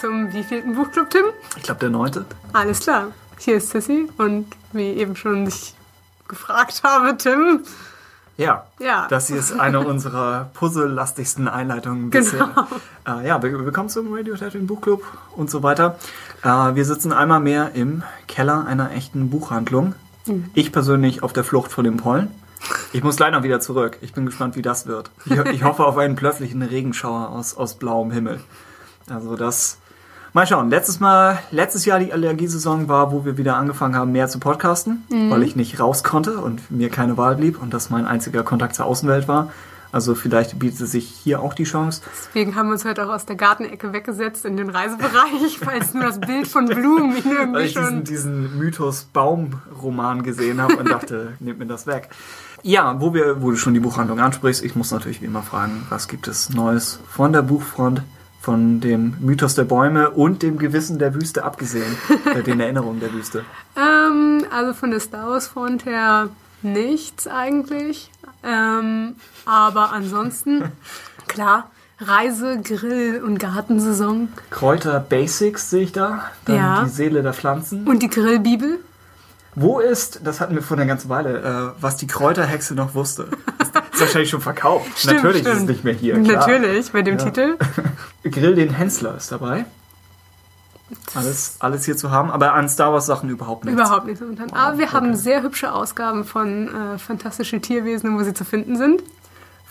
Zum wievielten Buchclub, Tim? Ich glaube, der neunte. Alles klar. Hier ist Sissy und wie eben schon sich gefragt habe, Tim. Ja, Ja. das hier ist eine unserer puzzlelastigsten Einleitungen bisher. Genau. Äh, ja, willkommen zum Radio Tattooing Buchclub und so weiter. Äh, wir sitzen einmal mehr im Keller einer echten Buchhandlung. Mhm. Ich persönlich auf der Flucht vor dem Pollen. Ich muss leider wieder zurück. Ich bin gespannt, wie das wird. Ich, ich hoffe auf einen plötzlichen Regenschauer aus, aus blauem Himmel. Also das. Mal schauen. Letztes Mal, letztes Jahr die Allergiesaison war, wo wir wieder angefangen haben, mehr zu podcasten, weil ich nicht raus konnte und mir keine Wahl blieb und das mein einziger Kontakt zur Außenwelt war. Also vielleicht bietet sich hier auch die Chance. Deswegen haben wir uns heute auch aus der Gartenecke weggesetzt in den Reisebereich, weil es nur das Bild von Blumen ihn Weil irgendwie ich diesen, schon. diesen Mythos Baum-Roman gesehen habe und dachte, nehmt mir das weg. Ja, wo wir, wo du schon die Buchhandlung ansprichst, ich muss natürlich wie immer fragen, was gibt es Neues von der Buchfront, von dem Mythos der Bäume und dem Gewissen der Wüste abgesehen, äh, den Erinnerungen der Wüste. Ähm, also von der Star Wars Front her nichts eigentlich. Ähm, aber ansonsten, klar, Reise, Grill und Gartensaison Kräuter Basics sehe ich da, dann Ja. die Seele der Pflanzen. und die Grillbibel. Wo ist, das hatten wir vor einer ganzen Weile, äh, was die Kräuterhexe noch wusste? Ist, ist wahrscheinlich schon verkauft. Stimmt, Natürlich ist es stimmt. nicht mehr hier. Klar. Natürlich, bei dem Ja. Titel. Grill den Hensler ist dabei. Alles, alles hier zu haben, aber an Star Wars Sachen überhaupt nichts. Überhaupt nicht momentan. Aber wir haben sehr hübsche Ausgaben von äh, Fantastische Tierwesen, wo sie zu finden sind.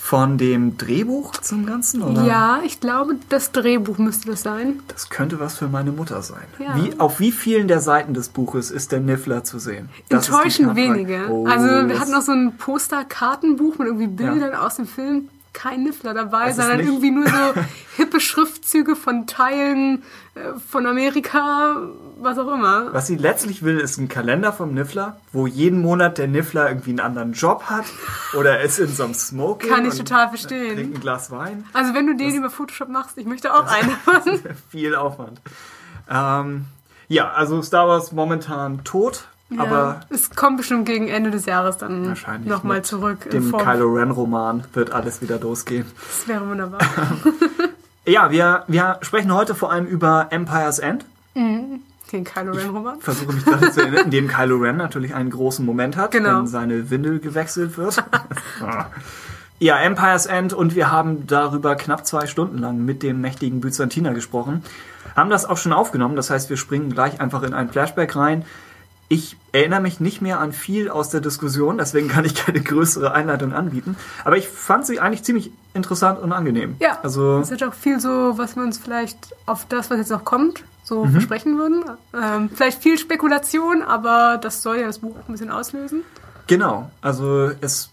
Von dem Drehbuch zum Ganzen, oder? Ja, ich glaube, das Drehbuch müsste das sein. Das könnte was für meine Mutter sein. Ja. Wie, auf wie vielen der Seiten des Buches ist der Niffler zu sehen? Das Enttäuschend wenige. Oh, also wir hatten noch so ein Poster-Kartenbuch mit irgendwie Bildern aus dem Film. Kein Niffler dabei, sondern irgendwie nur so hippe Schriftzüge von Teilen äh, von Amerika, was auch immer. Was sie letztlich will, ist ein Kalender vom Niffler, wo jeden Monat der Niffler irgendwie einen anderen Job hat oder ist in so einem Smoking. Kann ich und total verstehen. Trinkt ein Glas Wein. Also wenn du den über Photoshop machst, ich möchte auch einen davon. Viel Aufwand. Ähm, ja, also Star Wars momentan tot, aber ja, es kommt bestimmt gegen Ende des Jahres dann nochmal zurück. in dem. Kylo Ren Roman wird alles wieder losgehen. Das wäre wunderbar. Ja, wir, wir sprechen heute vor allem über Empire's End. Den Kylo Ren Roman. Versuche mich gerade zu erinnern, in dem Kylo Ren natürlich einen großen Moment hat, Genau. wenn seine Windel gewechselt wird. ja, Empire's End und wir haben darüber knapp zwei Stunden lang mit dem mächtigen Byzantiner gesprochen. Haben das auch schon aufgenommen, das heißt, wir springen gleich einfach in ein Flashback rein. Ich erinnere mich nicht mehr an viel aus der Diskussion, deswegen kann ich keine größere Einleitung anbieten. Aber ich fand sie eigentlich ziemlich interessant und angenehm. Ja, Also es ist auch viel so, was wir uns vielleicht auf das, was jetzt noch kommt, so Mhm. versprechen würden. Ähm, vielleicht viel Spekulation, aber das soll ja das Buch auch ein bisschen auslösen. Genau, also es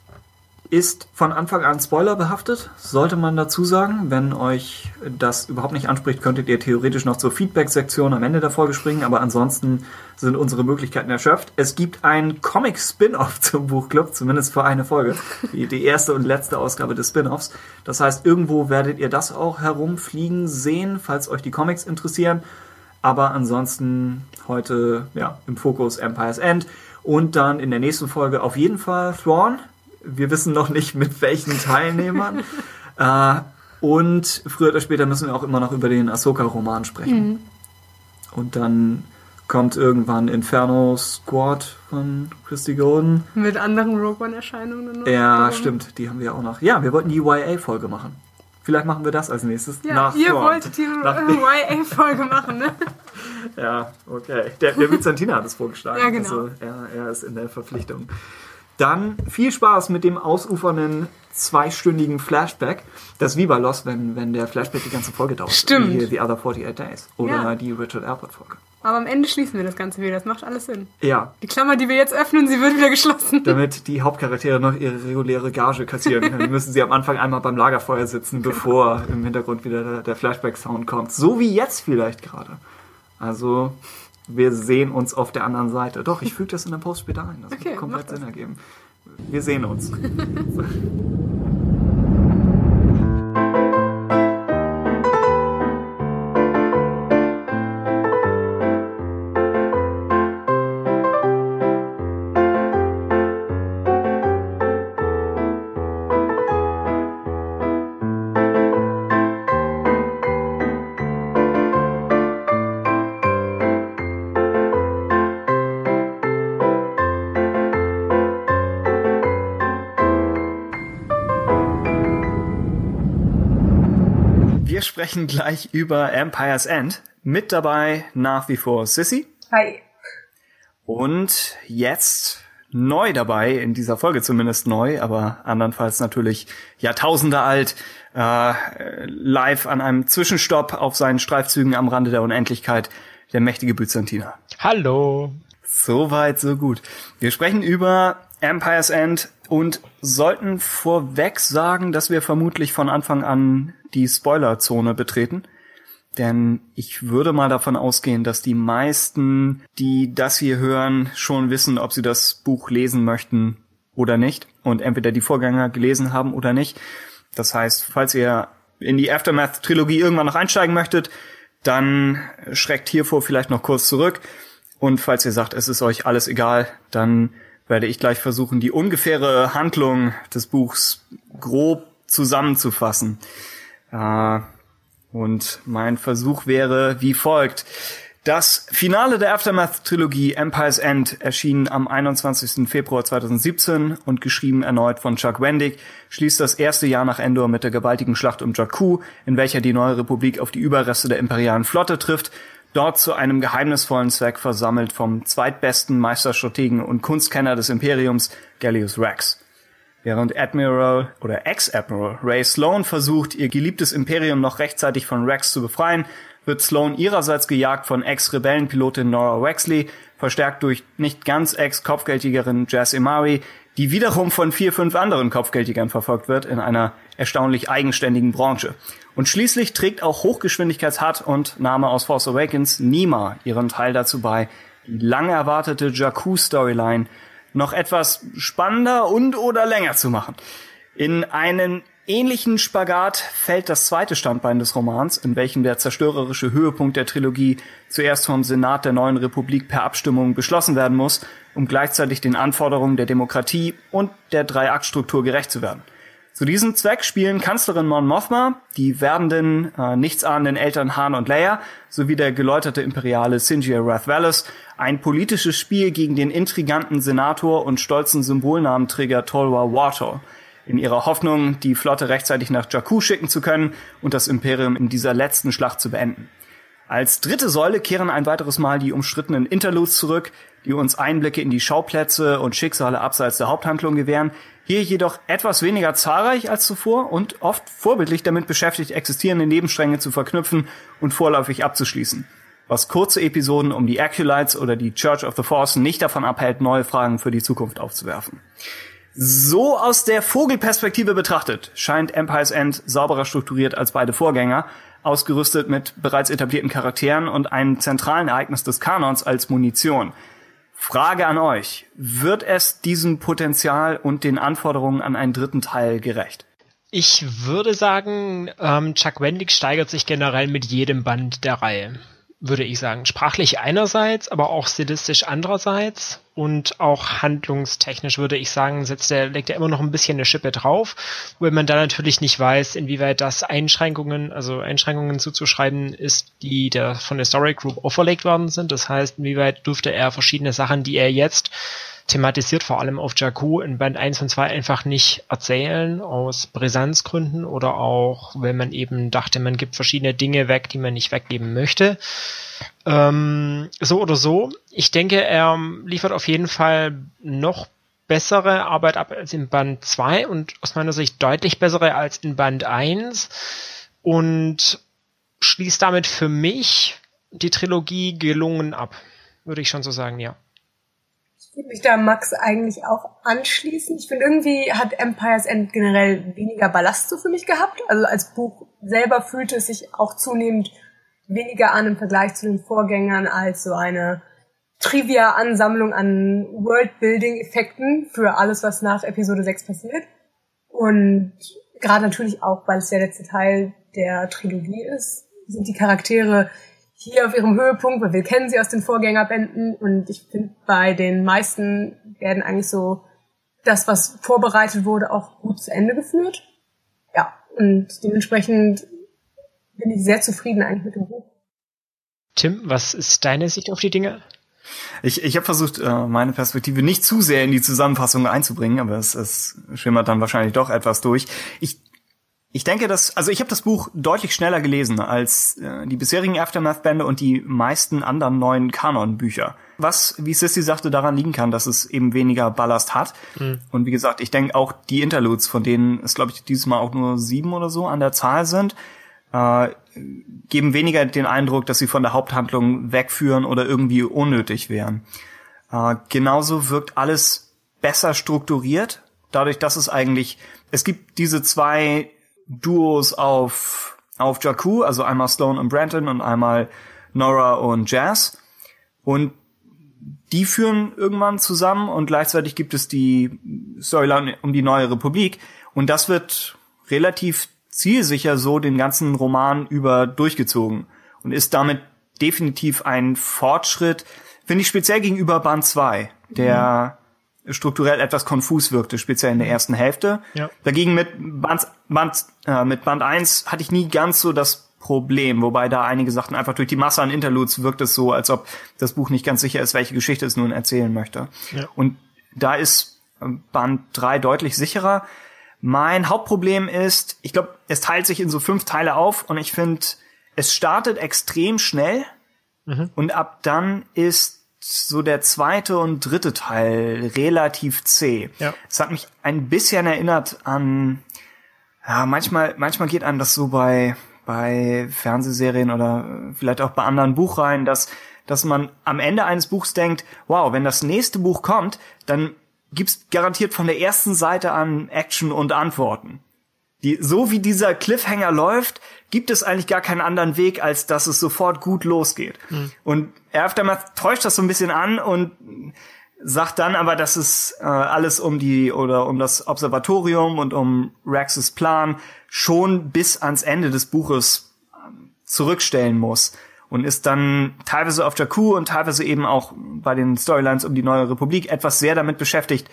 ist von Anfang an Spoiler behaftet, sollte man dazu sagen. Wenn euch das überhaupt nicht anspricht, könntet ihr theoretisch noch zur Feedback-Sektion am Ende der Folge springen, aber ansonsten sind unsere Möglichkeiten erschöpft. Es gibt ein Comic-Spin-Off zum Buchclub, zumindest für eine Folge, die, die erste und letzte Ausgabe des Spin-Offs. Das heißt, irgendwo werdet ihr das auch herumfliegen sehen, falls euch die Comics interessieren. Aber ansonsten heute ja, im Fokus Empire's End und dann in der nächsten Folge auf jeden Fall Thrawn. Wir wissen noch nicht mit welchen Teilnehmern. äh, und früher oder später müssen wir auch immer noch über den Ahsoka-Roman sprechen. Und dann kommt irgendwann Inferno Squad von Christy Golden. Mit anderen Rogue One-Erscheinungen. noch. Ja, Darum- stimmt, die haben wir auch noch. Ja, wir wollten die YA-Folge machen. Vielleicht machen wir das als nächstes. Ja, nach ihr Thrawn. wolltet die YA-Folge machen, ne? Ja, okay. Der, der Byzantiner hat es vorgeschlagen. Ja, genau. Also er, er ist in der Verpflichtung. Dann viel Spaß mit dem ausufernden zweistündigen Flashback. Das ist wie bei Lost, wenn, wenn der Flashback die ganze Folge dauert. Stimmt. Wie hier The Other 48 Days. Oder Ja. die Richard Airport Folge. Aber am Ende schließen wir das Ganze wieder. Das macht alles Sinn. Ja, Die Klammer, die wir jetzt öffnen, sie wird wieder geschlossen. damit die Hauptcharaktere noch ihre reguläre Gage kassieren können, müssen sie am Anfang einmal beim Lagerfeuer sitzen, bevor im Hintergrund wieder der, der Flashback-Sound kommt. So wie jetzt vielleicht gerade. Also, wir sehen uns auf der anderen Seite. Doch, ich füge das in der Post später ein. Das Okay, wird komplett. Sinn ergeben. Wir sehen uns. sprechen gleich über Empire's End. Mit dabei nach wie vor Sissy. Hi. Und jetzt neu dabei, in dieser Folge zumindest neu, aber andernfalls natürlich Jahrtausende alt, äh, live an einem Zwischenstopp auf seinen Streifzügen am Rande der Unendlichkeit, der mächtige Byzantiner. Hallo. Soweit, so gut. Wir sprechen über Empire's End und sollten vorweg sagen, dass wir vermutlich von Anfang an die Spoilerzone betreten. Denn ich würde mal davon ausgehen, dass die meisten, die das hier hören, schon wissen, ob sie das Buch lesen möchten oder nicht. Und entweder die Vorgänger gelesen haben oder nicht. Das heißt, falls ihr in die Aftermath-Trilogie irgendwann noch einsteigen möchtet, dann schreckt hiervor vielleicht noch kurz zurück. Und falls ihr sagt, es ist euch alles egal, dann werde ich gleich versuchen, die ungefähre Handlung des Buchs grob zusammenzufassen. Äh, und mein Versuch wäre wie folgt. Das Finale der Aftermath-Trilogie Empire's End erschien am 21. Februar 2017 und geschrieben erneut von Chuck Wendig, schließt das erste Jahr nach Endor mit der gewaltigen Schlacht um Jakku, in welcher die neue Republik auf die Überreste der imperialen Flotte trifft, dort zu einem geheimnisvollen Zweck versammelt vom zweitbesten Meisterstrategen und Kunstkenner des Imperiums, Gallius Rex. Während Admiral oder Ex-Admiral Ray Sloan versucht, ihr geliebtes Imperium noch rechtzeitig von Rex zu befreien, wird Sloan ihrerseits gejagt von Ex-Rebellenpilotin Nora Wexley, verstärkt durch nicht ganz Ex-Kopfgeldjägerin Jazz Imari, die wiederum von vier, fünf anderen Kopfgeldjägern verfolgt wird in einer erstaunlich eigenständigen Branche. Und schließlich trägt auch Hochgeschwindigkeits-Hut und Name aus Force Awakens Nima ihren Teil dazu bei, die lang erwartete Jakku-Storyline noch etwas spannender und oder länger zu machen. In einen ähnlichen Spagat fällt das zweite Standbein des Romans, in welchem der zerstörerische Höhepunkt der Trilogie zuerst vom Senat der neuen Republik per Abstimmung beschlossen werden muss, um gleichzeitig den Anforderungen der Demokratie und der Drei-Akt-Struktur gerecht zu werden. Zu diesem Zweck spielen Kanzlerin Mon Mothma, die werdenden, äh, nichtsahnenden Eltern Han und Leia sowie der geläuterte Imperiale Sinjir Rathvalis ein politisches Spiel gegen den intriganten Senator und stolzen Symbolnamenträger Tolwa Water in ihrer Hoffnung, die Flotte rechtzeitig nach Jakku schicken zu können und das Imperium in dieser letzten Schlacht zu beenden. Als dritte Säule kehren ein weiteres Mal die umstrittenen Interludes zurück, die uns Einblicke in die Schauplätze und Schicksale abseits der Haupthandlung gewähren, hier jedoch etwas weniger zahlreich als zuvor und oft vorbildlich damit beschäftigt, existierende Nebenstränge zu verknüpfen und vorläufig abzuschließen. Was kurze Episoden um die Acolytes oder die Church of the Force nicht davon abhält, neue Fragen für die Zukunft aufzuwerfen. So aus der Vogelperspektive betrachtet scheint Empire's End sauberer strukturiert als beide Vorgänger, ausgerüstet mit bereits etablierten Charakteren und einem zentralen Ereignis des Kanons als Munition. Frage an euch. Wird es diesem Potenzial und den Anforderungen an einen dritten Teil gerecht? Ich würde sagen, ähm, Chuck Wendig steigert sich generell mit jedem Band der Reihe würde ich sagen. Sprachlich einerseits, aber auch stilistisch andererseits und auch handlungstechnisch würde ich sagen, setzt er, legt er immer noch ein bisschen eine Schippe drauf, weil man da natürlich nicht weiß, inwieweit das Einschränkungen, also Einschränkungen zuzuschreiben ist, die der von der Story Group auferlegt worden sind. Das heißt, inwieweit dürfte er verschiedene Sachen, die er jetzt thematisiert, vor allem auf Jakku in Band 1 und 2 einfach nicht erzählen, aus Brisanzgründen oder auch, wenn man eben dachte, man gibt verschiedene Dinge weg, die man nicht weggeben möchte. Ähm, so oder so. Ich denke, er liefert auf jeden Fall noch bessere Arbeit ab als in Band 2 und aus meiner Sicht deutlich bessere als in Band 1 und schließt damit für mich die Trilogie gelungen ab. Würde ich schon so sagen, ja würde mich da Max eigentlich auch anschließen. Ich finde, irgendwie hat Empire's End generell weniger Ballast so für mich gehabt. Also als Buch selber fühlte es sich auch zunehmend weniger an im Vergleich zu den Vorgängern als so eine Trivia-Ansammlung an Worldbuilding-Effekten für alles, was nach Episode 6 passiert. Und gerade natürlich auch, weil es der letzte Teil der Trilogie ist, sind die Charaktere hier auf ihrem Höhepunkt, weil wir kennen sie aus den Vorgängerbänden und ich finde, bei den meisten werden eigentlich so das, was vorbereitet wurde, auch gut zu Ende geführt. Ja, und dementsprechend bin ich sehr zufrieden eigentlich mit dem Buch. Tim, was ist deine Sicht auf die Dinge? Ich, ich habe versucht, äh, meine Perspektive nicht zu sehr in die Zusammenfassung einzubringen, aber es, es schimmert dann wahrscheinlich doch etwas durch. Ich ich denke, dass, also ich habe das Buch deutlich schneller gelesen als äh, die bisherigen Aftermath-Bände und die meisten anderen neuen Kanon-Bücher. Was, wie Sissy sagte, daran liegen kann, dass es eben weniger Ballast hat. Mhm. Und wie gesagt, ich denke auch die Interludes, von denen es, glaube ich, dieses Mal auch nur sieben oder so an der Zahl sind, äh, geben weniger den Eindruck, dass sie von der Haupthandlung wegführen oder irgendwie unnötig wären. Äh, genauso wirkt alles besser strukturiert, dadurch, dass es eigentlich, es gibt diese zwei Duos auf, auf Jakku, also einmal Sloan und Brandon und einmal Nora und Jazz. Und die führen irgendwann zusammen und gleichzeitig gibt es die Storyline um die neue Republik. Und das wird relativ zielsicher so den ganzen Roman über durchgezogen und ist damit definitiv ein Fortschritt, finde ich speziell gegenüber Band 2, der mhm. Strukturell etwas konfus wirkte, speziell in der ersten Hälfte. Ja. Dagegen mit Band, Band, äh, mit Band 1 hatte ich nie ganz so das Problem, wobei da einige sagten, einfach durch die Masse an Interludes wirkt es so, als ob das Buch nicht ganz sicher ist, welche Geschichte es nun erzählen möchte. Ja. Und da ist Band 3 deutlich sicherer. Mein Hauptproblem ist, ich glaube, es teilt sich in so fünf Teile auf und ich finde, es startet extrem schnell mhm. und ab dann ist so der zweite und dritte Teil relativ zäh. Ja. Es hat mich ein bisschen erinnert an, ja, manchmal, manchmal geht einem das so bei, bei Fernsehserien oder vielleicht auch bei anderen Buchreihen, dass, dass man am Ende eines Buchs denkt, wow, wenn das nächste Buch kommt, dann gibt's garantiert von der ersten Seite an Action und Antworten. Die, so wie dieser Cliffhanger läuft, gibt es eigentlich gar keinen anderen Weg, als dass es sofort gut losgeht. Mhm. Und Aftermath täuscht das so ein bisschen an und sagt dann aber, dass es äh, alles um die oder um das Observatorium und um Rexes Plan schon bis ans Ende des Buches ähm, zurückstellen muss und ist dann teilweise auf Jakku und teilweise eben auch bei den Storylines um die neue Republik etwas sehr damit beschäftigt,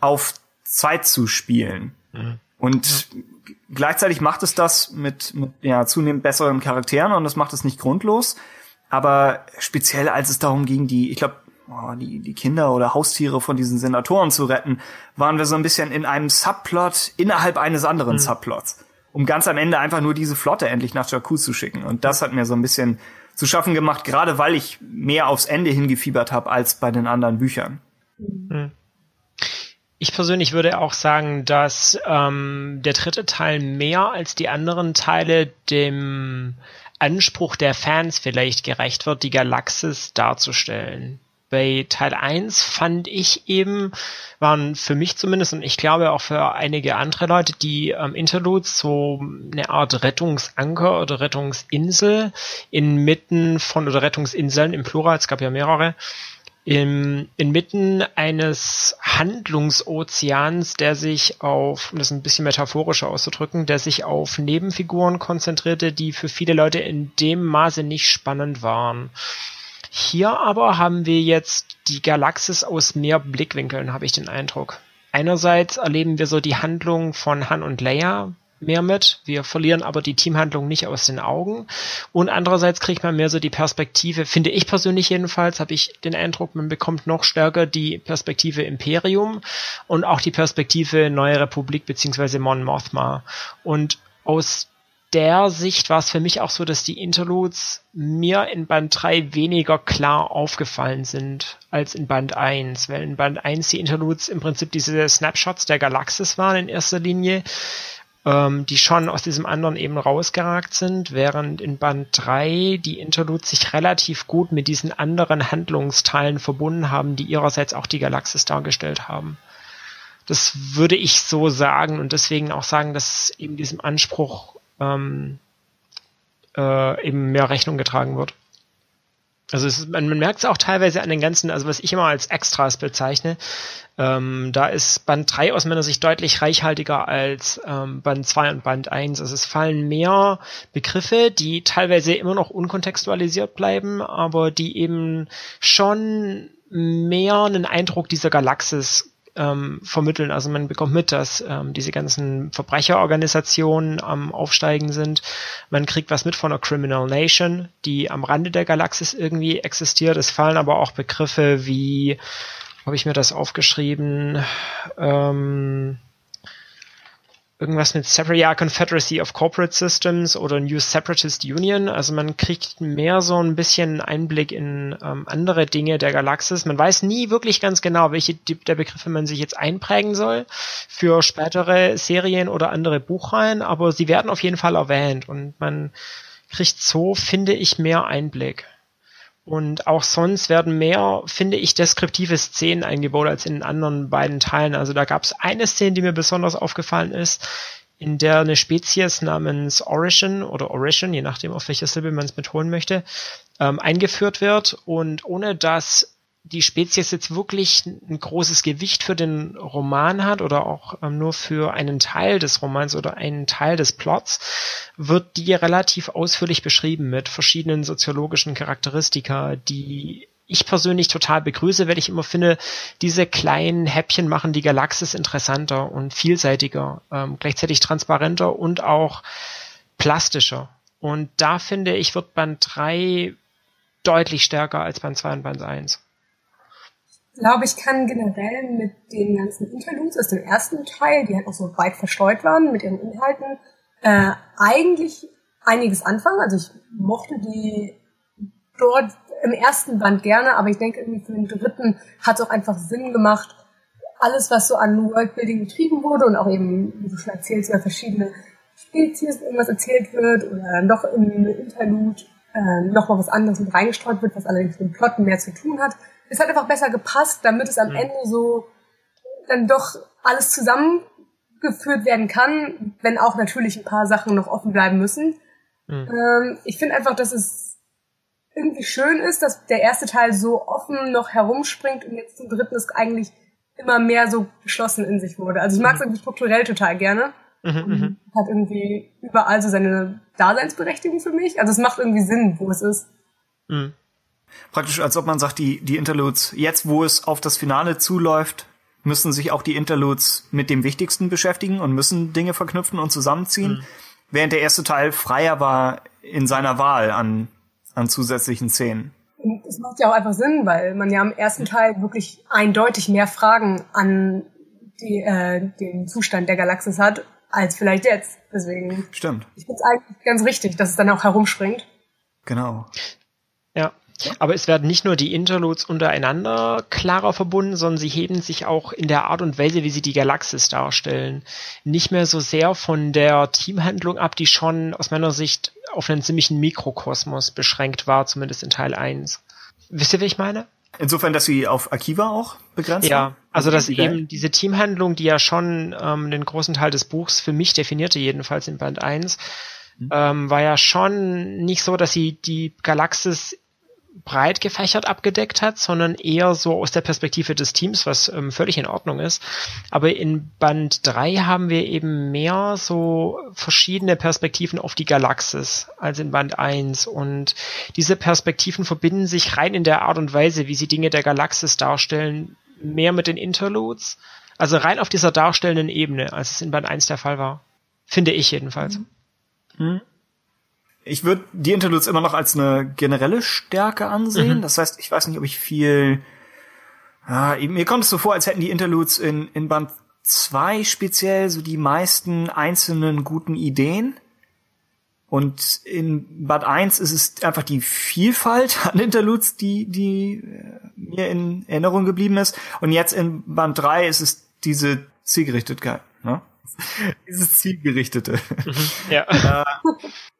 auf Zeit zu spielen. Mhm. Und ja. Gleichzeitig macht es das mit, mit ja, zunehmend besseren Charakteren und das macht es nicht grundlos. Aber speziell als es darum ging, die, ich glaube, oh, die, die Kinder oder Haustiere von diesen Senatoren zu retten, waren wir so ein bisschen in einem Subplot innerhalb eines anderen mhm. Subplots. Um ganz am Ende einfach nur diese Flotte endlich nach Jakku zu schicken. Und das hat mir so ein bisschen zu schaffen gemacht, gerade weil ich mehr aufs Ende hingefiebert habe als bei den anderen Büchern. Hm. Ich persönlich würde auch sagen, dass ähm, der dritte Teil mehr als die anderen Teile dem Anspruch der Fans vielleicht gerecht wird, die Galaxis darzustellen. Bei Teil 1 fand ich eben, waren für mich zumindest und ich glaube auch für einige andere Leute, die ähm, Interludes so eine Art Rettungsanker oder Rettungsinsel inmitten von, oder Rettungsinseln im Plural, es gab ja mehrere, im, inmitten eines Handlungsozeans, der sich auf, um das ein bisschen metaphorischer auszudrücken, der sich auf Nebenfiguren konzentrierte, die für viele Leute in dem Maße nicht spannend waren. Hier aber haben wir jetzt die Galaxis aus mehr Blickwinkeln, habe ich den Eindruck. Einerseits erleben wir so die Handlung von Han und Leia mehr mit. Wir verlieren aber die Teamhandlung nicht aus den Augen. Und andererseits kriegt man mehr so die Perspektive, finde ich persönlich jedenfalls, habe ich den Eindruck, man bekommt noch stärker die Perspektive Imperium und auch die Perspektive Neue Republik beziehungsweise Mon Mothma. Und aus der Sicht war es für mich auch so, dass die Interludes mir in Band 3 weniger klar aufgefallen sind als in Band 1, weil in Band 1 die Interludes im Prinzip diese Snapshots der Galaxis waren in erster Linie, ähm, die schon aus diesem anderen eben rausgeragt sind, während in Band 3 die Interludes sich relativ gut mit diesen anderen Handlungsteilen verbunden haben, die ihrerseits auch die Galaxis dargestellt haben. Das würde ich so sagen und deswegen auch sagen, dass eben diesem Anspruch ähm, äh, eben mehr Rechnung getragen wird. Also ist, man, man merkt es auch teilweise an den ganzen, also was ich immer als Extras bezeichne, ähm, da ist Band 3 aus meiner Sicht deutlich reichhaltiger als ähm, Band 2 und Band 1. Also es fallen mehr Begriffe, die teilweise immer noch unkontextualisiert bleiben, aber die eben schon mehr einen Eindruck dieser Galaxis ähm, vermitteln. Also man bekommt mit, dass ähm, diese ganzen Verbrecherorganisationen am Aufsteigen sind. Man kriegt was mit von einer Criminal Nation, die am Rande der Galaxis irgendwie existiert. Es fallen aber auch Begriffe wie, habe ich mir das aufgeschrieben, ähm, irgendwas mit Separate Confederacy of Corporate Systems oder New Separatist Union. Also man kriegt mehr so ein bisschen Einblick in ähm, andere Dinge der Galaxis. Man weiß nie wirklich ganz genau, welche der Begriffe man sich jetzt einprägen soll für spätere Serien oder andere Buchreihen, aber sie werden auf jeden Fall erwähnt und man kriegt so, finde ich, mehr Einblick. Und auch sonst werden mehr, finde ich, deskriptive Szenen eingebaut als in den anderen beiden Teilen. Also da gab es eine Szene, die mir besonders aufgefallen ist, in der eine Spezies namens Origin oder Origin, je nachdem auf welcher Silbe man es betonen möchte, ähm, eingeführt wird. Und ohne dass die Spezies jetzt wirklich ein großes Gewicht für den Roman hat oder auch ähm, nur für einen Teil des Romans oder einen Teil des Plots, wird die relativ ausführlich beschrieben mit verschiedenen soziologischen Charakteristika, die ich persönlich total begrüße, weil ich immer finde, diese kleinen Häppchen machen die Galaxis interessanter und vielseitiger, ähm, gleichzeitig transparenter und auch plastischer. Und da finde ich, wird Band 3 deutlich stärker als Band 2 und Band 1 glaube, ich kann generell mit den ganzen Interludes aus dem ersten Teil, die halt auch so weit verstreut waren mit ihren Inhalten, äh, eigentlich einiges anfangen. Also ich mochte die dort im ersten Band gerne, aber ich denke irgendwie für den dritten hat es auch einfach Sinn gemacht, alles, was so an Worldbuilding betrieben wurde und auch eben, wie du schon erzählst, über verschiedene Spezies irgendwas erzählt wird oder dann doch im Interlude äh, noch mal was anderes mit reingestreut wird, was allerdings mit dem Plot mehr zu tun hat, es hat einfach besser gepasst, damit es am mhm. Ende so dann doch alles zusammengeführt werden kann, wenn auch natürlich ein paar Sachen noch offen bleiben müssen. Mhm. Ähm, ich finde einfach, dass es irgendwie schön ist, dass der erste Teil so offen noch herumspringt und jetzt zum dritten ist eigentlich immer mehr so geschlossen in sich wurde. Also ich mag es mhm. irgendwie strukturell total gerne. Mhm, mhm, hat irgendwie überall so seine Daseinsberechtigung für mich. Also es macht irgendwie Sinn, wo es ist. Mhm praktisch als ob man sagt, die, die Interludes, jetzt wo es auf das Finale zuläuft, müssen sich auch die Interludes mit dem Wichtigsten beschäftigen und müssen Dinge verknüpfen und zusammenziehen, mhm. während der erste Teil freier war in seiner Wahl an, an zusätzlichen Szenen. Und das macht ja auch einfach Sinn, weil man ja im ersten Teil wirklich eindeutig mehr Fragen an die, äh, den Zustand der Galaxis hat, als vielleicht jetzt. Deswegen. Stimmt. Ich finde es eigentlich ganz richtig, dass es dann auch herumspringt. Genau. Ja, aber es werden nicht nur die Interludes untereinander klarer verbunden, sondern sie heben sich auch in der Art und Weise, wie sie die Galaxis darstellen, nicht mehr so sehr von der Teamhandlung ab, die schon aus meiner Sicht auf einen ziemlichen Mikrokosmos beschränkt war, zumindest in Teil 1. Wisst ihr, wie ich meine? Insofern, dass sie auf Akiva auch begrenzt Ja, also dass eben diese Teamhandlung, die ja schon ähm, den großen Teil des Buchs für mich definierte, jedenfalls in Band 1, mhm. ähm, war ja schon nicht so, dass sie die Galaxis breit gefächert abgedeckt hat, sondern eher so aus der Perspektive des Teams, was ähm, völlig in Ordnung ist. Aber in Band 3 haben wir eben mehr so verschiedene Perspektiven auf die Galaxis als in Band 1. Und diese Perspektiven verbinden sich rein in der Art und Weise, wie sie Dinge der Galaxis darstellen, mehr mit den Interludes. Also rein auf dieser darstellenden Ebene, als es in Band 1 der Fall war. Finde ich jedenfalls. Mhm. Ich würde die Interludes immer noch als eine generelle Stärke ansehen. Mhm. Das heißt, ich weiß nicht, ob ich viel. Ja, mir kommt es so vor, als hätten die Interludes in, in Band 2 speziell so die meisten einzelnen guten Ideen. Und in Band 1 ist es einfach die Vielfalt an Interludes, die, die äh, mir in Erinnerung geblieben ist. Und jetzt in Band 3 ist es diese Zielgerichtetkeit. Dieses Zielgerichtete. Mhm, ja. Äh,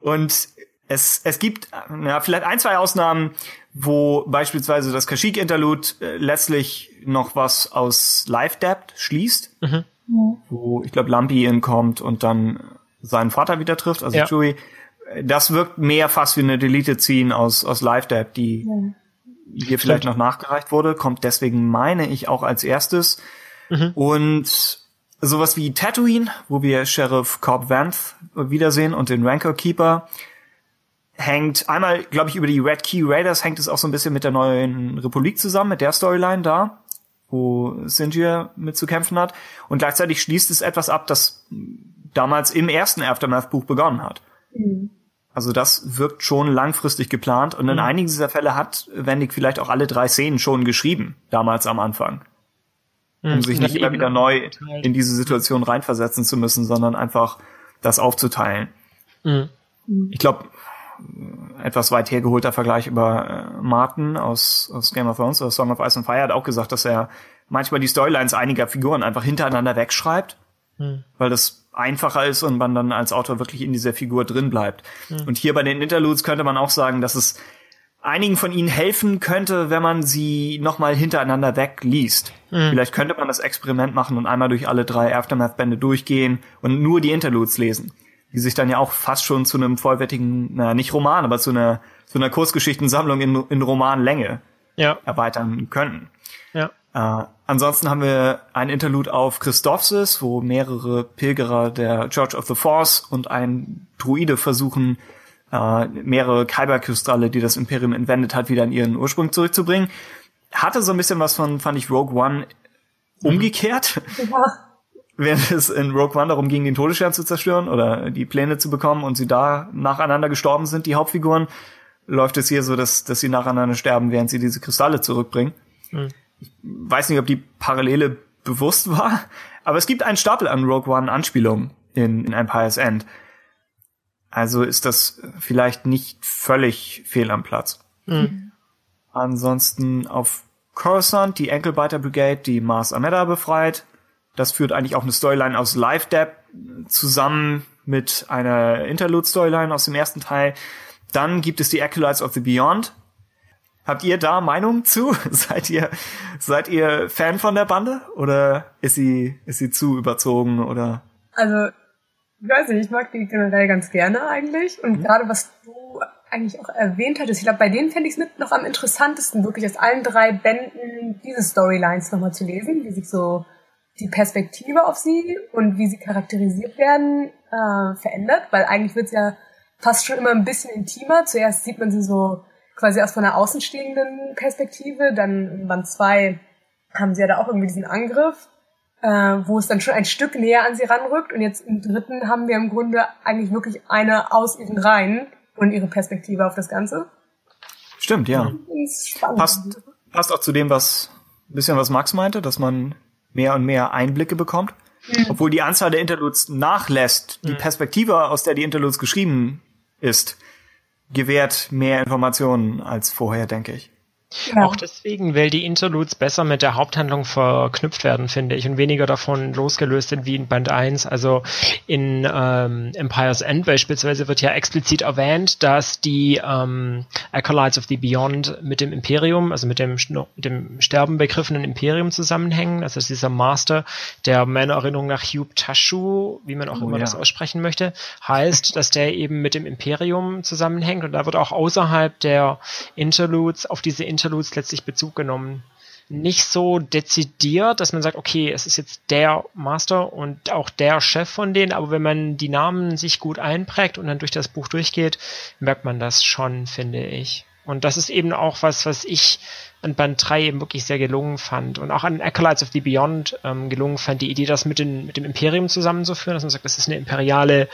und es, es gibt ja, vielleicht ein, zwei Ausnahmen, wo beispielsweise das Kashyyyk-Interlude äh, letztlich noch was aus Life Debt schließt, mhm. wo ich glaube Lumpy kommt und dann seinen Vater wieder trifft, also ja. Chewie. Das wirkt mehr fast wie eine Deleted Scene aus, aus Life Debt, die ja. hier vielleicht noch nachgereicht wurde, kommt deswegen, meine ich, auch als erstes. Mhm. Und sowas wie Tatooine, wo wir Sheriff Cobb Vanth wiedersehen und den Rancor Keeper, hängt einmal, glaube ich, über die Red Key Raiders hängt es auch so ein bisschen mit der neuen Republik zusammen, mit der Storyline da, wo Sinjir mit zu kämpfen hat. Und gleichzeitig schließt es etwas ab, das damals im ersten Aftermath-Buch begonnen hat. Mhm. Also das wirkt schon langfristig geplant und in mhm. einigen dieser Fälle hat Wendig vielleicht auch alle drei Szenen schon geschrieben, damals am Anfang. Um mhm. sich nicht immer wieder neu in diese Situation reinversetzen zu müssen, sondern einfach das aufzuteilen. Mhm. Ich glaube, etwas weit hergeholter Vergleich über äh, Martin aus, aus Game of Thrones oder Song of Ice and Fire hat auch gesagt, dass er manchmal die Storylines einiger Figuren einfach hintereinander wegschreibt, mhm. weil das einfacher ist und man dann als Autor wirklich in dieser Figur drin bleibt. Mhm. Und hier bei den Interludes könnte man auch sagen, dass es einigen von ihnen helfen könnte, wenn man sie nochmal hintereinander wegliest. Mhm. Vielleicht könnte man das Experiment machen und einmal durch alle drei Aftermath-Bände durchgehen und nur die Interludes lesen. Die sich dann ja auch fast schon zu einem vollwertigen, naja, nicht Roman, aber zu einer, zu einer Kurzgeschichtensammlung in, in Romanlänge ja. erweitern könnten. Ja. Äh, ansonsten haben wir ein Interlude auf Christophsis, wo mehrere Pilgerer der Church of the Force und ein Druide versuchen, äh, mehrere Kyberkristalle, die das Imperium entwendet hat, wieder in ihren Ursprung zurückzubringen. Hatte so ein bisschen was von, fand ich, Rogue One umgekehrt. Ja. Während es in Rogue One darum ging, den Todesstern zu zerstören oder die Pläne zu bekommen und sie da nacheinander gestorben sind, die Hauptfiguren, läuft es hier so, dass, dass sie nacheinander sterben, während sie diese Kristalle zurückbringen. Mhm. Ich weiß nicht, ob die Parallele bewusst war, aber es gibt einen Stapel an Rogue One Anspielungen in, in Empire's End. Also ist das vielleicht nicht völlig fehl am Platz. Mhm. Ansonsten auf Coruscant die Enkelbiter Brigade, die Mars Ameda befreit. Das führt eigentlich auch eine Storyline aus Live Dep zusammen mit einer Interlude-Storyline aus dem ersten Teil. Dann gibt es die Acolytes of the Beyond. Habt ihr da Meinung zu? seid ihr, seid ihr Fan von der Bande? Oder ist sie, ist sie zu überzogen oder? Also, ich weiß nicht, ich mag die generell ganz gerne eigentlich. Und mhm. gerade was du eigentlich auch erwähnt hattest, ich glaube, bei denen fände ich es mit noch am interessantesten, wirklich aus allen drei Bänden diese Storylines nochmal zu lesen, wie sich so die Perspektive auf sie und wie sie charakterisiert werden äh, verändert, weil eigentlich wird es ja fast schon immer ein bisschen intimer. Zuerst sieht man sie so quasi aus von einer außenstehenden Perspektive, dann in Band 2 haben sie ja da auch irgendwie diesen Angriff äh, wo es dann schon ein Stück näher an sie ranrückt. Und jetzt im dritten haben wir im Grunde eigentlich wirklich eine aus ihren Reihen und ihre Perspektive auf das Ganze. Stimmt, ja. Passt, passt auch zu dem, was ein bisschen was Max meinte, dass man mehr und mehr Einblicke bekommt. Mhm. Obwohl die Anzahl der Interludes nachlässt, die mhm. Perspektive, aus der die Interludes geschrieben ist, gewährt mehr Informationen als vorher, denke ich. Ja. Auch deswegen, weil die Interludes besser mit der Haupthandlung verknüpft werden, finde ich, und weniger davon losgelöst sind wie in Band 1. Also in ähm, Empire's End beispielsweise wird ja explizit erwähnt, dass die ähm, Acolytes of the Beyond mit dem Imperium, also mit dem, mit dem Sterben begriffenen Imperium zusammenhängen. Also dieser Master, der meiner Erinnerung nach Hugh Tashu, wie man auch oh, immer ja. das aussprechen möchte, heißt, dass der eben mit dem Imperium zusammenhängt. Und da wird auch außerhalb der Interludes auf diese Interludes Interludes letztlich Bezug genommen. Nicht so dezidiert, dass man sagt, okay, es ist jetzt der Master und auch der Chef von denen, aber wenn man die Namen sich gut einprägt und dann durch das Buch durchgeht, merkt man das schon, finde ich. Und das ist eben auch was, was ich an Band 3 eben wirklich sehr gelungen fand und auch an Acolytes of the Beyond ähm, gelungen fand, die Idee, das mit, den, mit dem Imperium zusammenzuführen, dass man sagt, das ist eine imperiale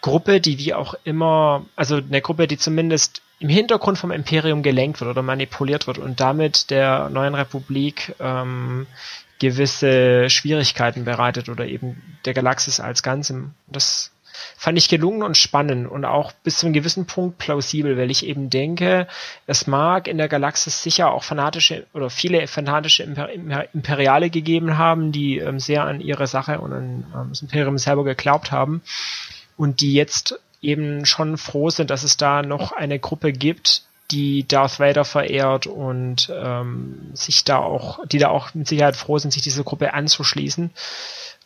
Gruppe, die wie auch immer, also eine Gruppe, die zumindest im Hintergrund vom Imperium gelenkt wird oder manipuliert wird und damit der neuen Republik ähm, gewisse Schwierigkeiten bereitet oder eben der Galaxis als Ganzem. Das fand ich gelungen und spannend und auch bis zu einem gewissen Punkt plausibel, weil ich eben denke, es mag in der Galaxis sicher auch fanatische oder viele fanatische Imper Imperiale gegeben haben, die ähm, sehr an ihre Sache und an ähm, das Imperium selber geglaubt haben und die jetzt eben schon froh sind, dass es da noch eine Gruppe gibt, die Darth Vader verehrt und ähm, sich da auch, die da auch mit Sicherheit froh sind, sich dieser Gruppe anzuschließen.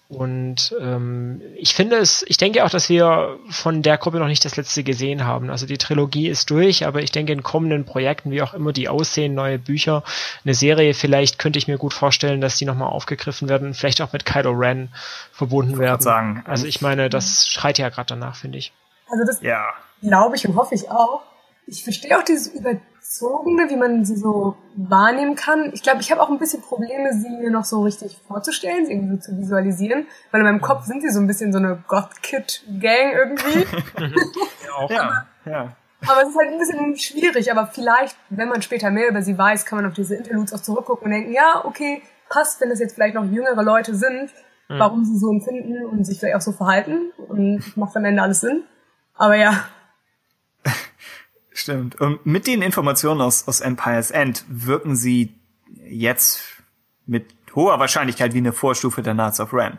Und ähm, ich finde es, ich denke auch, dass wir von der Gruppe noch nicht das letzte gesehen haben. Also die Trilogie ist durch, aber ich denke in kommenden Projekten, wie auch immer die aussehen, neue Bücher, eine Serie, vielleicht könnte ich mir gut vorstellen, dass die nochmal aufgegriffen werden, vielleicht auch mit Kylo Ren verbunden werden. Sagen. Also ich meine, das schreit ja gerade danach, finde ich. Also das ja. glaube ich und hoffe ich auch. Ich verstehe auch dieses Überzogene, wie man sie so wahrnehmen kann. Ich glaube, ich habe auch ein bisschen Probleme, sie mir noch so richtig vorzustellen, sie irgendwie so zu visualisieren, weil in meinem Kopf sind sie so ein bisschen so eine Goth-Kid-Gang irgendwie. ja, auch. ja, ja. Aber es ist halt ein bisschen schwierig, aber vielleicht, wenn man später mehr über sie weiß, kann man auf diese Interludes auch zurückgucken und denken, ja, okay, passt, wenn es jetzt vielleicht noch jüngere Leute sind, mhm. warum sie so empfinden und sich vielleicht auch so verhalten. Und macht am Ende alles Sinn. Aber ja. Stimmt. Und mit den Informationen aus, aus Empire's End wirken sie jetzt mit hoher Wahrscheinlichkeit wie eine Vorstufe der Knights of Ren.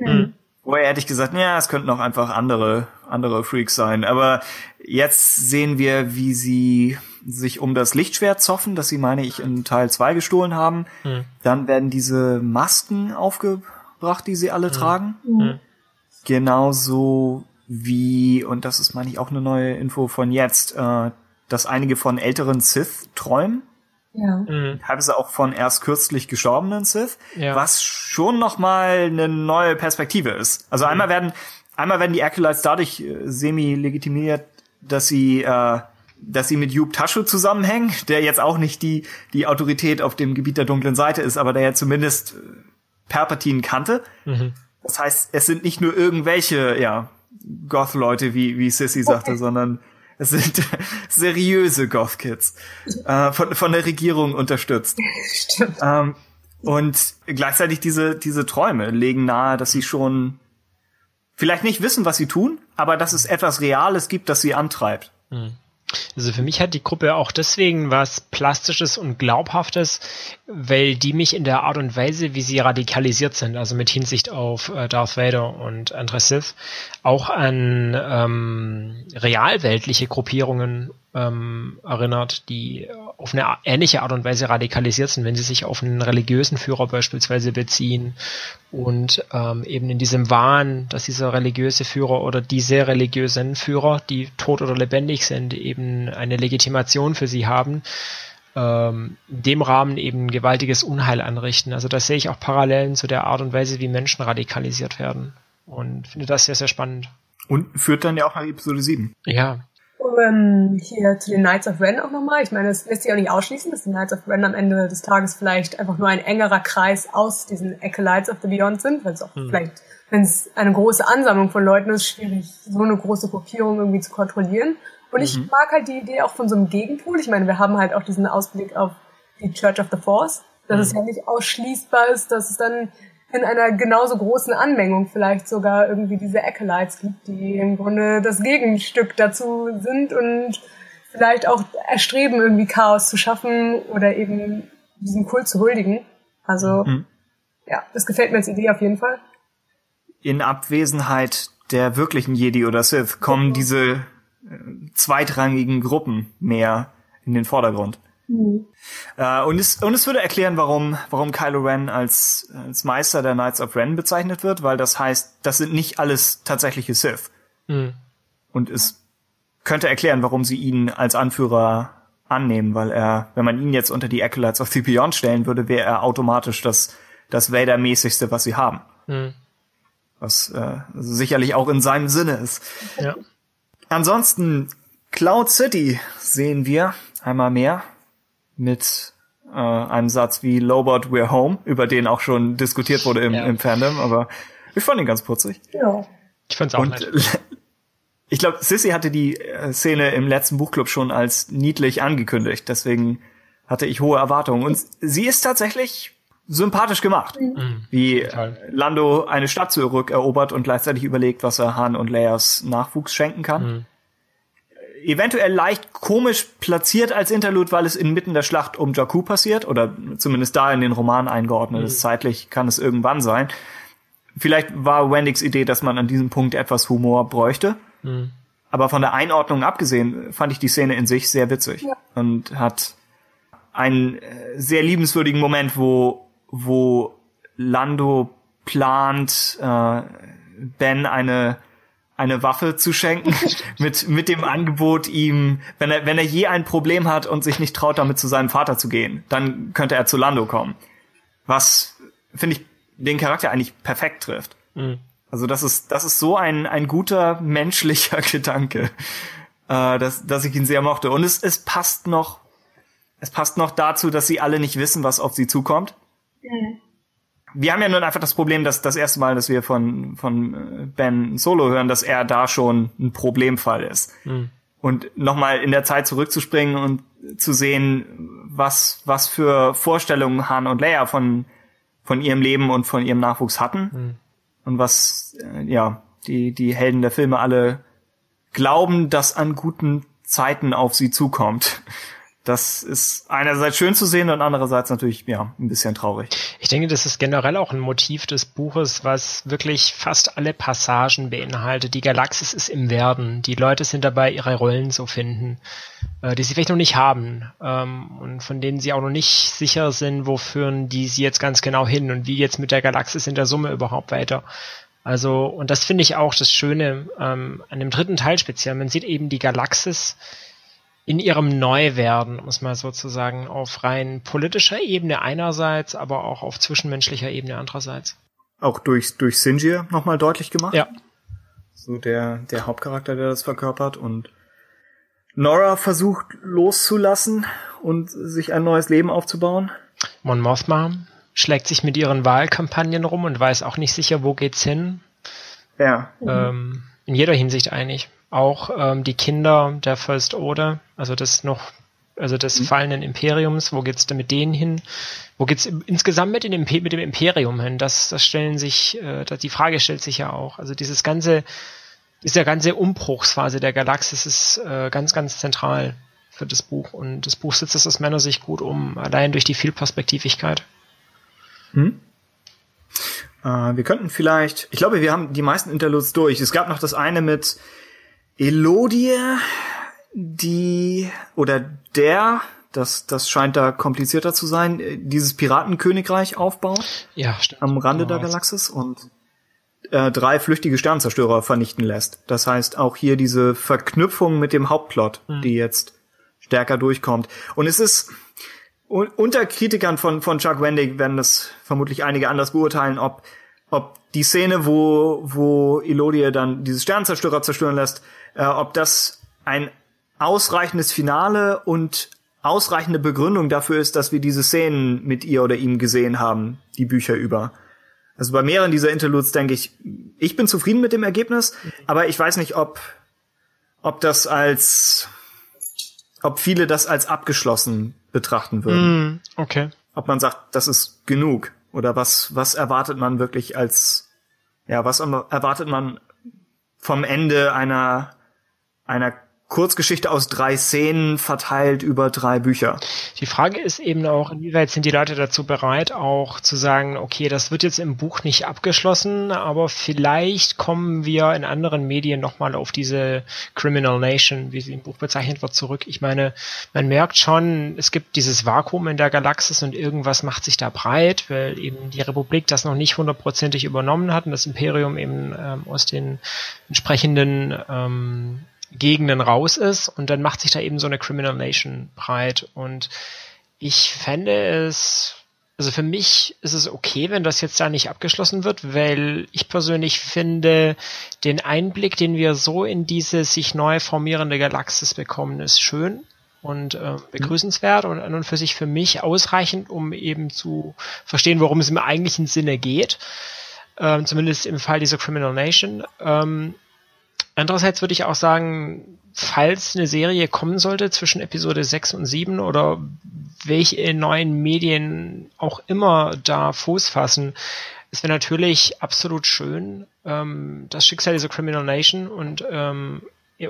Mhm. Vorher hätte ich gesagt, ja, es könnten auch einfach andere, andere Freaks sein. Aber jetzt sehen wir, wie sie sich um das Lichtschwert zoffen, das sie, meine ich, in Teil 2 gestohlen haben. Mhm. Dann werden diese Masken aufgebracht, die sie alle mhm. tragen. Mhm. Genauso wie, und das ist, meine ich, auch eine neue Info von jetzt, äh, dass einige von älteren Sith träumen. Ja. Mhm. Teilweise auch von erst kürzlich gestorbenen Sith, ja. was schon noch mal eine neue Perspektive ist. Also mhm. einmal werden einmal werden die Acolytes dadurch äh, semi legitimiert, dass sie äh, dass sie mit Yub Tashu zusammenhängen, der jetzt auch nicht die die Autorität auf dem Gebiet der dunklen Seite ist, aber der ja zumindest äh, Perpatine kannte. Mhm. Das heißt, es sind nicht nur irgendwelche ja Goth-Leute, wie wie Sissy sagte, okay. sondern es sind seriöse Goth-Kids, äh, von, von der Regierung unterstützt. Stimmt. Ähm, und gleichzeitig diese, diese Träume legen nahe, dass sie schon vielleicht nicht wissen, was sie tun, aber dass es etwas Reales gibt, das sie antreibt. Hm. Also für mich hat die Gruppe auch deswegen was Plastisches und Glaubhaftes, weil die mich in der Art und Weise, wie sie radikalisiert sind, also mit Hinsicht auf äh, Darth Vader und andere Sith, auch an ähm, realweltliche Gruppierungen ähm, erinnert, die auf eine ähnliche Art und Weise radikalisiert sind, wenn sie sich auf einen religiösen Führer beispielsweise beziehen und ähm, eben in diesem Wahn, dass dieser religiöse Führer oder diese religiösen Führer, die tot oder lebendig sind, eben eine Legitimation für sie haben, ähm, in dem Rahmen eben gewaltiges Unheil anrichten. Also da sehe ich auch Parallelen zu der Art und Weise, wie Menschen radikalisiert werden und finde das sehr, sehr spannend. Und führt dann ja auch nach Episode 7. Ja, ähm, hier zu den Knights of Ren auch nochmal. Ich meine, das lässt sich auch nicht ausschließen, dass die Knights of Ren am Ende des Tages vielleicht einfach nur ein engerer Kreis aus diesen Acolytes of the Beyond sind, weil es auch hm. vielleicht, wenn es eine große Ansammlung von Leuten ist, schwierig, so eine große Gruppierung irgendwie zu kontrollieren. Und mhm. ich mag halt die Idee auch von so einem Gegenpool. Ich meine, wir haben halt auch diesen Ausblick auf die Church of the Force, dass mhm. es ja nicht ausschließbar ist, dass es dann in einer genauso großen Anmengung vielleicht sogar irgendwie diese Acolytes gibt, die im Grunde das Gegenstück dazu sind und vielleicht auch erstreben, irgendwie Chaos zu schaffen oder eben diesen Kult zu huldigen. Also, mhm. ja, das gefällt mir als Idee auf jeden Fall. In Abwesenheit der wirklichen Jedi oder Sith kommen mhm. diese äh, zweitrangigen Gruppen mehr in den Vordergrund. Mhm. Äh, und, es, und es würde erklären, warum, warum Kylo Ren als, als Meister der Knights of Ren bezeichnet wird, weil das heißt, das sind nicht alles tatsächliche Sith. Mhm. Und es könnte erklären, warum sie ihn als Anführer annehmen, weil er, wenn man ihn jetzt unter die Acolytes of the Beyond stellen würde, wäre er automatisch das, das Vader-mäßigste, was sie haben. Mhm. Was äh, sicherlich auch in seinem Sinne ist. Ja. Ansonsten, Cloud City sehen wir einmal mehr mit äh, einem Satz wie Lobot, we're home, über den auch schon diskutiert wurde im, ja. im Fandom, aber ich fand ihn ganz putzig. Ja. Ich fand's auch Und, nett. Ich glaube, Sissy hatte die äh, Szene im letzten Buchclub schon als niedlich angekündigt, deswegen hatte ich hohe Erwartungen. Und sie ist tatsächlich sympathisch gemacht, mhm. wie Total. Lando eine Stadt zurückerobert und gleichzeitig überlegt, was er Han und Leias Nachwuchs schenken kann. Mhm eventuell leicht komisch platziert als Interlude, weil es inmitten der Schlacht um Jakku passiert oder zumindest da in den Roman eingeordnet ist. Mhm. Zeitlich kann es irgendwann sein. Vielleicht war Wendicks Idee, dass man an diesem Punkt etwas Humor bräuchte. Mhm. Aber von der Einordnung abgesehen fand ich die Szene in sich sehr witzig ja. und hat einen äh, sehr liebenswürdigen Moment, wo, wo Lando plant, äh, Ben eine eine Waffe zu schenken mit mit dem Angebot ihm, wenn er wenn er je ein Problem hat und sich nicht traut damit zu seinem Vater zu gehen, dann könnte er zu Lando kommen. Was finde ich den Charakter eigentlich perfekt trifft. Mhm. Also das ist das ist so ein ein guter menschlicher Gedanke, äh, dass dass ich ihn sehr mochte und es es passt noch es passt noch dazu, dass sie alle nicht wissen, was auf sie zukommt. Mhm wir haben ja nun einfach das Problem, dass das erste Mal, dass wir von, von äh, Ben Solo hören, dass er da schon ein Problemfall ist. Mhm. Und nochmal in der Zeit zurückzuspringen und zu sehen, was, was für Vorstellungen Han und Leia von, von ihrem Leben und von ihrem Nachwuchs hatten. Mhm. Und was, äh, ja, die, die Helden der Filme alle glauben, dass an guten Zeiten auf sie zukommt. Das ist einerseits schön zu sehen und andererseits natürlich, ja, ein bisschen traurig. Ich denke, das ist generell auch ein Motiv des Buches, was wirklich fast alle Passagen beinhaltet. Die Galaxis ist im Werden. Die Leute sind dabei, ihre Rollen zu finden, äh, die sie vielleicht noch nicht haben ähm, und von denen sie auch noch nicht sicher sind, wo führen die sie jetzt ganz genau hin und wie jetzt mit der Galaxis in der Summe überhaupt weiter. Also, und das finde ich auch das Schöne ähm, an dem dritten Teil speziell. Man sieht eben die Galaxis in ihrem Neuwerden, muss man sozusagen auf rein politischer Ebene einerseits, aber auch auf zwischenmenschlicher Ebene andererseits. Auch durch, durch Sinjir nochmal deutlich gemacht? Ja. So der, der Hauptcharakter, der das verkörpert und Nora versucht loszulassen und sich ein neues Leben aufzubauen. Mon Mothma schlägt sich mit ihren Wahlkampagnen rum und weiß auch nicht sicher, wo geht's hin. Ja. Ähm, in jeder Hinsicht eigentlich auch ähm, die Kinder der First Order, also des noch, also des mhm. fallenden Imperiums, wo geht's denn mit denen hin? Wo geht's insgesamt mit, dem, Imperium hin? Das, das stellen sich, äh, das, die Frage stellt sich ja auch. Also dieses ganze, diese ganze Umbruchsphase der Galaxis ist äh, ganz, ganz zentral für das Buch. Und das Buch sitzt es aus meiner Sicht gut um, allein durch die Vielperspektivigkeit. Hm? Äh, wir könnten vielleicht, ich glaube, wir haben die meisten Interludes durch. Es gab noch das eine mit Elodie, die oder der, das, das scheint da komplizierter zu sein, dieses Piratenkönigreich aufbaut. Ja, stimmt. Am Rande der Galaxis und äh, drei flüchtige Sternzerstörer vernichten lässt. Das heißt auch hier diese Verknüpfung mit dem Hauptplot, mhm. die jetzt stärker durchkommt. Und es ist unter Kritikern von, von Chuck Wendig werden das vermutlich einige anders beurteilen, ob, ob die Szene, wo, wo Elodie dann dieses Sternzerstörer zerstören lässt, äh, ob das ein ausreichendes Finale und ausreichende Begründung dafür ist, dass wir diese Szenen mit ihr oder ihm gesehen haben, die Bücher über. Also bei mehreren dieser Interludes denke ich, ich bin zufrieden mit dem Ergebnis, aber ich weiß nicht, ob, ob das als, ob viele das als abgeschlossen betrachten würden. Mm, okay. Ob man sagt, das ist genug. Oder was, was erwartet man wirklich als, ja, was erwartet man vom Ende einer einer Kurzgeschichte aus drei Szenen verteilt über drei Bücher. Die Frage ist eben auch, inwieweit sind die Leute dazu bereit, auch zu sagen, okay, das wird jetzt im Buch nicht abgeschlossen, aber vielleicht kommen wir in anderen Medien nochmal auf diese Criminal Nation, wie sie im Buch bezeichnet wird, zurück. Ich meine, man merkt schon, es gibt dieses Vakuum in der Galaxis und irgendwas macht sich da breit, weil eben die Republik das noch nicht hundertprozentig übernommen hat und das Imperium eben ähm, aus den entsprechenden ähm, Gegenden raus ist und dann macht sich da eben so eine Criminal Nation breit und ich fände es, also für mich ist es okay, wenn das jetzt da nicht abgeschlossen wird, weil ich persönlich finde, den Einblick, den wir so in diese sich neu formierende Galaxis bekommen, ist schön und äh, begrüßenswert und an und für sich für mich ausreichend, um eben zu verstehen, worum es im eigentlichen Sinne geht. Ähm, zumindest im Fall dieser Criminal Nation. Ähm, Andererseits würde ich auch sagen, falls eine Serie kommen sollte zwischen Episode 6 und 7 oder welche neuen Medien auch immer da Fuß fassen, es wäre natürlich absolut schön, ähm, das Schicksal dieser Criminal Nation und ähm,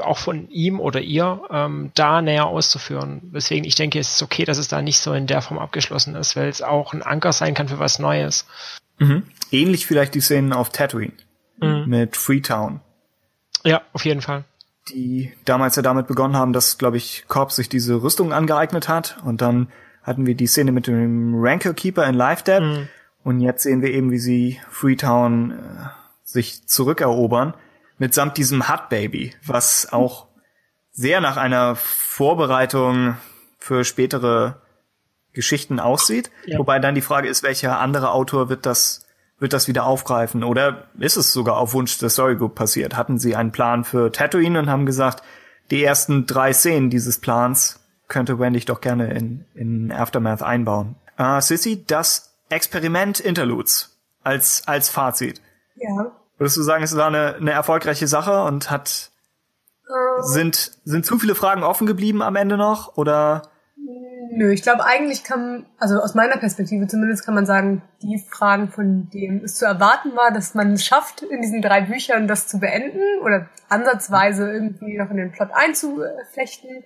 auch von ihm oder ihr ähm, da näher auszuführen. Weswegen ich denke, es ist okay, dass es da nicht so in der Form abgeschlossen ist, weil es auch ein Anker sein kann für was Neues. Mhm. Ähnlich vielleicht die Szenen auf Tatooine mhm. mit Freetown. Ja, auf jeden Fall. Die damals ja damit begonnen haben, dass, glaube ich, Korb sich diese Rüstung angeeignet hat. Und dann hatten wir die Szene mit dem Rancor Keeper in Live Depth. Mhm. Und jetzt sehen wir eben, wie sie Freetown äh, sich zurückerobern. Mitsamt diesem Hut Baby, was auch sehr nach einer Vorbereitung für spätere Geschichten aussieht. Ja. Wobei dann die Frage ist, welcher andere Autor wird das wird das wieder aufgreifen? Oder ist es sogar auf Wunsch der Story Group passiert? Hatten sie einen Plan für Tatooine und haben gesagt, die ersten drei Szenen dieses Plans könnte Wendy doch gerne in, in Aftermath einbauen. Uh, Sissy, das Experiment Interludes als, als Fazit. Ja. Würdest du sagen, es war eine, eine erfolgreiche Sache und hat, uh. sind, sind zu viele Fragen offen geblieben am Ende noch? Oder Nö, ich glaube eigentlich kann, also aus meiner Perspektive zumindest kann man sagen, die Fragen, von denen es zu erwarten war, dass man es schafft, in diesen drei Büchern das zu beenden oder ansatzweise irgendwie noch in den Plot einzuflechten,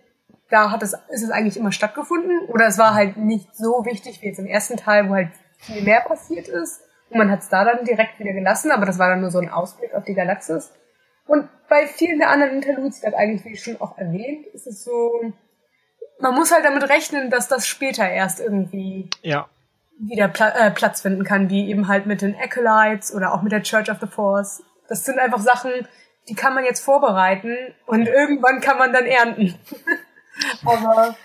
da hat es, ist es eigentlich immer stattgefunden. Oder es war halt nicht so wichtig wie jetzt im ersten Teil, wo halt viel mehr passiert ist. Und man hat es da dann direkt wieder gelassen, aber das war dann nur so ein Ausblick auf die Galaxis. Und bei vielen der anderen Interludes, ich eigentlich, wie schon auch erwähnt, ist es so, man muss halt damit rechnen, dass das später erst irgendwie ja. wieder Pla äh, Platz finden kann, wie eben halt mit den Acolytes oder auch mit der Church of the Force. Das sind einfach Sachen, die kann man jetzt vorbereiten und irgendwann kann man dann ernten. Aber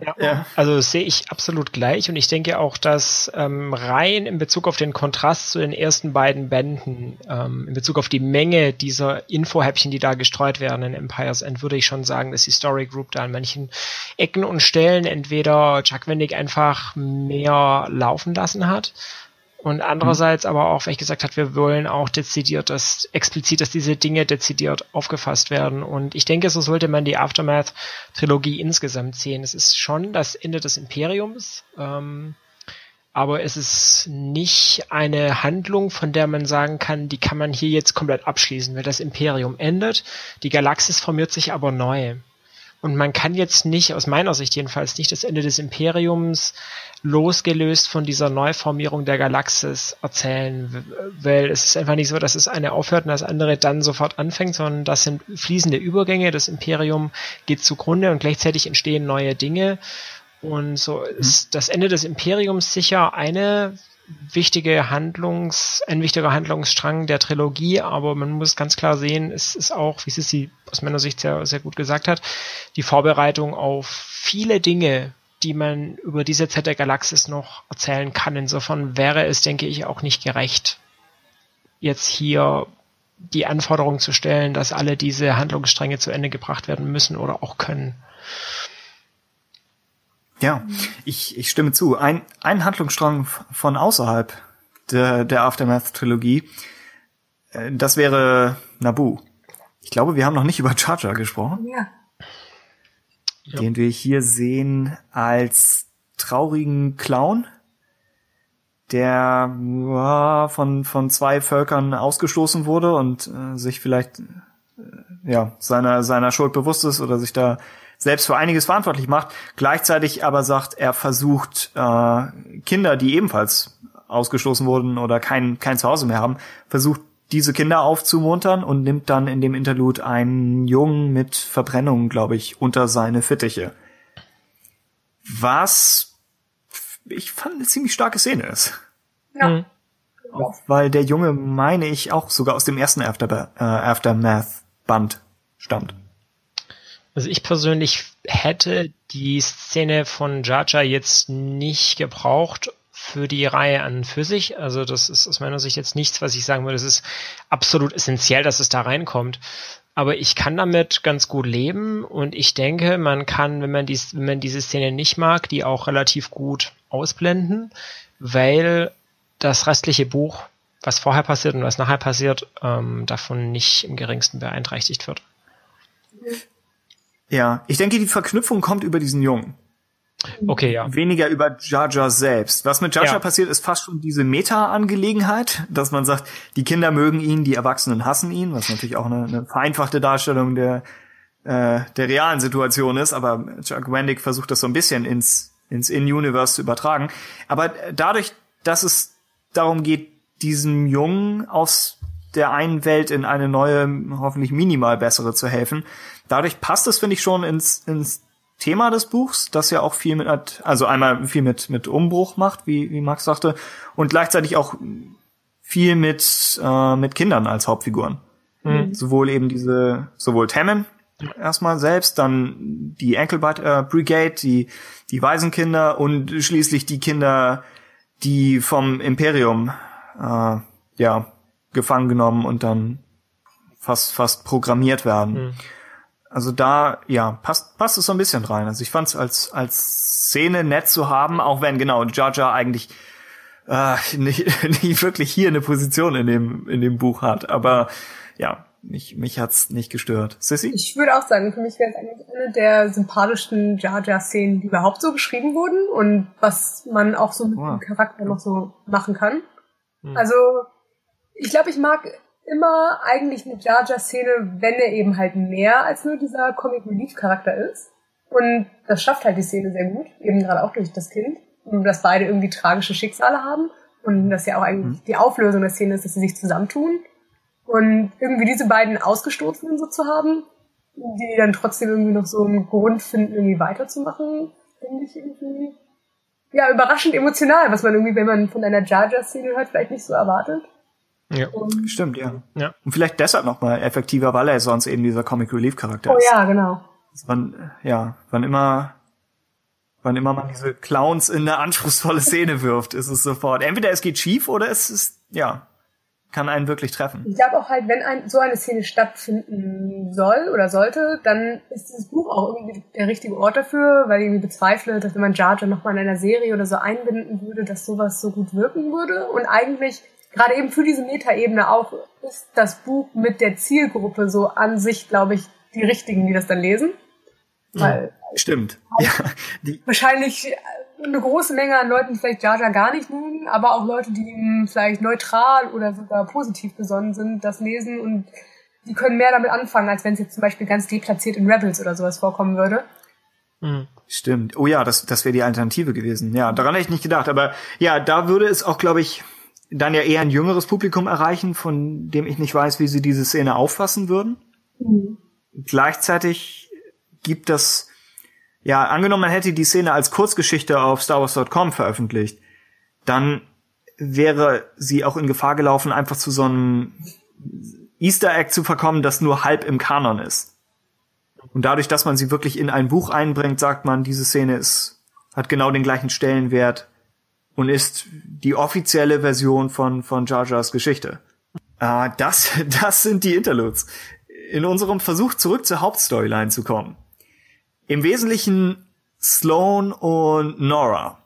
ja. ja. Also sehe ich absolut gleich und ich denke auch, dass ähm, rein in Bezug auf den Kontrast zu den ersten beiden Bänden, ähm, in Bezug auf die Menge dieser Infohäppchen, die da gestreut werden in Empire's End, würde ich schon sagen, dass die Story Group da an manchen Ecken und Stellen entweder Chuck Wendig einfach mehr laufen lassen hat und andererseits aber auch, weil ich gesagt hat, wir wollen auch dezidiert, dass explizit, dass diese Dinge dezidiert aufgefasst werden. Und ich denke, so sollte man die Aftermath-Trilogie insgesamt sehen. Es ist schon das Ende des Imperiums, ähm, aber es ist nicht eine Handlung, von der man sagen kann, die kann man hier jetzt komplett abschließen, weil das Imperium endet, die Galaxis formiert sich aber neu. Und man kann jetzt nicht, aus meiner Sicht jedenfalls, nicht das Ende des Imperiums losgelöst von dieser Neuformierung der Galaxis erzählen, weil es ist einfach nicht so, dass es eine aufhört und das andere dann sofort anfängt, sondern das sind fließende Übergänge. Das Imperium geht zugrunde und gleichzeitig entstehen neue Dinge. Und so mhm. ist das Ende des Imperiums sicher eine wichtige Handlungs, ein wichtiger Handlungsstrang der Trilogie, aber man muss ganz klar sehen, es ist auch, wie Sissi aus meiner Sicht sehr, sehr gut gesagt hat, die Vorbereitung auf viele Dinge, die man über diese Zeit der Galaxis noch erzählen kann. Insofern wäre es, denke ich, auch nicht gerecht, jetzt hier die Anforderung zu stellen, dass alle diese Handlungsstränge zu Ende gebracht werden müssen oder auch können. Ja, ich, ich stimme zu. Ein, ein Handlungsstrang von außerhalb der, der Aftermath-Trilogie, äh, das wäre Nabu. Ich glaube, wir haben noch nicht über Jar Jar gesprochen. Ja. Den wir hier sehen als traurigen Clown, der ja, von, von zwei Völkern ausgestoßen wurde und äh, sich vielleicht äh, ja, seiner, seiner Schuld bewusst ist oder sich da selbst für einiges verantwortlich macht, gleichzeitig aber sagt, er versucht äh, Kinder, die ebenfalls ausgestoßen wurden oder kein, kein Zuhause mehr haben, versucht diese Kinder aufzumuntern und nimmt dann in dem Interlude einen Jungen mit Verbrennungen, glaube ich, unter seine Fittiche. Was ich fand eine ziemlich starke Szene ist. Ja. Mhm. Auch weil der Junge, meine ich, auch sogar aus dem ersten After, äh, Aftermath-Band stammt. Also ich persönlich hätte die Szene von Jaja jetzt nicht gebraucht für die Reihe an für sich. Also das ist aus meiner Sicht jetzt nichts, was ich sagen würde, es ist absolut essentiell, dass es da reinkommt. Aber ich kann damit ganz gut leben und ich denke, man kann, wenn man, dies, wenn man diese Szene nicht mag, die auch relativ gut ausblenden, weil das restliche Buch, was vorher passiert und was nachher passiert, ähm, davon nicht im geringsten beeinträchtigt wird. Ja, ich denke, die Verknüpfung kommt über diesen Jungen. Okay, ja. Weniger über Jar Jar selbst. Was mit Jar Jar ja. passiert, ist fast schon diese Meta-Angelegenheit, dass man sagt, die Kinder mögen ihn, die Erwachsenen hassen ihn, was natürlich auch eine, eine vereinfachte Darstellung der, äh, der realen Situation ist, aber Chuck Wendig versucht das so ein bisschen ins, ins In-Universe zu übertragen. Aber dadurch, dass es darum geht, diesem Jungen aus der einen Welt in eine neue, hoffentlich minimal bessere zu helfen, dadurch passt es, finde ich, schon ins, ins Thema des Buchs, das ja auch viel mit, also einmal viel mit, mit Umbruch macht, wie, wie Max sagte, und gleichzeitig auch viel mit, äh, mit Kindern als Hauptfiguren. Mhm. Sowohl eben diese, sowohl Tammen erstmal selbst, dann die Ankle äh, Brigade, die, die Waisenkinder und schließlich die Kinder, die vom Imperium, äh, ja, gefangen genommen und dann fast, fast programmiert werden. Mhm. Also da, ja, passt, passt es so ein bisschen rein. Also ich fand es als, als Szene nett zu haben, auch wenn genau Jar Jar eigentlich äh, nicht, nicht wirklich hier eine Position in dem, in dem Buch hat. Aber ja, mich, mich hat's nicht gestört. Sissy? Ich würde auch sagen, für mich wäre es eigentlich eine der sympathischsten Jar Jar Szenen, die überhaupt so geschrieben wurden und was man auch so mit Wow. dem Charakter noch so machen kann. Also, ich glaube, ich mag immer eigentlich eine Jar Jar Szene, wenn er eben halt mehr als nur dieser Comic Relief Charakter ist. Und das schafft halt die Szene sehr gut, eben gerade auch durch das Kind. Und dass beide irgendwie tragische Schicksale haben. Und dass ja auch eigentlich die Auflösung der Szene ist, dass sie sich zusammentun. Und irgendwie diese beiden Ausgestoßenen so zu haben, die dann trotzdem irgendwie noch so einen Grund finden, irgendwie weiterzumachen, finde ich irgendwie, ja, überraschend emotional, was man irgendwie, wenn man von einer Jar Jar Szene hört, vielleicht nicht so erwartet. Ja. Und, Stimmt, ja. Ja. Und vielleicht deshalb nochmal effektiver, weil er sonst eben dieser Comic Relief Charakter oh ist. ja, genau. Wann, ja, wann immer, wann immer man diese Clowns in eine anspruchsvolle Szene wirft, ist es sofort. Entweder es geht schief oder es ist, ja, kann einen wirklich treffen. Ich glaube auch halt, wenn ein, so eine Szene stattfinden soll oder sollte, dann ist dieses Buch auch irgendwie der richtige Ort dafür, weil ich irgendwie bezweifle, dass wenn man Jar Jar nochmal in einer Serie oder so einbinden würde, dass sowas so gut wirken würde. Und eigentlich, gerade eben für diese Metaebene auch, ist das Buch mit der Zielgruppe so an sich, glaube ich, die richtigen, die das dann lesen. Weil Stimmt. Ja, wahrscheinlich eine große Menge an Leuten vielleicht Jar Jar gar nicht mögen, aber auch Leute, die ihm vielleicht neutral oder sogar positiv besonnen sind, das lesen und die können mehr damit anfangen, als wenn es jetzt zum Beispiel ganz deplatziert in Rebels oder sowas vorkommen würde. Mhm. Stimmt. Oh ja, das, das wäre die Alternative gewesen. Ja, daran hätte ich nicht gedacht. Aber ja, da würde es auch, glaube ich, dann ja eher ein jüngeres Publikum erreichen, von dem ich nicht weiß, wie sie diese Szene auffassen würden. Gleichzeitig gibt das, ja, angenommen, man hätte die Szene als Kurzgeschichte auf StarWars.com veröffentlicht, dann wäre sie auch in Gefahr gelaufen, einfach zu so einem Easter Egg zu verkommen, das nur halb im Kanon ist. Und dadurch, dass man sie wirklich in ein Buch einbringt, sagt man, diese Szene ist, hat genau den gleichen Stellenwert und ist die offizielle Version von, von Jar Jars Geschichte. Ah, das, das sind die Interludes. In unserem Versuch zurück zur Hauptstoryline zu kommen. Im Wesentlichen Sloane und Nora.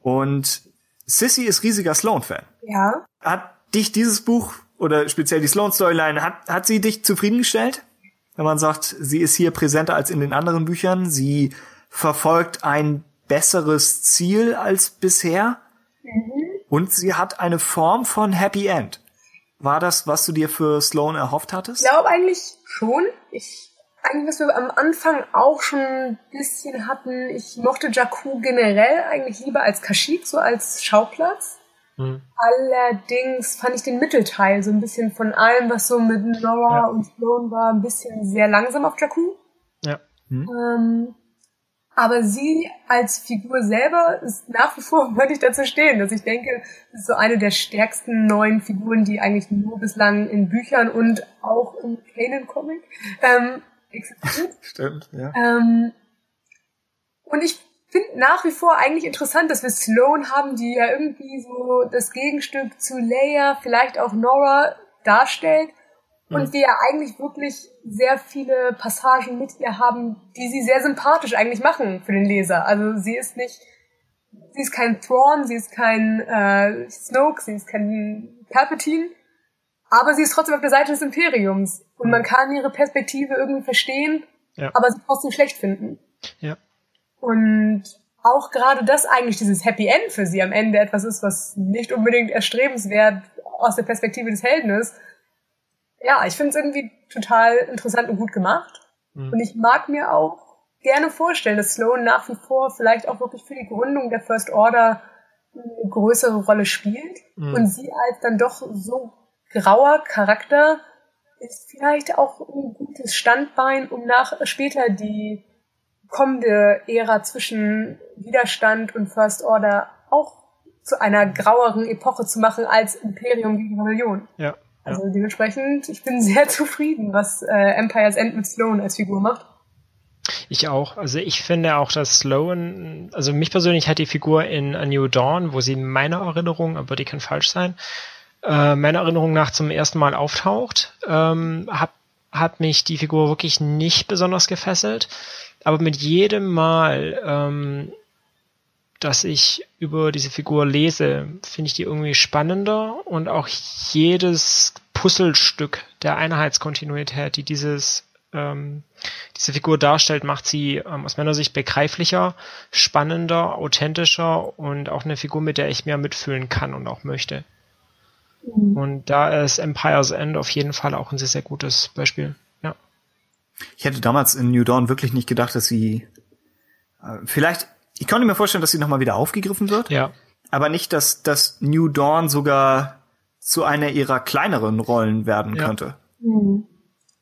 Und Sissy ist riesiger Sloane-Fan. Ja. Hat dich dieses Buch oder speziell die Sloan-Storyline, hat, hat sie dich zufriedengestellt? Wenn man sagt, sie ist hier präsenter als in den anderen Büchern, sie verfolgt ein besseres Ziel als bisher und sie hat eine Form von Happy End. War das, was du dir für Sloan erhofft hattest? Ich glaube eigentlich schon. Ich, eigentlich, was wir am Anfang auch schon ein bisschen hatten, ich mochte Jakku generell eigentlich lieber als Kashyyyk, so als Schauplatz. Mhm. Allerdings fand ich den Mittelteil so ein bisschen von allem, was so mit Nora Ja. und Sloan war, ein bisschen sehr langsam auf Jakku. Ja. Ähm, aber sie als Figur selber ist nach wie vor, würde ich dazu stehen, dass ich denke, das ist so eine der stärksten neuen Figuren, die eigentlich nur bislang in Büchern und auch im Kanan-Comic ähm, existiert. Stimmt, ja. Ähm, und ich finde nach wie vor eigentlich interessant, dass wir Sloane haben, die ja irgendwie so das Gegenstück zu Leia, vielleicht auch Nora darstellt. Und wir ja eigentlich wirklich sehr viele Passagen mit ihr haben, die sie sehr sympathisch eigentlich machen für den Leser. Also sie ist nicht, sie ist kein Thrawn, sie ist kein äh, Snoke, sie ist kein Palpatine, aber sie ist trotzdem auf der Seite des Imperiums. Und man kann ihre Perspektive irgendwie verstehen, Ja. aber sie trotzdem schlecht finden. Ja. Und auch gerade das eigentlich dieses Happy End für sie am Ende etwas ist, was nicht unbedingt erstrebenswert aus der Perspektive des Helden ist. Ja, ich finde es irgendwie total interessant und gut gemacht. Mhm. Und ich mag mir auch gerne vorstellen, dass Sloan nach wie vor vielleicht auch wirklich für die Gründung der First Order eine größere Rolle spielt. Mhm. Und sie als dann doch so grauer Charakter ist vielleicht auch ein gutes Standbein, um nach später die kommende Ära zwischen Widerstand und First Order auch zu einer graueren Epoche zu machen als Imperium gegen Rebellion. Ja. Also dementsprechend, ich bin sehr zufrieden, was äh, Empire's End mit Sloan als Figur macht. Ich auch. Also ich finde auch, dass Sloan, also mich persönlich hat die Figur in A New Dawn, wo sie meiner Erinnerung, aber die kann falsch sein, äh, meiner Erinnerung nach zum ersten Mal auftaucht, ähm, hat, hat mich die Figur wirklich nicht besonders gefesselt. Aber mit jedem Mal, ähm, dass ich über diese Figur lese, finde ich die irgendwie spannender und auch jedes Puzzlestück der Einheitskontinuität, die dieses ähm, diese Figur darstellt, macht sie ähm, aus meiner Sicht begreiflicher, spannender, authentischer und auch eine Figur, mit der ich mehr mitfühlen kann und auch möchte. Mhm. Und da ist Empire's End auf jeden Fall auch ein sehr, sehr gutes Beispiel. Ja. Ich hätte damals in New Dawn wirklich nicht gedacht, dass sie äh, vielleicht, ich konnte mir vorstellen, dass sie nochmal wieder aufgegriffen wird. Ja. Aber nicht, dass, dass New Dawn sogar zu einer ihrer kleineren Rollen werden ja. könnte. Mhm.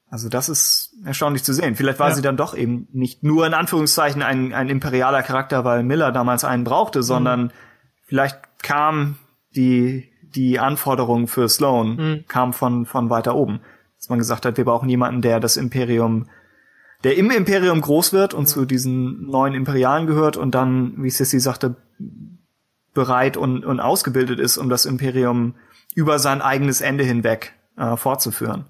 Also das ist erstaunlich zu sehen. Vielleicht war ja. sie dann doch eben nicht nur in Anführungszeichen ein, ein imperialer Charakter, weil Miller damals einen brauchte, sondern mhm. vielleicht kam die, die Anforderung für Sloan mhm. kam von, von weiter oben. Dass man gesagt hat, wir brauchen jemanden, der das Imperium, der im Imperium groß wird und zu diesen neuen Imperialen gehört und dann, wie Sissy sagte, bereit und, und ausgebildet ist, um das Imperium über sein eigenes Ende hinweg äh, fortzuführen.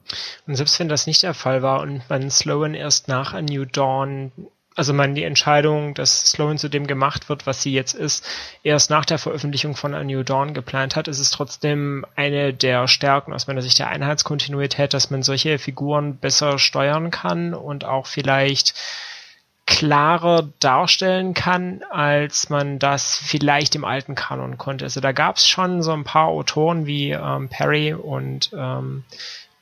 Und selbst wenn das nicht der Fall war und man Sloan erst nach A New Dawn, also man die Entscheidung, dass Sloan zu dem gemacht wird, was sie jetzt ist, erst nach der Veröffentlichung von A New Dawn geplant hat, ist es trotzdem eine der Stärken aus meiner Sicht der Einheitskontinuität, dass man solche Figuren besser steuern kann und auch vielleicht klarer darstellen kann, als man das vielleicht im alten Kanon konnte. Also da gab es schon so ein paar Autoren wie ähm, Perry und ähm,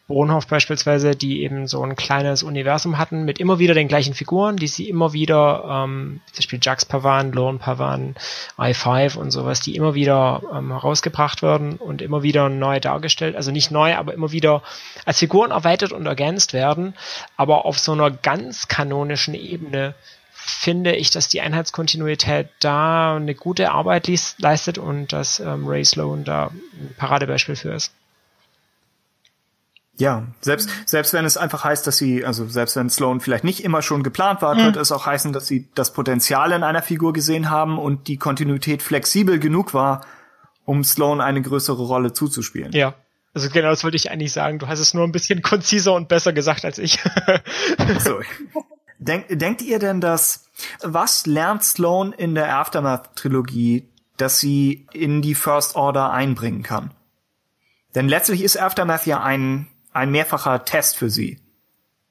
Bronhoff beispielsweise, die eben so ein kleines Universum hatten mit immer wieder den gleichen Figuren, die sie immer wieder, ähm, zum Beispiel Jax Pavan, Lorne Pavan, I5 und sowas, die immer wieder ähm, herausgebracht werden und immer wieder neu dargestellt, also nicht neu, aber immer wieder als Figuren erweitert und ergänzt werden, aber auf so einer ganz kanonischen Ebene finde ich, dass die Einheitskontinuität da eine gute Arbeit leistet und dass ähm, Ray Sloan da ein Paradebeispiel für ist. Ja, selbst, selbst wenn es einfach heißt, dass sie, also selbst wenn Sloan vielleicht nicht immer schon geplant war, mhm. könnte es auch heißen, dass sie das Potenzial in einer Figur gesehen haben und die Kontinuität flexibel genug war, um Sloan eine größere Rolle zuzuspielen. Ja. Also genau, das wollte ich eigentlich sagen. Du hast es nur ein bisschen konziser und besser gesagt als ich. so. Denk, denkt ihr denn, dass, was lernt Sloan in der Aftermath-Trilogie, dass sie in die First Order einbringen kann? Denn letztlich ist Aftermath ja ein ein mehrfacher Test für sie.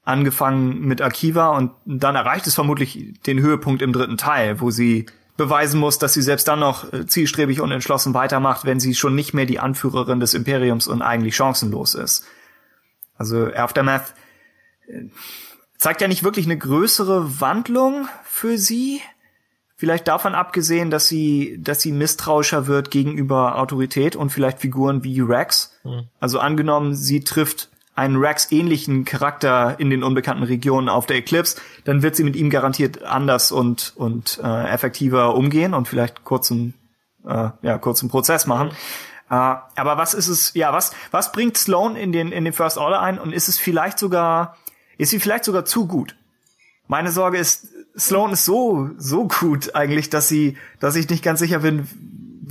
Angefangen mit Akiva und dann erreicht es vermutlich den Höhepunkt im dritten Teil, wo sie beweisen muss, dass sie selbst dann noch äh, zielstrebig und entschlossen weitermacht, wenn sie schon nicht mehr die Anführerin des Imperiums und eigentlich chancenlos ist. Also Aftermath äh, zeigt ja nicht wirklich eine größere Wandlung für sie. Vielleicht davon abgesehen, dass sie, dass sie misstrauischer wird gegenüber Autorität und vielleicht Figuren wie Rex. Mhm. Also angenommen, sie trifft einen Rex-ähnlichen Charakter in den unbekannten Regionen auf der Eclipse, dann wird sie mit ihm garantiert anders und, und äh, effektiver umgehen und vielleicht kurzen, äh, ja, kurzen Prozess machen. Mhm. Äh, aber was ist es, ja, was, was bringt Sloan in den, in den First Order ein und ist es vielleicht sogar, ist sie vielleicht sogar zu gut? Meine Sorge ist, Sloan ist so, so gut eigentlich, dass sie, dass ich nicht ganz sicher bin,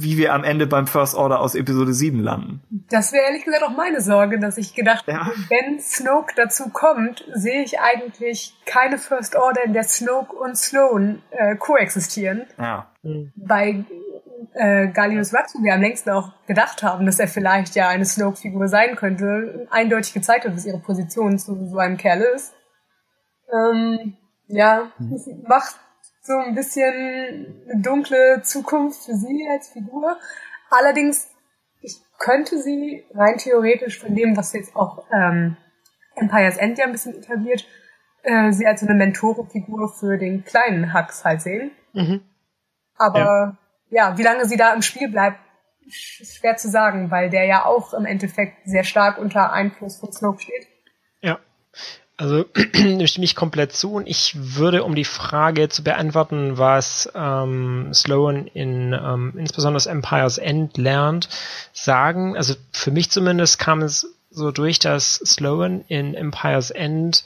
wie wir am Ende beim First Order aus Episode 7 landen. Das wäre ehrlich gesagt auch meine Sorge, dass ich gedacht, ja. wenn Snoke dazu kommt, sehe ich eigentlich keine First Order, in der Snoke und Sloan äh, koexistieren. Ja. Bei äh, Gallius Rax, wo wir am längsten auch gedacht haben, dass er vielleicht ja eine Snoke-Figur sein könnte, eindeutig gezeigt hat, dass ihre Position zu so einem Kerl ist. Ähm, ja, mhm. macht so ein bisschen eine dunkle Zukunft für sie als Figur. Allerdings, ich könnte sie rein theoretisch von dem, was jetzt auch ähm, Empire's End ja ein bisschen etabliert, äh, sie als eine Mentorenfigur für den kleinen Hux halt sehen. Mhm. Aber ja. ja, wie lange sie da im Spiel bleibt, ist schwer zu sagen, weil der ja auch im Endeffekt sehr stark unter Einfluss von Snoke steht. Ja. Also stimme ich komplett zu und ich würde, um die Frage zu beantworten, was ähm, Sloan in ähm, insbesondere Empire's End lernt, sagen, also für mich zumindest kam es so durch, dass Sloan in Empire's End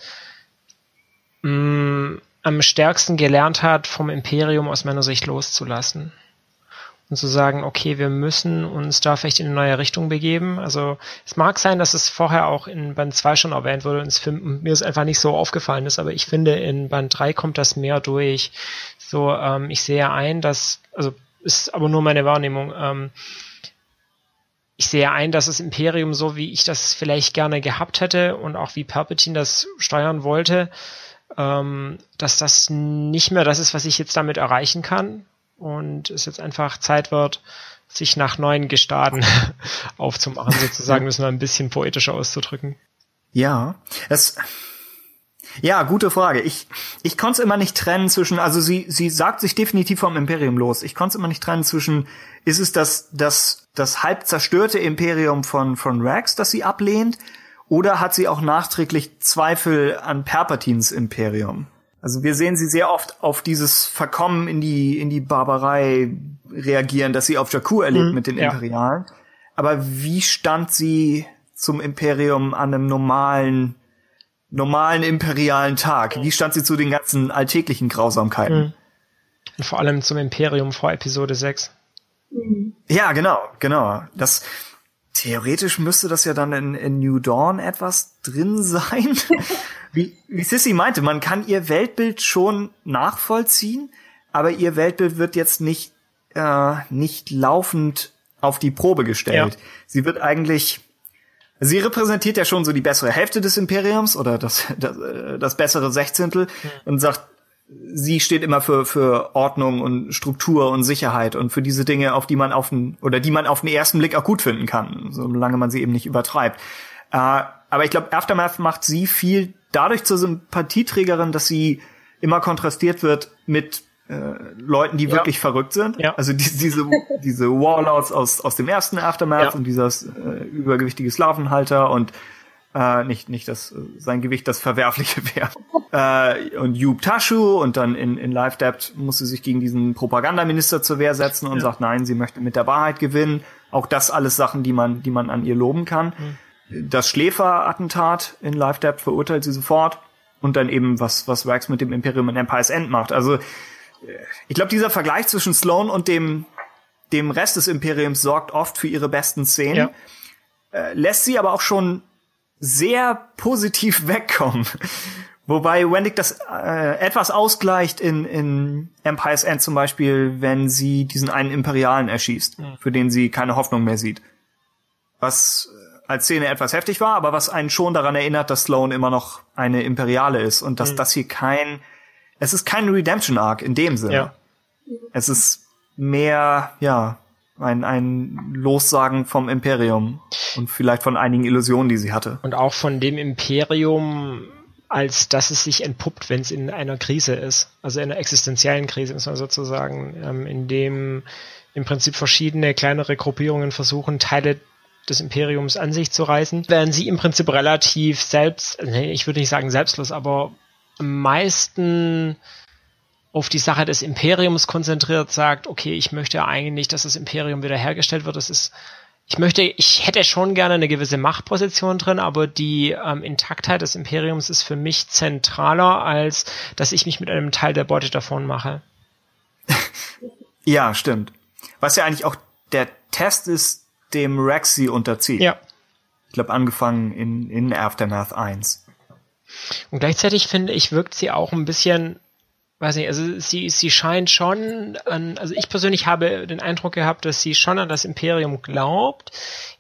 mh, mm, am stärksten gelernt hat, vom Imperium aus meiner Sicht loszulassen und zu sagen, okay, wir müssen uns da vielleicht in eine neue Richtung begeben. Also es mag sein, dass es vorher auch in Band 2 schon erwähnt wurde und es mir es einfach nicht so aufgefallen ist, aber ich finde, in Band 3 kommt das mehr durch. So, ähm, ich sehe ein, dass, also ist aber nur meine Wahrnehmung, ähm, ich sehe ein, dass das Imperium so, wie ich das vielleicht gerne gehabt hätte und auch wie Palpatine das steuern wollte, ähm, dass das nicht mehr das ist, was ich jetzt damit erreichen kann und es jetzt einfach Zeit wird, sich nach neuen Gestaden aufzumachen, sozusagen, das mal ein bisschen poetischer auszudrücken. Ja, es, ja, gute Frage. Ich, ich konnte es immer nicht trennen zwischen, also sie, sie sagt sich definitiv vom Imperium los. Ich konnte es immer nicht trennen zwischen, ist es das, das, das halb zerstörte Imperium von, von Rex, das sie ablehnt, oder hat sie auch nachträglich Zweifel an Perpatins Imperium? Also wir sehen sie sehr oft auf dieses Verkommen in die, in die Barbarei reagieren, dass sie auf Jakku erlebt mhm, mit den Imperialen. Ja. Aber wie stand sie zum Imperium an einem normalen, normalen imperialen Tag? Wie stand sie zu den ganzen alltäglichen Grausamkeiten? Mhm. Und vor allem zum Imperium vor Episode 6. Ja, genau, genau. Das, theoretisch müsste das ja dann in, in New Dawn etwas drin sein. wie, wie Sissy meinte, man kann ihr Weltbild schon nachvollziehen, aber ihr Weltbild wird jetzt nicht, äh, nicht laufend auf die Probe gestellt. Ja. Sie wird eigentlich, sie repräsentiert ja schon so die bessere Hälfte des Imperiums oder das, das, äh, das bessere Sechzehntel mhm. und sagt, sie steht immer für, für Ordnung und Struktur und Sicherheit und für diese Dinge, auf die man auf den, oder die man auf den ersten Blick auch gut finden kann, solange man sie eben nicht übertreibt. Äh, aber ich glaube, Aftermath macht sie viel dadurch zur Sympathieträgerin, dass sie immer kontrastiert wird mit äh, Leuten, die ja. wirklich verrückt sind. Ja. Also die, diese, diese Warlords aus, aus dem ersten Aftermath ja. und dieser äh, übergewichtige Sklavenhalter und äh, nicht, nicht, dass äh, sein Gewicht das Verwerfliche wäre. Äh, und Yub Tashu und dann in, in Live Debt muss sie sich gegen diesen Propagandaminister zur Wehr setzen und ja. sagt, nein, sie möchte mit der Wahrheit gewinnen. Auch das alles Sachen, die man, die man an ihr loben kann. Mhm. Das Schläferattentat in Live Debt verurteilt sie sofort. Und dann eben, was, was Wax mit dem Imperium in Empire's End macht. Also, äh, ich glaube, dieser Vergleich zwischen Sloan und dem, dem Rest des Imperiums sorgt oft für ihre besten Szenen. Ja. Äh, lässt sie aber auch schon sehr positiv wegkommen. Wobei Wendig das äh, etwas ausgleicht in, in Empire's End zum Beispiel, wenn sie diesen einen Imperialen erschießt, mhm. für den sie keine Hoffnung mehr sieht. Was als Szene etwas heftig war, aber was einen schon daran erinnert, dass Sloane immer noch eine Imperiale ist und dass mhm. das hier kein, es ist kein Redemption Arc in dem Sinne. Ja. Es ist mehr, ja, ein, ein Lossagen vom Imperium und vielleicht von einigen Illusionen, die sie hatte. Und auch von dem Imperium, als dass es sich entpuppt, wenn es in einer Krise ist, also in einer existenziellen Krise, muss man sozusagen, ähm, in dem im Prinzip verschiedene kleinere Gruppierungen versuchen, Teile des Imperiums an sich zu reißen, werden sie im Prinzip relativ selbst, nee, ich würde nicht sagen selbstlos, aber am meisten auf die Sache des Imperiums konzentriert, sagt, okay, ich möchte eigentlich, dass das Imperium wiederhergestellt wird. Das ist, ich möchte, ich hätte schon gerne eine gewisse Machtposition drin, aber die ähm, Intaktheit des Imperiums ist für mich zentraler, als dass ich mich mit einem Teil der Beute davon mache. ja, stimmt. Was ja eigentlich auch der Test ist, dem Rex sie unterzieht. Ja. Ich glaube, angefangen in, in Aftermath 1. Und gleichzeitig finde ich, wirkt sie auch ein bisschen weiß nicht, also sie, sie scheint schon an, also ich persönlich habe den Eindruck gehabt, dass sie schon an das Imperium glaubt,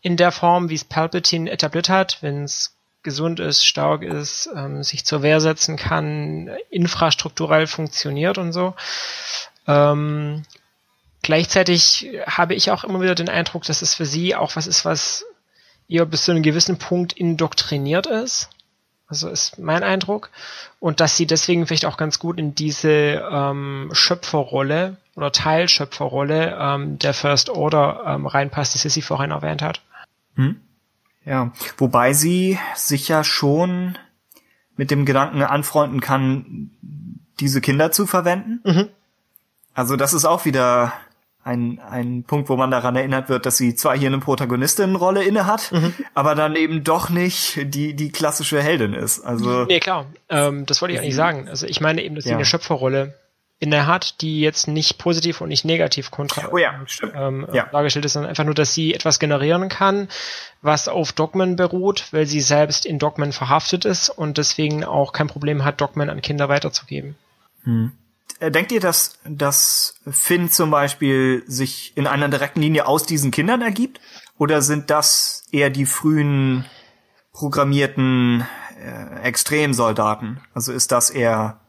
in der Form, wie es Palpatine etabliert hat, wenn es gesund ist, stark ist, ähm, sich zur Wehr setzen kann, infrastrukturell funktioniert und so. Ähm, gleichzeitig habe ich auch immer wieder den Eindruck, dass es für sie auch was ist, was ihr bis zu einem gewissen Punkt indoktriniert ist. Also ist mein Eindruck. Und dass sie deswegen vielleicht auch ganz gut in diese ähm, Schöpferrolle oder Teilschöpferrolle ähm, der First Order ähm, reinpasst, die sie vorhin erwähnt hat. Hm? Ja, wobei sie sich ja schon mit dem Gedanken anfreunden kann, diese Kinder zu verwenden. Mhm. Also das ist auch wieder ein, ein Punkt, wo man daran erinnert wird, dass sie zwar hier eine Protagonistinnenrolle inne hat, mhm. aber dann eben doch nicht die, die klassische Heldin ist. Also, nee, klar. Ähm, das wollte ich eigentlich sagen. Also ich meine eben, dass sie ja. eine Schöpferrolle inne hat, die jetzt nicht positiv und nicht negativ kontra oh ja, stimmt. Ähm, ja. dargestellt ist, sondern einfach nur, dass sie etwas generieren kann, was auf Dogmen beruht, weil sie selbst in Dogmen verhaftet ist und deswegen auch kein Problem hat, Dogmen an Kinder weiterzugeben. Hm. Äh, denkt ihr, dass, dass Finn zum Beispiel sich in einer direkten Linie aus diesen Kindern ergibt? Oder sind das eher die frühen programmierten äh, Extremsoldaten? Also ist das eher,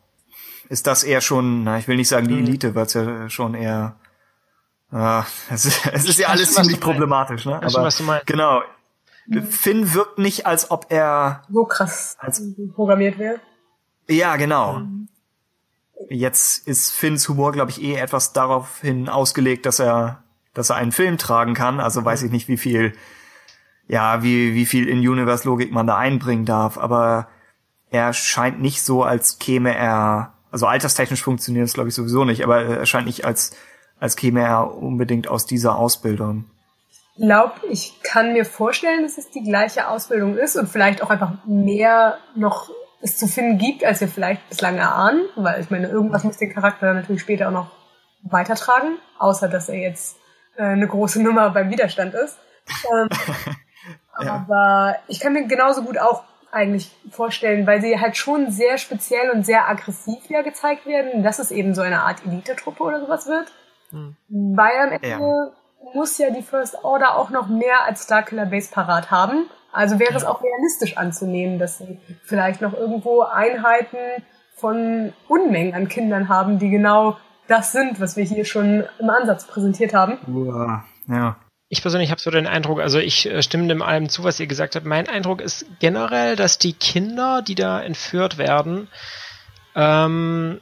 ist das eher schon, na, ich will nicht sagen die mhm. Elite, weil es ja schon eher, äh, es, ist, es ist ja alles ziemlich problematisch, ne? Aber was du meinst. genau. Finn wirkt nicht, als ob er so krass als, programmiert wäre. Ja, genau. Mhm. Jetzt ist Finns Humor, glaube ich, eh etwas daraufhin ausgelegt, dass er, dass er einen Film tragen kann. Also weiß ich nicht, wie viel, ja, wie, wie viel In-Universe-Logik man da einbringen darf. Aber er scheint nicht so, als käme er, also alterstechnisch funktioniert es, glaube ich, sowieso nicht, aber er scheint nicht als, als käme er unbedingt aus dieser Ausbildung. Ich glaube, ich kann mir vorstellen, dass es die gleiche Ausbildung ist und vielleicht auch einfach mehr noch es zu finden gibt, als wir vielleicht bislang erahnen, weil ich meine, irgendwas muss den Charakter natürlich später auch noch weitertragen, außer dass er jetzt äh, eine große Nummer beim Widerstand ist. Ähm, ja. Aber ich kann mir genauso gut auch eigentlich vorstellen, weil sie halt schon sehr speziell und sehr aggressiv ja gezeigt werden, dass es eben so eine Art Elite-Truppe oder sowas wird. Hm. Weil am Ende ja. muss ja die First Order auch noch mehr als Starkiller Base parat haben. Also wäre es auch realistisch anzunehmen, dass sie vielleicht noch irgendwo Einheiten von Unmengen an Kindern haben, die genau das sind, was wir hier schon im Ansatz präsentiert haben. Ja. Ich persönlich habe so den Eindruck, also ich äh, stimme dem allem zu, was ihr gesagt habt. Mein Eindruck ist generell, dass die Kinder, die da entführt werden, ähm,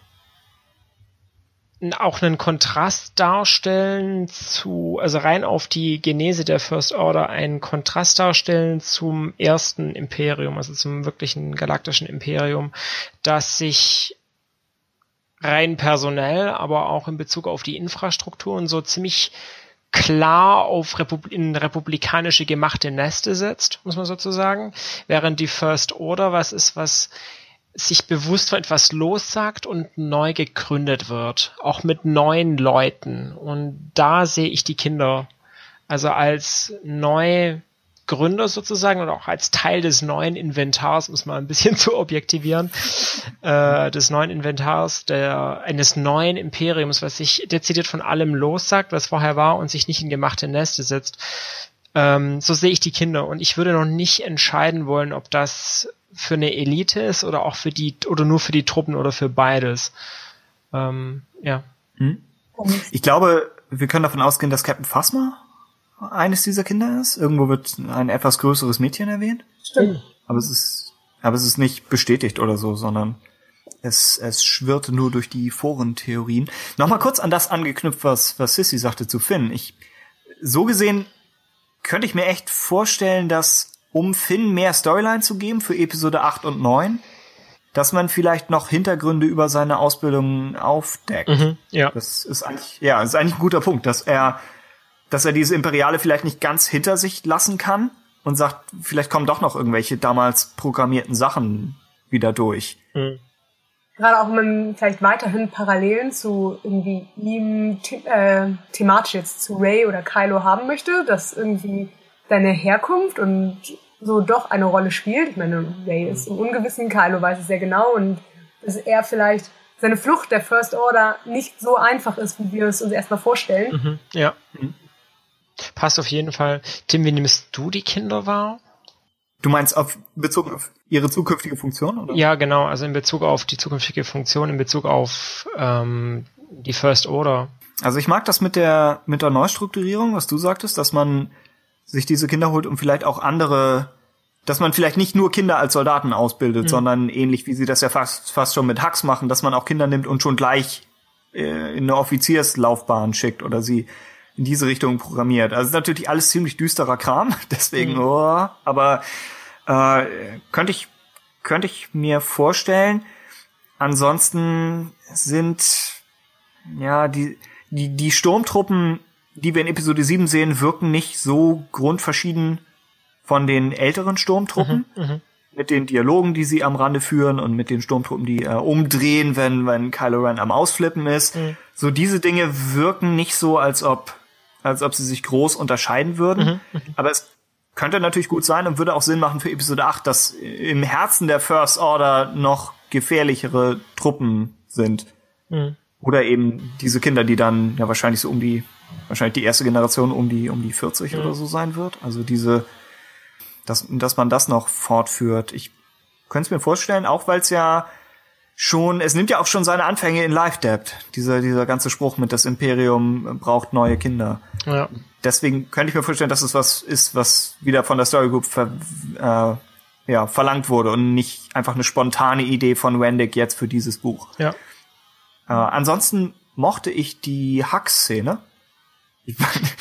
auch einen Kontrast darstellen zu, also rein auf die Genese der First Order, einen Kontrast darstellen zum ersten Imperium, also zum wirklichen galaktischen Imperium, das sich rein personell, aber auch in Bezug auf die Infrastruktur und so ziemlich klar auf Repub in republikanische gemachte Neste setzt, muss man sozusagen, während die First Order was ist, was sich bewusst von etwas lossagt und neu gegründet wird, auch mit neuen Leuten. Und da sehe ich die Kinder also als neue Gründer sozusagen und auch als Teil des neuen Inventars, muss man ein bisschen zu objektivieren, äh, des neuen Inventars, der, eines neuen Imperiums, was sich dezidiert von allem lossagt, was vorher war und sich nicht in gemachte Neste setzt. Ähm, so sehe ich die Kinder und ich würde noch nicht entscheiden wollen, ob das für eine Elite ist oder auch für die oder nur für die Truppen oder für beides. Ähm, ja. Hm. Ich glaube, wir können davon ausgehen, dass Captain Phasma eines dieser Kinder ist. Irgendwo wird ein etwas größeres Mädchen erwähnt. Stimmt. Aber es ist, aber es ist nicht bestätigt oder so, sondern es, es schwirrt nur durch die Forentheorien. Nochmal kurz an das angeknüpft, was, was Sissy sagte zu Finn. Ich, so gesehen könnte ich mir echt vorstellen, dass um Finn mehr Storyline zu geben für Episode 8 und 9, dass man vielleicht noch Hintergründe über seine Ausbildung aufdeckt. Mhm, ja. Das ist eigentlich, ja, das ist eigentlich ein guter Punkt, dass er, dass er diese Imperiale vielleicht nicht ganz hinter sich lassen kann und sagt, vielleicht kommen doch noch irgendwelche damals programmierten Sachen wieder durch. Mhm. Gerade auch wenn man vielleicht weiterhin Parallelen zu irgendwie ihm the äh, thematisch jetzt zu Ray oder Kylo haben möchte, dass irgendwie deine Herkunft und so doch eine Rolle spielt. Ich meine, Ray ist im Ungewissen, Kylo weiß es sehr genau und dass er vielleicht seine Flucht der First Order nicht so einfach ist, wie wir es uns erstmal vorstellen. Mhm, ja. Mhm. Passt auf jeden Fall. Tim, wie nimmst du die Kinder wahr? Du meinst auf bezogen auf ihre zukünftige Funktion? Oder? Ja, genau. Also in Bezug auf die zukünftige Funktion, in Bezug auf ähm, die First Order. Also ich mag das mit der mit der Neustrukturierung, was du sagtest, dass man sich diese Kinder holt und vielleicht auch andere, dass man vielleicht nicht nur Kinder als Soldaten ausbildet, mhm. sondern ähnlich wie sie das ja fast, fast schon mit Hacks machen, dass man auch Kinder nimmt und schon gleich äh, in eine Offizierslaufbahn schickt oder sie in diese Richtung programmiert. Also ist natürlich alles ziemlich düsterer Kram, deswegen, mhm. oh, aber äh, könnte ich könnte ich mir vorstellen. Ansonsten sind ja die die die Sturmtruppen die wir in Episode 7 sehen, wirken nicht so grundverschieden von den älteren Sturmtruppen. Mhm, mhm, mit den Dialogen, die sie am Rande führen und mit den Sturmtruppen, die äh, umdrehen, wenn, wenn Kylo Ren am Ausflippen ist. Mhm. So diese Dinge wirken nicht so, als ob, als ob sie sich groß unterscheiden würden. Mhm, mhm. Aber es könnte natürlich gut sein und würde auch Sinn machen für Episode 8, dass im Herzen der First Order noch gefährlichere Truppen sind. Mhm Oder eben diese Kinder, die dann ja wahrscheinlich so um die, wahrscheinlich die erste Generation um die, um die 40 mhm. oder so sein wird. Also diese, dass, dass man das noch fortführt. Ich könnte es mir vorstellen, auch weil es ja schon, es nimmt ja auch schon seine Anfänge in Life Debt. Dieser, dieser ganze Spruch mit das Imperium braucht neue Kinder. Ja. Deswegen könnte ich mir vorstellen, dass es was ist, was wieder von der Story Group ver, äh, ja, verlangt wurde und nicht einfach eine spontane Idee von Wendick jetzt für dieses Buch. Ja. Äh, ansonsten mochte ich die Hack-Szene.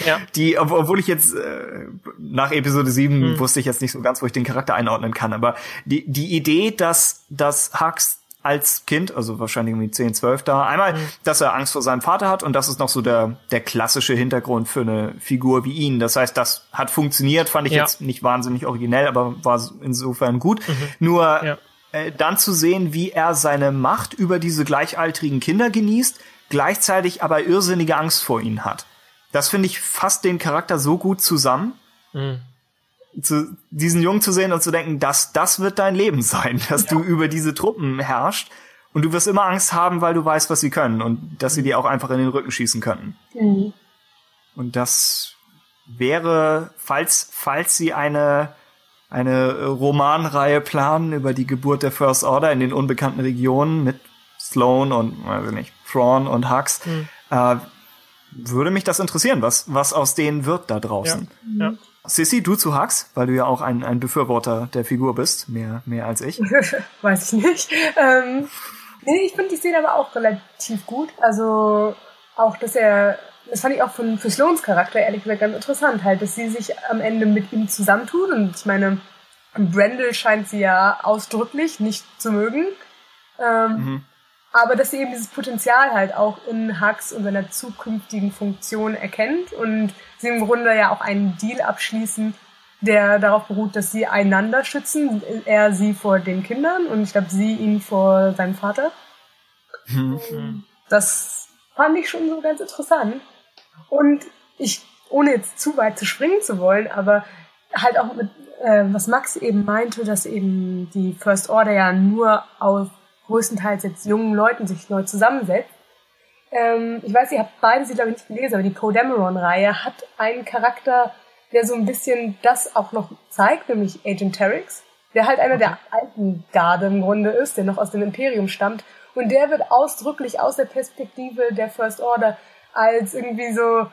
Ja. Die, obwohl ich jetzt äh, nach Episode 7 hm. wusste ich jetzt nicht so ganz, wo ich den Charakter einordnen kann, aber die, die Idee, dass, dass Hux als Kind, also wahrscheinlich irgendwie 10, 12 da. Einmal, mhm. dass er Angst vor seinem Vater hat und das ist noch so der, der klassische Hintergrund für eine Figur wie ihn. Das heißt, das hat funktioniert, fand ich ja. jetzt nicht wahnsinnig originell, aber war insofern gut. Mhm. Nur ja. äh, dann zu sehen, wie er seine Macht über diese gleichaltrigen Kinder genießt, gleichzeitig aber irrsinnige Angst vor ihnen hat. Das finde ich fasst den Charakter so gut zusammen. Mhm zu, diesen Jungen zu sehen und zu denken, dass das wird dein Leben sein, dass ja. du über diese Truppen herrschst und du wirst immer Angst haben, weil du weißt, was sie können und dass sie mhm. dir auch einfach in den Rücken schießen könnten. Mhm. Und das wäre, falls, falls sie eine, eine Romanreihe planen über die Geburt der First Order in den unbekannten Regionen mit Sloan und, weiß ich nicht, Thrawn und Hux, mhm. äh, würde mich das interessieren, was, was aus denen wird da draußen. Ja. ja. Sissy, du zu Hux, weil du ja auch ein, ein Befürworter der Figur bist, mehr, mehr als ich. Weiß ich nicht. Ähm, nee, ich finde die Szene aber auch relativ gut. Also auch, dass er, das fand ich auch von für Sloans Charakter ehrlich gesagt ganz interessant, halt, dass sie sich am Ende mit ihm zusammentut. Und ich meine, Brendel scheint sie ja ausdrücklich nicht zu mögen. Ähm, mhm. Aber dass sie eben dieses Potenzial halt auch in Hux und seiner zukünftigen Funktion erkennt und sie im Grunde ja auch einen Deal abschließen, der darauf beruht, dass sie einander schützen, er sie vor den Kindern und ich glaube sie ihn vor seinem Vater. Mhm. Das fand ich schon so ganz interessant. Und ich, ohne jetzt zu weit zu springen zu wollen, aber halt auch mit, äh, was Max eben meinte, dass eben die First Order ja nur aus größtenteils jetzt jungen Leuten sich neu zusammensetzt. Ähm, ich weiß, ihr habt beide sie, glaube ich, nicht gelesen, aber die Codemeron-Reihe hat einen Charakter, der so ein bisschen das auch noch zeigt, nämlich Agent Terex, der halt einer okay. der alten Garde im Grunde ist, der noch aus dem Imperium stammt. Und der wird ausdrücklich aus der Perspektive der First Order als irgendwie so,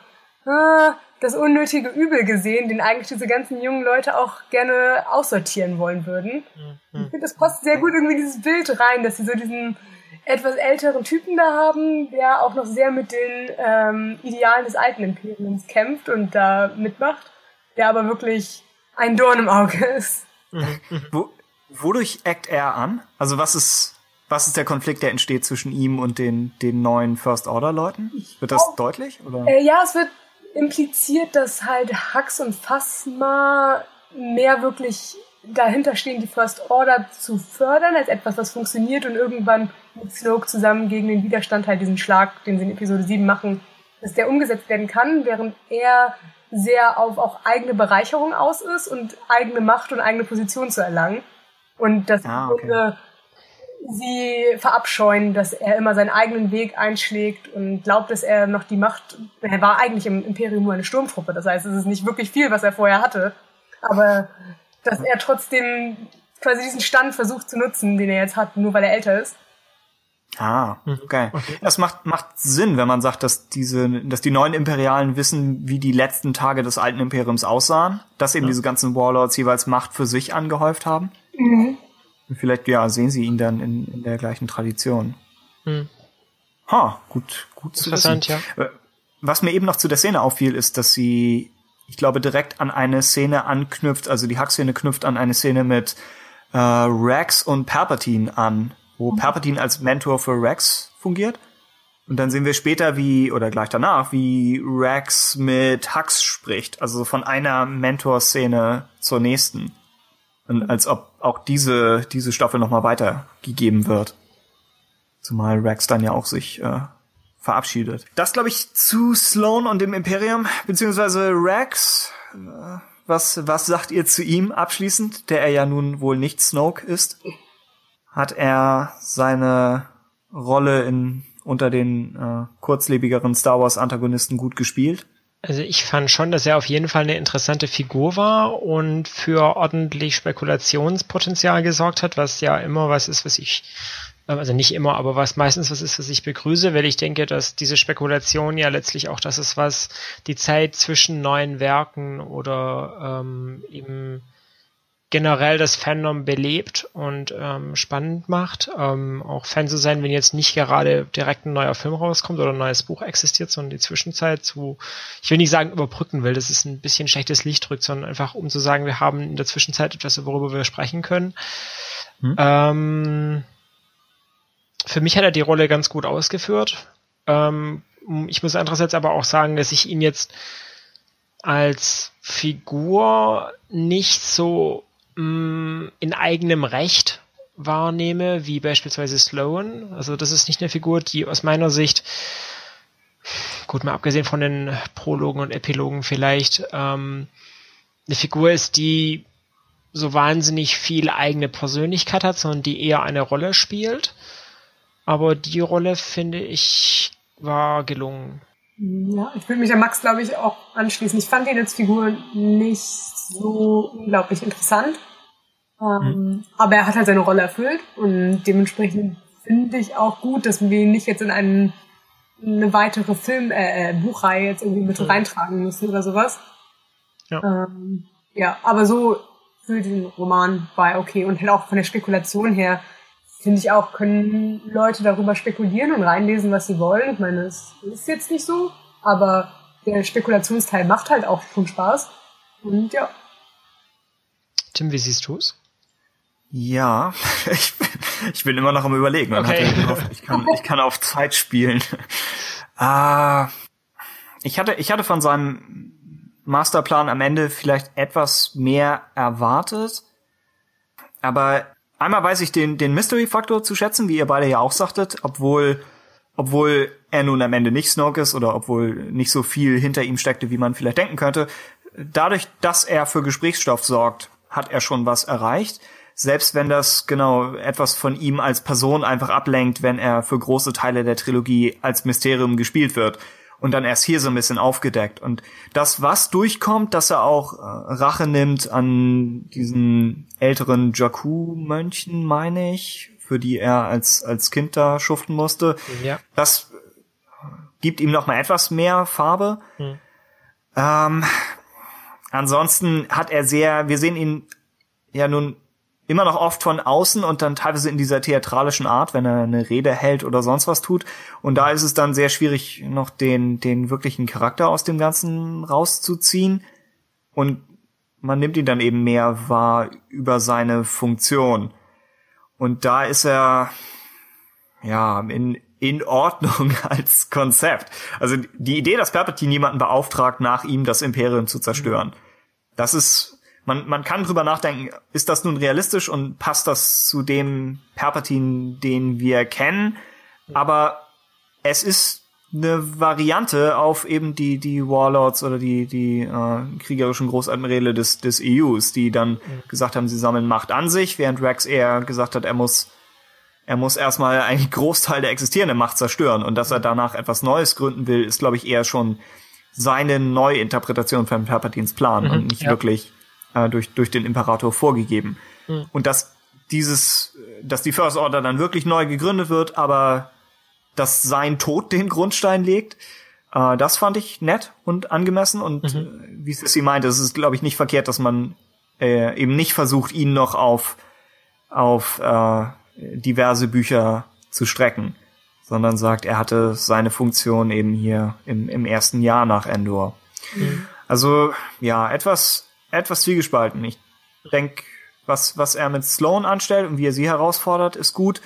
ah, das unnötige Übel gesehen, den eigentlich diese ganzen jungen Leute auch gerne aussortieren wollen würden. Mhm. Ich finde, das passt sehr gut irgendwie dieses Bild rein, dass sie so diesen etwas älteren Typen da haben, der auch noch sehr mit den ähm, Idealen des alten Imperiums kämpft und da mitmacht, der aber wirklich ein Dorn im Auge ist. Mhm. Wo, wodurch eckt er an? Also was ist was ist der Konflikt, der entsteht zwischen ihm und den, den neuen First Order Leuten? Wird das oh, deutlich? Oder? Äh, ja, es wird impliziert, dass halt Hux und Phasma mehr wirklich dahinter stehen, die First Order zu fördern, als etwas, was funktioniert und irgendwann mit Snoke zusammen gegen den Widerstand halt diesen Schlag, den sie in Episode 7 machen, dass der umgesetzt werden kann, während er sehr auf auch eigene Bereicherung aus ist und eigene Macht und eigene Position zu erlangen. Und das ah, okay sie verabscheuen, dass er immer seinen eigenen Weg einschlägt und glaubt, dass er noch die Macht, er war eigentlich im Imperium nur eine Sturmtruppe, das heißt, es ist nicht wirklich viel, was er vorher hatte, aber dass er trotzdem quasi diesen Stand versucht zu nutzen, den er jetzt hat, nur weil er älter ist. Ah, mhm. okay. okay. Das macht, macht Sinn, wenn man sagt, dass diese, dass die neuen Imperialen wissen, wie die letzten Tage des alten Imperiums aussahen, dass eben ja. diese ganzen Warlords jeweils Macht für sich angehäuft haben. Mhm. Vielleicht, ja, sehen sie ihn dann in, in der gleichen Tradition. Hm. Ha, gut, gut zu wissen. Ja. Äh, was mir eben noch zu der Szene auffiel, ist, dass sie, ich glaube, direkt an eine Szene anknüpft, also die Hack-Szene knüpft an eine Szene mit äh, Rex und Palpatine an, wo mhm. Palpatine als Mentor für Rex fungiert. Und dann sehen wir später, wie, oder gleich danach, wie Rex mit Hux spricht, also von einer Mentor-Szene zur nächsten. Und als ob auch diese, diese Staffel nochmal weitergegeben wird. Zumal Rex dann ja auch sich äh, verabschiedet. Das glaube ich zu Sloan und dem Imperium, beziehungsweise Rex. Äh, was, was sagt ihr zu ihm abschließend, der er ja nun wohl nicht Snoke ist? Hat er seine Rolle in unter den äh, kurzlebigeren Star Wars Antagonisten gut gespielt. Also ich fand schon, dass er auf jeden Fall eine interessante Figur war und für ordentlich Spekulationspotenzial gesorgt hat, was ja immer was ist, was ich, ähm, also nicht immer, aber was meistens was ist, was ich begrüße, weil ich denke, dass diese Spekulation ja letztlich auch das ist, was die Zeit zwischen neuen Werken oder ähm, eben generell das Fandom belebt und ähm, spannend macht. Ähm, auch Fan zu sein, wenn jetzt nicht gerade direkt ein neuer Film rauskommt oder ein neues Buch existiert, sondern die Zwischenzeit zu, ich will nicht sagen überbrücken will, das ist ein bisschen schlechtes Licht drückt, sondern einfach um zu sagen, wir haben in der Zwischenzeit etwas, worüber wir sprechen können. Hm. Ähm, für mich hat er die Rolle ganz gut ausgeführt. Ähm, ich muss andererseits aber auch sagen, dass ich ihn jetzt als Figur nicht so mh, in eigenem Recht wahrnehme, wie beispielsweise Sloan. Also das ist nicht eine Figur, die aus meiner Sicht, gut mal abgesehen von den Prologen und Epilogen vielleicht, ähm, eine Figur ist, die so wahnsinnig viel eigene Persönlichkeit hat, sondern die eher eine Rolle spielt. Aber die Rolle, finde ich, war gelungen. Ja, ich würde mich an Max, glaube ich, auch anschließen. Ich fand ihn als Figur nicht so unglaublich interessant. Ähm, mhm. Aber er hat halt seine Rolle erfüllt und dementsprechend finde ich auch gut, dass wir ihn nicht jetzt in einen, eine weitere Film, äh, äh Buchreihe jetzt irgendwie mit mhm. reintragen müssen oder sowas. Ja. Ähm, ja, aber so für den Roman war er okay und halt auch von der Spekulation her finde ich auch, können Leute darüber spekulieren und reinlesen, was sie wollen. Ich meine, es ist jetzt nicht so, aber der Spekulationsteil macht halt auch schon Spaß. Und ja. Tim, wie siehst du es? Ja, ich, ich bin immer noch am überlegen. Man okay. gehofft, ich, kann, ich kann auf Zeit spielen. Ah, ich hatte, ich hatte von seinem Masterplan am Ende vielleicht etwas mehr erwartet. Aber einmal weiß ich den, den Mystery-Faktor zu schätzen, wie ihr beide ja auch sagtet, obwohl, obwohl er nun am Ende nicht Snoke ist oder obwohl nicht so viel hinter ihm steckte, wie man vielleicht denken könnte. Dadurch, dass er für Gesprächsstoff sorgt, hat er schon was erreicht selbst wenn das genau etwas von ihm als Person einfach ablenkt, wenn er für große Teile der Trilogie als Mysterium gespielt wird und dann erst hier so ein bisschen aufgedeckt. Und das, was durchkommt, dass er auch äh, Rache nimmt an diesen älteren Jakku-Mönchen, meine ich, für die er als, als Kind da schuften musste, ja. das gibt ihm noch mal etwas mehr Farbe. Hm. Ähm, ansonsten hat er sehr, wir sehen ihn ja nun immer noch oft von außen und dann teilweise in dieser theatralischen Art, wenn er eine Rede hält oder sonst was tut. Und da ist es dann sehr schwierig, noch den, den wirklichen Charakter aus dem Ganzen rauszuziehen. Und man nimmt ihn dann eben mehr wahr über seine Funktion. Und da ist er, ja, in, in Ordnung als Konzept. Also die Idee, dass Palpatine jemanden beauftragt, nach ihm das Imperium zu zerstören, das ist man, man kann drüber nachdenken, ist das nun realistisch und passt das zu dem Palpatine, den wir kennen? Aber es ist eine Variante auf eben die, die Warlords oder die, die äh, kriegerischen Großadmirale des, des EUs, die dann mhm. gesagt haben, sie sammeln Macht an sich, während Rex eher gesagt hat, er muss er muss erstmal einen Großteil der existierenden Macht zerstören und dass er danach etwas Neues gründen will, ist, glaube ich, eher schon seine Neuinterpretation von Palpatines Plan mhm, und nicht ja. wirklich äh, durch, durch den Imperator vorgegeben. Mhm. Und dass dieses, dass die First Order dann wirklich neu gegründet wird, aber dass sein Tod den Grundstein legt, äh, das fand ich nett und angemessen. Und mhm. äh, wie Sissy meinte, es ist, glaube ich, nicht verkehrt, dass man äh, eben nicht versucht, ihn noch auf, auf äh, diverse Bücher zu strecken, sondern sagt, er hatte seine Funktion eben hier im, im ersten Jahr nach Endor. Mhm. Also ja, etwas etwas zwiegespalten. Ich denke, was, was er mit Sloan anstellt und wie er sie herausfordert, ist gut.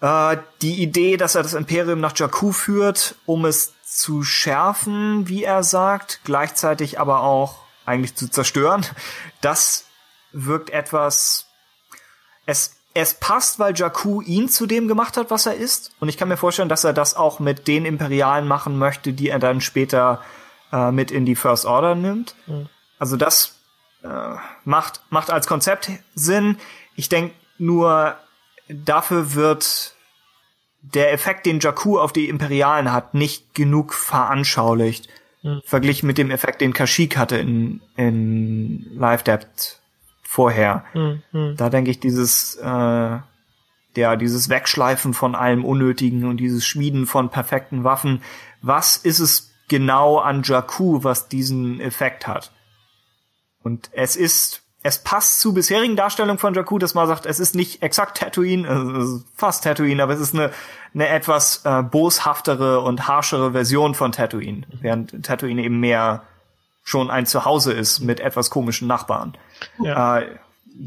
Äh, die Idee, dass er das Imperium nach Jakku führt, um es zu schärfen, wie er sagt, gleichzeitig aber auch eigentlich zu zerstören, das wirkt etwas. Es, es passt, weil Jakku ihn zu dem gemacht hat, was er ist. Und ich kann mir vorstellen, dass er das auch mit den Imperialen machen möchte, die er dann später äh, mit in die First Order nimmt. Mhm. Also das äh, macht, macht als Konzept Sinn. Ich denke nur, dafür wird der Effekt, den Jakku auf die Imperialen hat, nicht genug veranschaulicht. Mhm. Verglichen mit dem Effekt, den Kashyyyk hatte in, in Live Depth vorher. Mhm. Da denke ich, dieses, äh, ja, dieses Wegschleifen von allem Unnötigen und dieses Schmieden von perfekten Waffen. Was ist es genau an Jakku, was diesen Effekt hat? Und es ist es passt zu bisherigen Darstellungen von Jakku, dass man sagt, es ist nicht exakt Tatooine, also fast Tatooine, aber es ist eine, eine etwas äh, boshaftere und harschere Version von Tatooine, während Tatooine eben mehr schon ein Zuhause ist mit etwas komischen Nachbarn. Ja. Äh,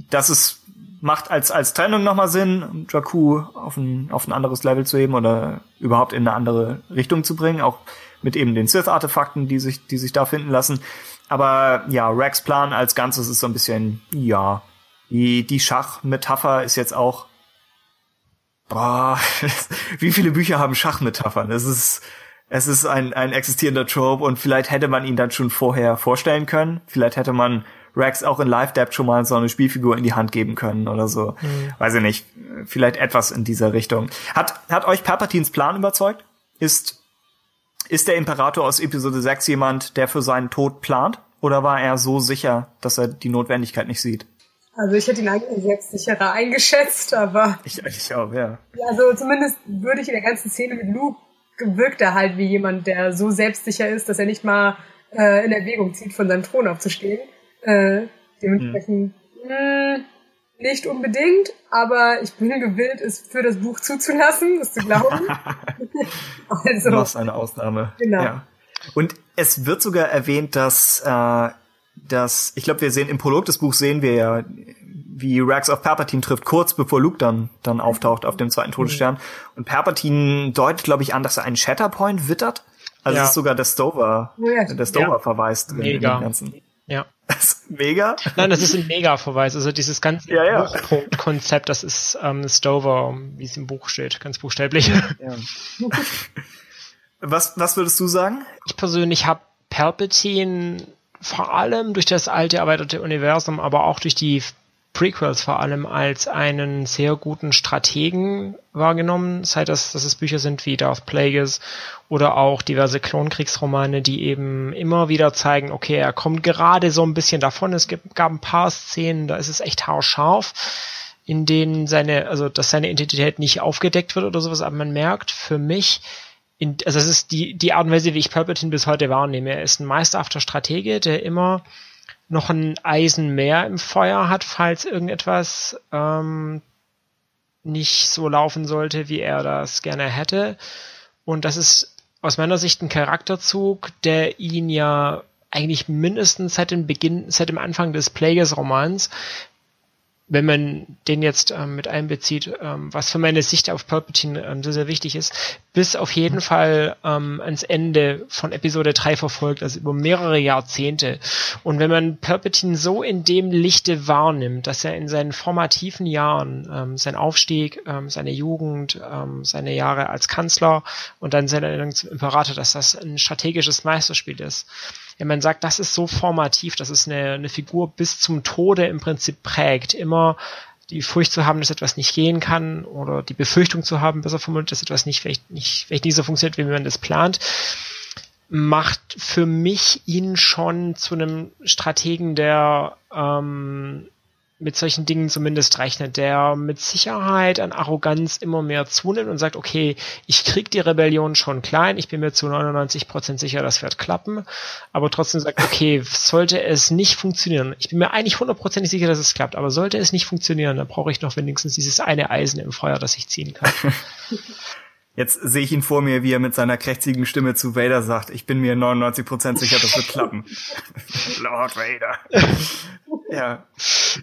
das ist macht als als Trennung nochmal Sinn, Jakku auf ein auf ein anderes Level zu heben oder überhaupt in eine andere Richtung zu bringen, auch mit eben den Sith-Artefakten, die sich die sich da finden lassen. Aber ja, Rex Plan als Ganzes ist so ein bisschen, ja, die, die Schachmetapher ist jetzt auch, boah, wie viele Bücher haben Schachmetaphern? Es ist, es ist ein, ein existierender Trope und vielleicht hätte man ihn dann schon vorher vorstellen können. Vielleicht hätte man Rex auch in Live Depth schon mal so eine Spielfigur in die Hand geben können oder so. Mhm. Weiß ich nicht. Vielleicht etwas in dieser Richtung. Hat, hat euch Palpatines Plan überzeugt? Ist ist der Imperator aus Episode 6 jemand, der für seinen Tod plant? Oder war er so sicher, dass er die Notwendigkeit nicht sieht? Also ich hätte ihn eigentlich selbstsicherer eingeschätzt, aber. Ich eigentlich auch, ja. Also zumindest würde ich in der ganzen Szene mit Luke gewirkt er halt wie jemand, der so selbstsicher ist, dass er nicht mal äh, in Erwägung zieht, von seinem Thron aufzustehen. Äh, dementsprechend hm. mh, nicht unbedingt, aber ich bin gewillt, es für das Buch zuzulassen, das zu glauben. also, du eine Ausnahme. Genau. Ja. Und es wird sogar erwähnt, dass, äh, dass ich glaube, wir sehen im Prolog des Buchs sehen wir ja, wie Rex auf Palpatine trifft, kurz bevor Luke dann, dann auftaucht auf dem zweiten Todesstern. Und Palpatine deutet, glaube ich, an, dass er einen Shatterpoint wittert. Also ja. ist sogar der Stover, oh ja. der Stover ja. verweist drin in dem Ganzen. Das ist mega? Nein, das ist ein Mega-Verweis. Also dieses ganze ja, ja. Buchpunkt-Konzept, das ist ähm, Stover, wie es im Buch steht, ganz buchstäblich. Ja. was, was würdest du sagen? Ich persönlich habe Palpatine vor allem durch das alte erweiterte Universum, aber auch durch die Prequels vor allem als einen sehr guten Strategen wahrgenommen, sei das, dass es Bücher sind wie Darth Plagueis oder auch diverse Klonkriegsromane, die eben immer wieder zeigen, okay, er kommt gerade so ein bisschen davon. Es gibt, gab ein paar Szenen, da ist es echt haarscharf, in denen seine, also dass seine Identität nicht aufgedeckt wird oder sowas, aber man merkt für mich, in, also es ist die, die Art und Weise, wie ich Palpatine bis heute wahrnehme. Er ist ein meisterhafter Stratege, der immer noch ein Eisen mehr im Feuer hat, falls irgendetwas ähm, nicht so laufen sollte, wie er das gerne hätte. Und das ist aus meiner Sicht ein Charakterzug, der ihn ja eigentlich mindestens seit dem Beginn, seit dem Anfang des Plagueis-Romans wenn man den jetzt ähm, mit einbezieht, ähm, was für meine Sicht auf Palpatine ähm, sehr, sehr wichtig ist, bis auf jeden. Fall ähm, ans Ende von Episode 3 verfolgt, also über mehrere Jahrzehnte. Und wenn man Palpatine so in dem Lichte wahrnimmt, dass er in seinen formativen Jahren, ähm, sein Aufstieg, ähm, seine Jugend, ähm, seine Jahre als Kanzler und dann seine Ernennung zum Imperator, dass das ein strategisches Meisterspiel ist, wenn man sagt, das ist so formativ, dass es eine, eine Figur bis zum Tode im Prinzip prägt, immer die Furcht zu haben, dass etwas nicht gehen kann oder die Befürchtung zu haben, besser formuliert, dass etwas nicht vielleicht nicht, vielleicht nicht so funktioniert, wie man das plant, macht für mich ihn schon zu einem Strategen, der ähm, mit solchen Dingen zumindest rechnet, der mit Sicherheit an Arroganz immer mehr zunimmt und sagt, okay, ich krieg die Rebellion schon klein, ich bin mir zu 99 Prozent sicher, das wird klappen, aber trotzdem sagt, okay, sollte es nicht funktionieren, ich bin mir eigentlich hundertprozentig sicher, dass es klappt, aber sollte es nicht funktionieren, dann brauche ich noch wenigstens dieses eine Eisen im Feuer, das ich ziehen kann. Jetzt sehe ich ihn vor mir, wie er mit seiner krächzigen Stimme zu Vader sagt, ich bin mir 99% sicher, das wird klappen. Lord Vader. ja.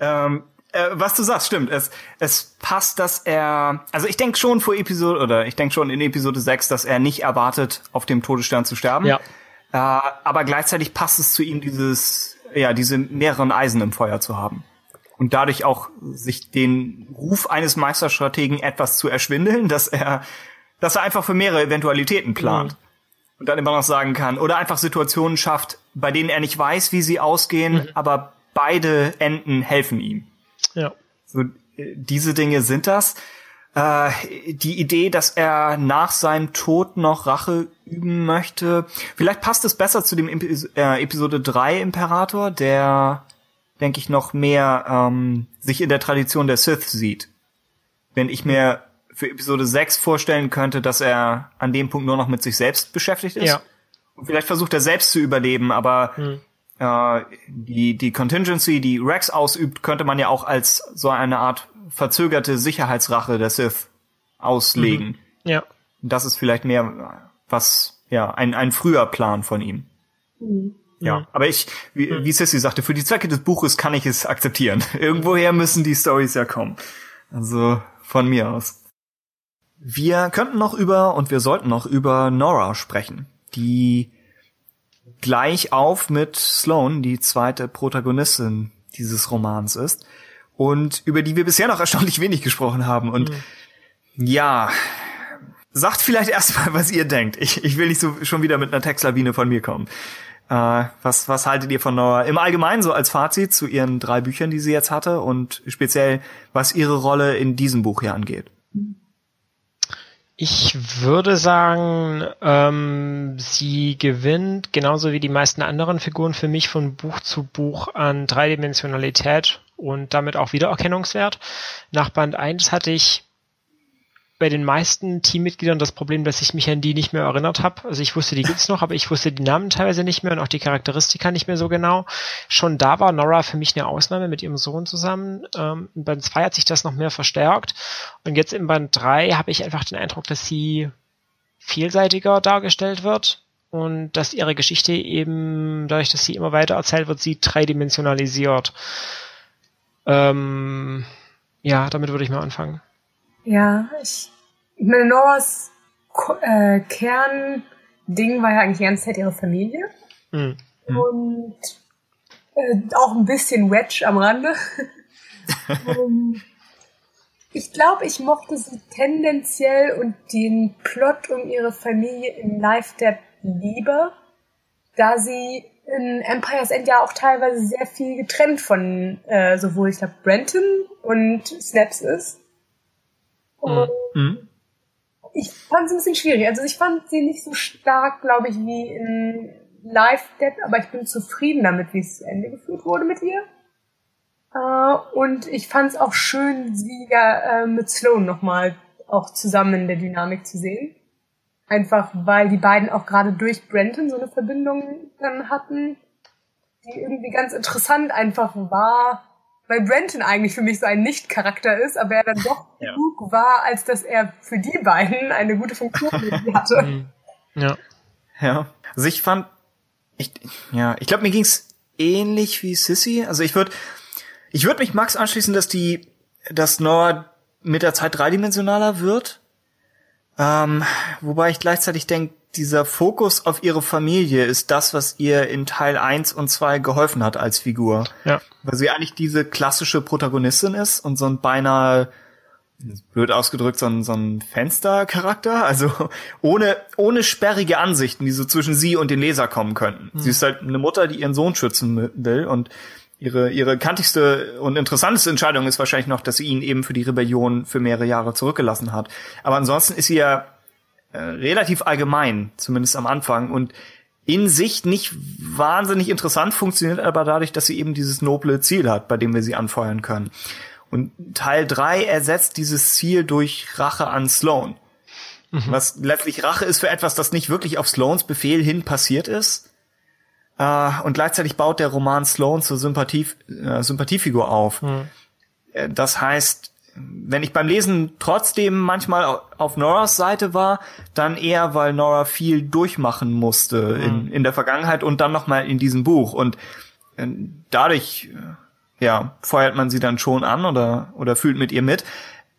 Ähm, äh, was du sagst, stimmt. Es, es passt, dass er, also ich denke schon vor Episode, oder ich denke schon in Episode 6, dass er nicht erwartet, auf dem Todesstern zu sterben. Ja. Äh, aber gleichzeitig passt es zu ihm, dieses, ja, diese mehreren Eisen im Feuer zu haben und dadurch auch sich den Ruf eines Meisterstrategen etwas zu erschwindeln, dass er dass er einfach für mehrere Eventualitäten plant. Mhm. Und dann immer noch sagen kann. Oder einfach Situationen schafft, bei denen er nicht weiß, wie sie ausgehen, mhm. aber beide Enden helfen ihm. Ja. So, äh, diese Dinge sind das. äh, die Idee, dass er nach seinem Tod noch Rache üben möchte. Vielleicht passt es besser zu dem Epi äh, Episode 3 Imperator, der, denke ich, noch mehr ähm, sich in der Tradition der Sith sieht. Wenn ich mir für Episode 6 vorstellen könnte, dass er an dem Punkt nur noch mit sich selbst beschäftigt ist. Ja. Und vielleicht versucht er selbst zu überleben, aber Hm. äh, die, die Contingency, die Rex ausübt, könnte man ja auch als so eine Art verzögerte Sicherheitsrache der Sith auslegen. Ja. Das ist vielleicht mehr was, ja, ein, ein früher Plan von ihm. Ja, Mhm. aber ich, wie, wie Sissy sagte, für die Zwecke des Buches kann ich es akzeptieren. Irgendwoher müssen die Stories ja kommen. Also von mir aus. Wir könnten noch über und wir sollten noch über Nora sprechen, die gleich auf mit Sloane, die zweite Protagonistin dieses Romans ist und über die wir bisher noch erstaunlich wenig gesprochen haben. Und ja, sagt vielleicht erstmal, was ihr denkt. Ich, ich will nicht so schon wieder mit einer Textlawine von mir kommen. Äh, was, was haltet ihr von Nora im Allgemeinen so als Fazit zu ihren drei Büchern, die sie jetzt hatte und speziell, was ihre Rolle in diesem Buch hier angeht? Ich würde sagen, ähm, sie gewinnt genauso wie die meisten anderen Figuren für mich von Buch zu Buch an Dreidimensionalität und damit auch Wiedererkennungswert. Nach Band 1 hatte ich bei den meisten Teammitgliedern das Problem, dass ich mich an die nicht mehr erinnert habe. Also ich wusste, die gibt's noch, aber ich wusste die Namen teilweise nicht mehr und auch die Charakteristika nicht mehr so genau. Schon da war Nora für mich eine Ausnahme mit ihrem Sohn zusammen. Ähm, in Band 2 hat sich das noch mehr verstärkt. Und jetzt in Band 3 habe ich einfach den Eindruck, dass sie vielseitiger dargestellt wird und dass ihre Geschichte eben, dadurch, dass sie immer weiter erzählt wird, sie dreidimensionalisiert. Ähm, ja, damit würde ich mal anfangen. Ja, ich, ich meine, Noras Ko- äh, Kernding war ja eigentlich die ganze Zeit ihre Familie. Hm. Und äh, auch ein bisschen Wedge am Rande. um, ich glaube, ich mochte sie tendenziell und den Plot um ihre Familie in Life Dead lieber, da sie in Empire's End ja auch teilweise sehr viel getrennt von äh, sowohl, ich glaube, Brenton und Snaps ist. Und Mhm. ich fand es ein bisschen schwierig. Also ich fand sie nicht so stark, glaube ich, wie in Live Dead, aber ich bin zufrieden damit, wie es zu Ende geführt wurde mit ihr. Äh, und ich fand es auch schön, sie ja äh, mit Sloan nochmal auch zusammen in der Dynamik zu sehen. Einfach weil die beiden auch gerade durch Brenton so eine Verbindung dann hatten, die irgendwie ganz interessant einfach war, weil Brenton eigentlich für mich so ein Nicht-Charakter ist, aber er dann doch Ja. genug war, als dass er für die beiden eine gute Funktion hatte. Hm. Ja. Ja. Also ich fand, ich, ja, ich glaube, mir ging's ähnlich wie Sissy. Also ich würde, ich würde mich Max anschließen, dass die, dass Nora mit der Zeit dreidimensionaler wird. Ähm, wobei ich gleichzeitig denke, dieser Fokus auf ihre Familie ist das, was ihr in Teil 1 und 2 geholfen hat als Figur. Ja. Weil sie eigentlich diese klassische Protagonistin ist und so ein beinahe, blöd ausgedrückt, so ein, so ein Fenstercharakter. Also ohne, ohne sperrige Ansichten, die so zwischen sie und den Leser kommen könnten. Sie ist halt eine Mutter, die ihren Sohn schützen will und ihre, ihre kantigste und interessanteste Entscheidung ist wahrscheinlich noch, dass sie ihn eben für die Rebellion für mehrere Jahre zurückgelassen hat. Aber ansonsten ist sie ja äh, relativ allgemein, zumindest am Anfang und in sich nicht wahnsinnig interessant, funktioniert aber dadurch, dass sie eben dieses noble Ziel hat, bei dem wir sie anfeuern können. Und Teil 3 ersetzt dieses Ziel durch Rache an Sloan. Was letztlich Rache ist für etwas, das nicht wirklich auf Sloans Befehl hin passiert ist. Äh, und gleichzeitig baut der Roman Sloan zur Sympathie, äh, Sympathiefigur auf. Äh, Das heißt, wenn ich beim Lesen trotzdem manchmal au- auf Noras Seite war, dann eher, weil Nora viel durchmachen musste in, in der Vergangenheit und dann nochmal in diesem Buch. Und äh, dadurch, äh, ja, feuert man sie dann schon an oder, oder fühlt mit ihr mit.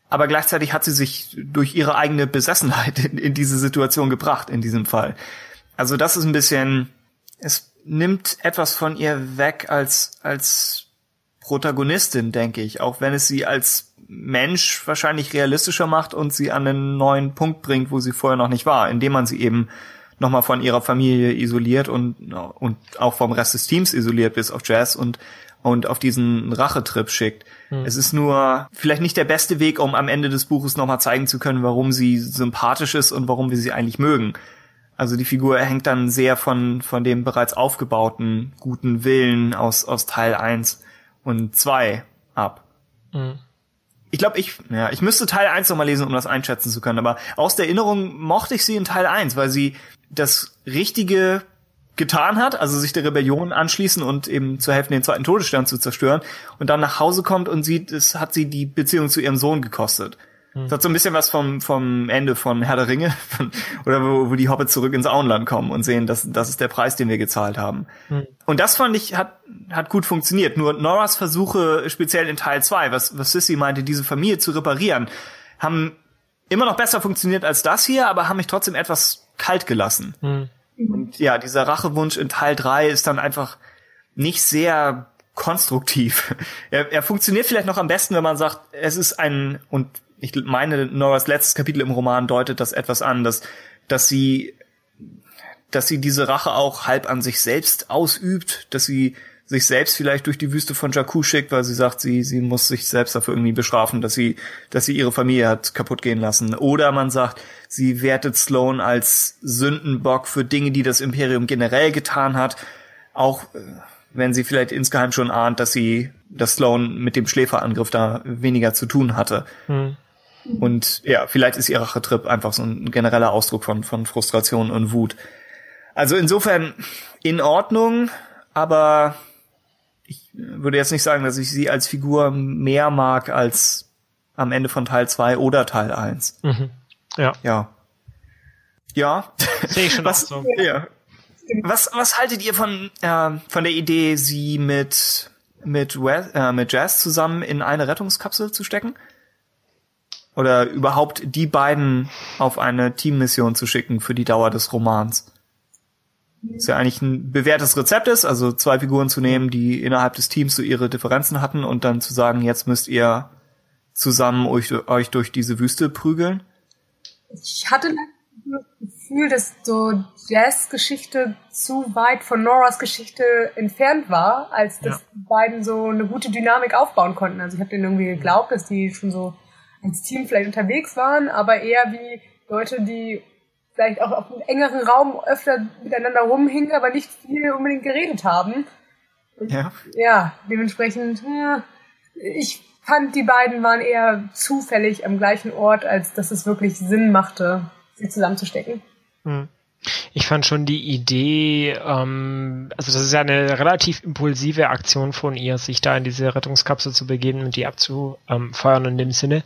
Aber gleichzeitig hat sie sich durch ihre eigene Besessenheit in, in diese Situation gebracht, in diesem Fall. Also das ist ein bisschen, es nimmt etwas von ihr weg als, als Protagonistin, denke ich, auch wenn es sie als Mensch wahrscheinlich realistischer macht und sie an einen neuen Punkt bringt, wo sie vorher noch nicht war, indem man sie eben nochmal von ihrer Familie isoliert und, und auch vom Rest des Teams isoliert bis auf Jazz und, und auf diesen Rachetrip schickt. Hm. Es ist nur vielleicht nicht der beste Weg, um am Ende des Buches nochmal zeigen zu können, warum sie sympathisch ist und warum wir sie eigentlich mögen. Also die Figur hängt dann sehr von, von dem bereits aufgebauten guten Willen aus, aus Teil 1 und 2 ab. Mhm. Ich glaube, ich, ja, ich müsste Teil 1 nochmal lesen, um das einschätzen zu können, aber aus der Erinnerung mochte ich sie in Teil 1, weil sie das Richtige getan hat, also sich der Rebellion anschließen und eben zu helfen, den zweiten Todesstern zu zerstören und dann nach Hause kommt und sieht, es hat sie die Beziehung zu ihrem Sohn gekostet. Hm. Das hat so ein bisschen was vom, vom Ende von Herr der Ringe oder wo, wo die Hobbits zurück ins Auenland kommen und sehen, dass das ist der Preis, den wir gezahlt haben. Hm. Und das fand ich, hat, hat gut funktioniert. Nur Noras Versuche, speziell in Teil 2, was, was Sissy meinte, diese Familie zu reparieren, haben immer noch besser funktioniert als das hier, aber haben mich trotzdem etwas kalt gelassen. Hm. Und ja, dieser Rachewunsch in Teil 3 ist dann einfach nicht sehr konstruktiv. Er, er funktioniert vielleicht noch am besten, wenn man sagt, es ist ein, und ich meine, Noras letztes Kapitel im Roman deutet das etwas an, dass, dass sie, dass sie diese Rache auch halb an sich selbst ausübt, dass sie sich selbst vielleicht durch die Wüste von Jakku schickt, weil sie sagt, sie, sie muss sich selbst dafür irgendwie bestrafen, dass sie, dass sie ihre Familie hat kaputt gehen lassen. Oder man sagt, sie wertet Sloan als Sündenbock für Dinge, die das Imperium generell getan hat. Auch äh, wenn sie vielleicht insgeheim schon ahnt, dass sie, dass Sloan mit dem Schläferangriff da weniger zu tun hatte. Hm. Und ja, vielleicht ist ihr Rachetrip einfach so ein genereller Ausdruck von, von Frustration und Wut. Also insofern in Ordnung, aber ich würde jetzt nicht sagen, dass ich sie als Figur mehr mag als am Ende von Teil 2 oder Teil 1. Mhm. Ja. Ja. Ja. Sehe ich schon was, so. Ja. Was, was haltet ihr von, äh, von der Idee, sie mit, mit, Wes, äh, mit Jazz zusammen in eine Rettungskapsel zu stecken? Oder überhaupt die beiden auf eine Teammission zu schicken für die Dauer des Romans? Was ja eigentlich ein bewährtes Rezept ist, also zwei Figuren zu nehmen, die innerhalb des Teams so ihre Differenzen hatten und dann zu sagen, jetzt müsst ihr zusammen euch, euch durch diese Wüste prügeln. Ich hatte das Gefühl, dass so Jazz-Geschichte zu weit von Noras Geschichte entfernt war, als dass ja. die beiden so eine gute Dynamik aufbauen konnten. Also ich habe denen irgendwie geglaubt, dass die schon so als Team vielleicht unterwegs waren, aber eher wie Leute, die vielleicht auch auf einem engeren Raum öfter miteinander rumhingen, aber nicht viel unbedingt geredet haben. Und ja. Ja, dementsprechend, ja, ich fand, die beiden waren eher zufällig am gleichen Ort, als dass es wirklich Sinn machte, sie zusammenzustecken. Hm. Ich fand schon die Idee, ähm, also das ist ja eine relativ impulsive Aktion von ihr, sich da in diese Rettungskapsel zu begeben und die abzufeuern in dem Sinne.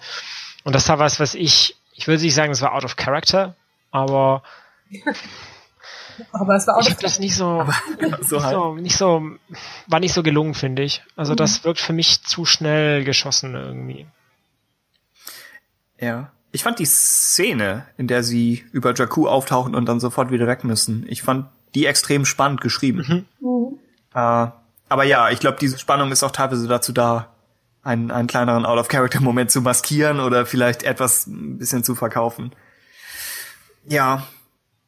Und das war was, was ich, ich würde nicht sagen, das war out of character, aber aber es war auch ich habe das nicht so, so, nicht, halt. so, nicht so, war nicht so gelungen, finde ich. Also mhm. das wirkt für mich zu schnell geschossen irgendwie. Ja. Ich fand die Szene, in der sie über Jakku auftauchen und dann sofort wieder weg müssen, ich fand die extrem spannend geschrieben. Mhm. Mhm. Äh, aber ja, ich glaube, diese Spannung ist auch teilweise dazu da, einen, einen kleineren Out-of-Character-Moment zu maskieren oder vielleicht etwas ein bisschen zu verkaufen. Ja.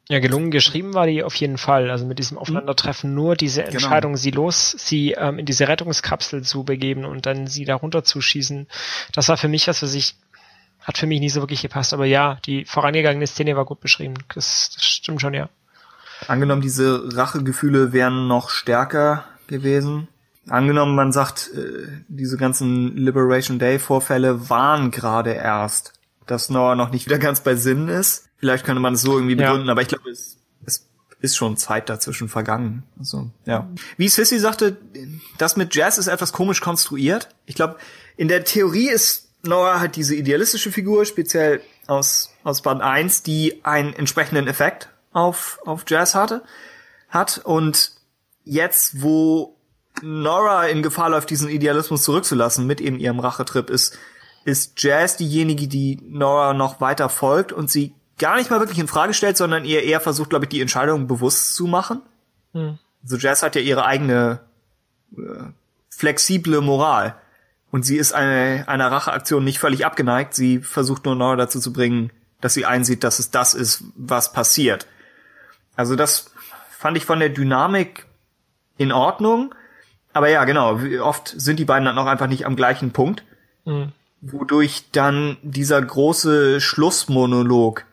Ja, gelungen geschrieben war die auf jeden Fall. Also mit diesem Aufeinandertreffen nur diese genau. Entscheidung, genau. sie los, sie ähm, in diese Rettungskapsel zu begeben und dann sie da runterzuschießen. Das war für mich was, was ich hat für mich nicht so wirklich gepasst. Aber ja, die vorangegangene Szene war gut beschrieben. Das, das stimmt schon, ja. Angenommen, diese Rachegefühle wären noch stärker gewesen. Angenommen, man sagt, äh, diese ganzen Liberation Day Vorfälle waren gerade erst, dass Noah noch nicht wieder ganz bei Sinn ist. Vielleicht könnte man es so irgendwie begründen, ja. aber ich glaube, es, es ist schon Zeit dazwischen vergangen. Also, ja. Wie Sissy sagte, das mit Jazz ist etwas komisch konstruiert. Ich glaube, in der Theorie ist Noah halt diese idealistische Figur, speziell aus, aus Band 1, die einen entsprechenden Effekt auf, auf Jazz hatte, hat. Und jetzt, wo Nora in Gefahr läuft, diesen Idealismus zurückzulassen mit eben ihrem Rachetrip, ist, ist Jazz diejenige, die Nora noch weiter folgt und sie gar nicht mal wirklich in Frage stellt, sondern ihr eher versucht, glaube ich, die Entscheidung bewusst zu machen. Hm. Also Jazz hat ja ihre eigene äh, flexible Moral. Und sie ist eine, einer Racheaktion nicht völlig abgeneigt. Sie versucht nur Nora dazu zu bringen, dass sie einsieht, dass es das ist, was passiert. Also das fand ich von der Dynamik in Ordnung. aber ja, genau, oft sind die beiden dann auch einfach nicht am gleichen Punkt, mhm. wodurch dann dieser große Schlussmonolog,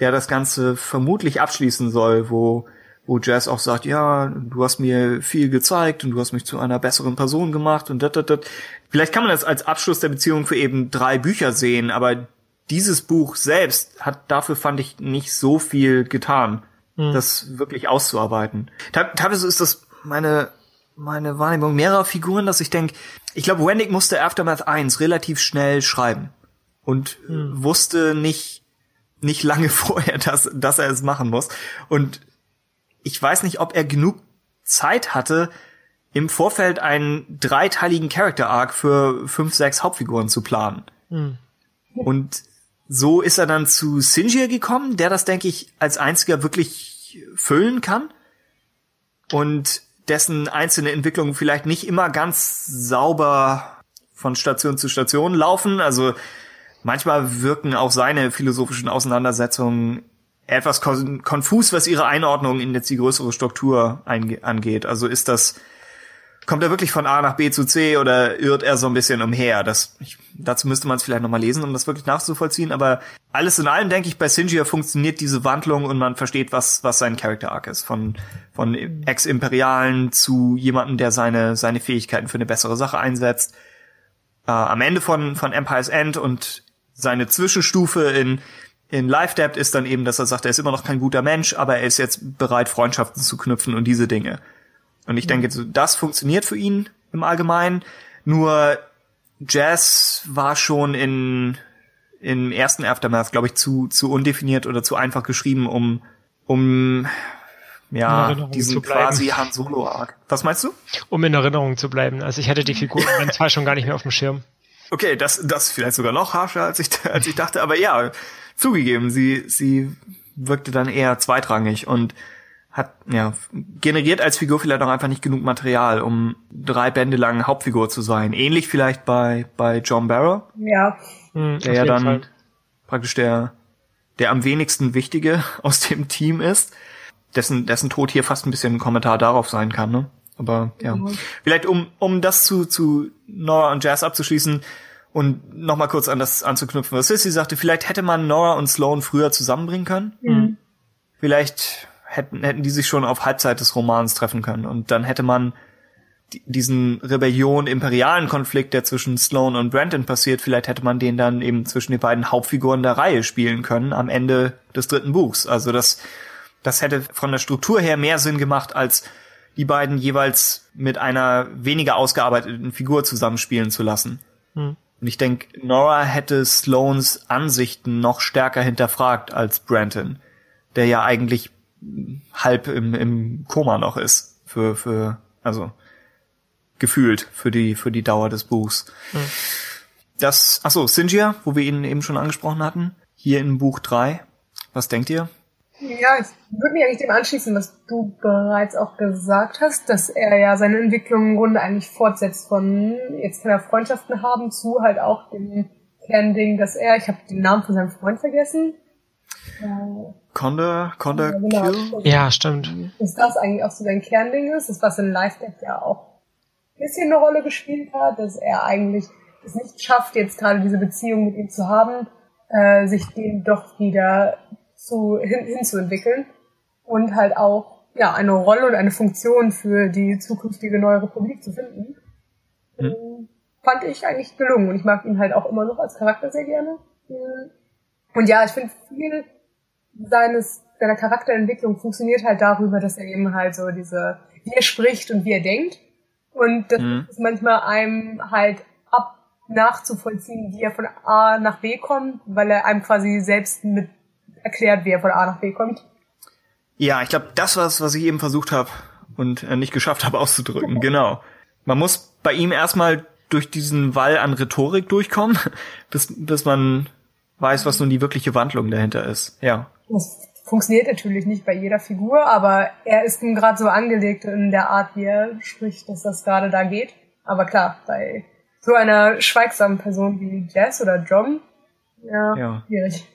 der das Ganze vermutlich abschließen soll, wo wo Jazz auch sagt, ja, du hast mir viel gezeigt und du hast mich zu einer besseren Person gemacht und dat, dat, dat. Vielleicht kann man das als Abschluss der Beziehung für eben drei Bücher sehen, aber dieses Buch selbst hat dafür, fand ich, nicht so viel getan, mhm. das wirklich auszuarbeiten. Teilweise ist das meine, meine Wahrnehmung mehrerer Figuren, dass ich denke, ich glaube, Wendig musste Aftermath 1 relativ schnell schreiben und mhm. wusste nicht, nicht lange vorher, dass, dass er es machen muss. Und ich weiß nicht, ob er genug Zeit hatte, im Vorfeld einen dreiteiligen Character Arc für fünf, sechs Hauptfiguren zu planen. Hm. Und so ist er dann zu Sinjir gekommen, der das, denke ich, als einziger wirklich füllen kann. Und dessen einzelne Entwicklungen vielleicht nicht immer ganz sauber von Station zu Station laufen. Also manchmal wirken auch seine philosophischen Auseinandersetzungen etwas konfus, was ihre Einordnung in jetzt die größere Struktur angeht. Also ist das, kommt er wirklich von A nach B zu C oder irrt er so ein bisschen umher? Das, ich, dazu müsste man es vielleicht nochmal lesen, um das wirklich nachzuvollziehen. Aber alles in allem, denke ich, bei Sinjia funktioniert diese Wandlung und man versteht, was, was sein Character Arc ist. Von, von Ex-Imperialen zu jemandem, der seine, seine Fähigkeiten für eine bessere Sache einsetzt. Äh, am Ende von, von Empire's End und seine Zwischenstufe in in Life Debt ist dann eben, dass er sagt, er ist immer noch kein guter Mensch, aber er ist jetzt bereit, Freundschaften zu knüpfen und diese Dinge. Und ich denke, das funktioniert für ihn im Allgemeinen. Nur Jazz war schon in im ersten Aftermath, glaube ich, zu zu undefiniert oder zu einfach geschrieben, um um ja diesen quasi Han Solo Arc. Was meinst du? Um in Erinnerung zu bleiben. Also ich hatte die Figur dann zwar schon gar nicht mehr auf dem Schirm. Okay, das das vielleicht sogar noch harscher als ich als ich dachte, aber ja, zugegeben, sie, sie wirkte dann eher zweitrangig und hat, ja, generiert als Figur vielleicht auch einfach nicht genug Material, um drei Bände lang Hauptfigur zu sein. Ähnlich vielleicht bei, bei John Barrow. Ja. Hm, der ja dann Fall. praktisch der, der am wenigsten Wichtige aus dem Team ist. Dessen, dessen Tod hier fast ein bisschen ein Kommentar darauf sein kann, ne? Aber ja. Mhm. Vielleicht um, um das zu, zu Nora und Jazz abzuschließen, und nochmal kurz an das anzuknüpfen, was Sissy sagte, vielleicht hätte man Nora und Sloan früher zusammenbringen können. Mhm. Vielleicht hätten, hätten die sich schon auf Halbzeit des Romans treffen können. Und dann hätte man diesen Rebellion-imperialen Konflikt, der zwischen Sloan und Brandon passiert, vielleicht hätte man den dann eben zwischen den beiden Hauptfiguren der Reihe spielen können am Ende des dritten Buchs. Also das, das hätte von der Struktur her mehr Sinn gemacht, als die beiden jeweils mit einer weniger ausgearbeiteten Figur zusammenspielen zu lassen. Hm. Und ich denke, Nora hätte Sloans Ansichten noch stärker hinterfragt als Branton, der ja eigentlich halb im, im Koma noch ist für für also gefühlt für die für die Dauer des Buchs. Hm. Das achso, Sinjia, wo wir ihn eben schon angesprochen hatten, hier in Buch 3. Was denkt ihr? Ja, ich würde mich eigentlich dem anschließen, was du bereits auch gesagt hast, dass er ja seine Entwicklung im Grunde eigentlich fortsetzt von, jetzt kann er Freundschaften haben, zu halt auch dem Kernding, dass er, ich habe den Namen von seinem Freund vergessen. Conda, Conda ja, genau. Kill? Ja, stimmt. Dass das eigentlich auch so sein Kernding ist, das was in Life Death ja auch ein bisschen eine Rolle gespielt hat, dass er eigentlich es nicht schafft, jetzt gerade diese Beziehung mit ihm zu haben, äh, sich dem doch wieder zu, hin, hinzuentwickeln und halt auch ja eine Rolle und eine Funktion für die zukünftige neue Republik zu finden. Mhm. Fand ich eigentlich gelungen und ich mag ihn halt auch immer noch als Charakter sehr gerne. Und ja, ich finde viel seines seiner Charakterentwicklung funktioniert halt darüber, dass er eben halt so diese, wie er spricht und wie er denkt. Und das mhm. ist manchmal einem halt ab nachzuvollziehen, wie er von A nach B kommt, weil er einem quasi selbst mit erklärt, wie er von A nach B kommt. Ja, ich glaube, das war es, was ich eben versucht habe und äh, nicht geschafft habe auszudrücken. genau. Man muss bei ihm erstmal durch diesen Wall an Rhetorik durchkommen, bis, bis man weiß, was nun die wirkliche Wandlung dahinter ist. Ja. Das funktioniert natürlich nicht bei jeder Figur, aber er ist nun gerade so angelegt in der Art, wie er spricht, dass das gerade da geht. Aber klar, bei so einer schweigsamen Person wie Jess oder John, ja, ja. schwierig.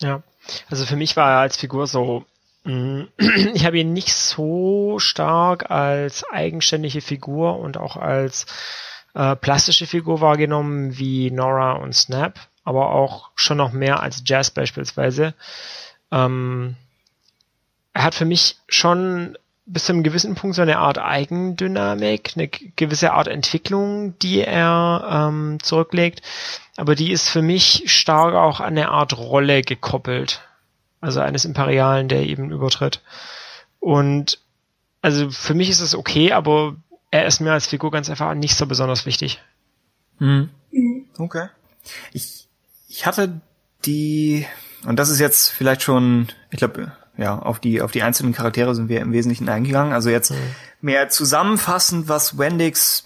Ja. Also für mich war er als Figur so Mm, ich habe ihn nicht so stark als eigenständige Figur und auch als äh, plastische Figur wahrgenommen wie Nora und Snap, aber auch schon noch mehr als Jazz beispielsweise. Ähm, er hat für mich schon bis zu einem gewissen Punkt so eine Art Eigendynamik, eine gewisse Art Entwicklung, die er ähm, zurücklegt. Aber die ist für mich stark auch an eine Art Rolle gekoppelt also eines Imperialen, der eben übertritt. Und also für mich ist es okay, aber er ist mir als Figur ganz einfach nicht so besonders wichtig. Mhm. Okay. Ich, ich hatte die, und das ist jetzt vielleicht schon, ich glaube, ja, auf die, auf die einzelnen Charaktere sind wir im Wesentlichen eingegangen. Also jetzt mhm. mehr zusammenfassend, was Wendix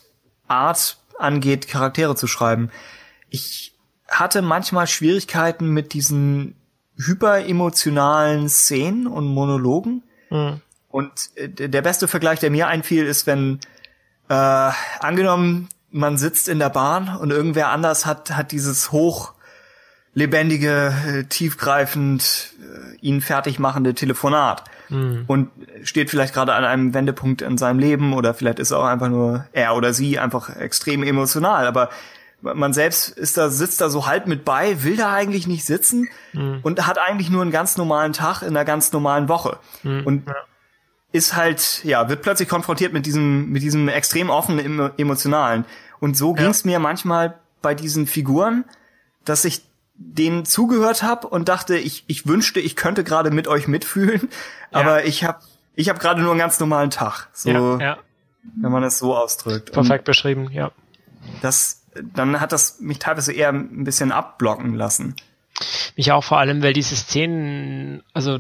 Art angeht, Charaktere zu schreiben. Ich hatte manchmal Schwierigkeiten mit diesen hyperemotionalen Szenen und Monologen. Mhm. Und äh, der beste Vergleich, der mir einfiel, ist, wenn äh, angenommen, man sitzt in der Bahn und irgendwer anders hat, hat dieses hoch lebendige, äh, tiefgreifend äh, ihn fertig machende Telefonat mhm. und steht vielleicht gerade an einem Wendepunkt in seinem Leben oder vielleicht ist auch einfach nur er oder sie einfach extrem emotional, aber man selbst ist da, sitzt da so halb mit bei, will da eigentlich nicht sitzen mhm. und hat eigentlich nur einen ganz normalen Tag in einer ganz normalen Woche. Mhm. Und ist halt, ja, wird plötzlich konfrontiert mit diesem, mit diesem extrem offenen, emotionalen. Und so ja. ging es mir manchmal bei diesen Figuren, dass ich denen zugehört habe und dachte, ich, ich wünschte, ich könnte gerade mit euch mitfühlen, ja. aber ich habe ich hab gerade nur einen ganz normalen Tag. So, ja, ja. wenn man es so ausdrückt. Perfekt und beschrieben, ja. Das dann hat das mich teilweise eher ein bisschen abblocken lassen. Mich auch vor allem, weil diese Szenen, also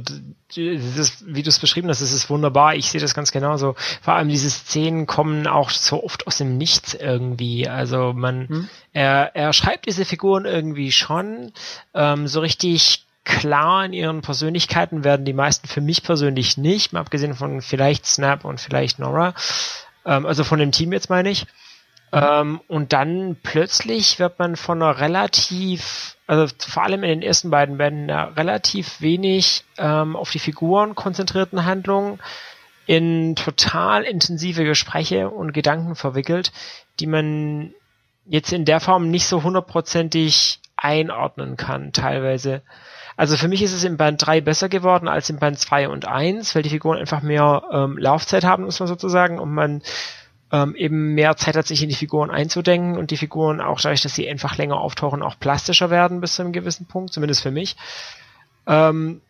dieses, wie du es beschrieben hast, das ist wunderbar. Ich sehe das ganz genauso. Vor allem diese Szenen kommen auch so oft aus dem Nichts irgendwie. Also man, hm? er, er schreibt diese Figuren irgendwie schon ähm, so richtig klar in ihren Persönlichkeiten werden die meisten für mich persönlich nicht, mal abgesehen von vielleicht Snap und vielleicht Nora. Ähm, also von dem Team jetzt meine ich. Ähm, und dann plötzlich wird man von einer relativ, also vor allem in den ersten beiden Bänden, einer relativ wenig ähm, auf die Figuren konzentrierten Handlung in total intensive Gespräche und Gedanken verwickelt, die man jetzt in der Form nicht so hundertprozentig einordnen kann, teilweise. Also für mich ist es im Band 3 besser geworden als im Band 2 und 1, weil die Figuren einfach mehr ähm, Laufzeit haben, muss man sozusagen, und man ähm, eben mehr Zeit hat, sich in die Figuren einzudenken und die Figuren auch dadurch, dass sie einfach länger auftauchen, auch plastischer werden bis zu einem gewissen Punkt, zumindest für mich. Ähm,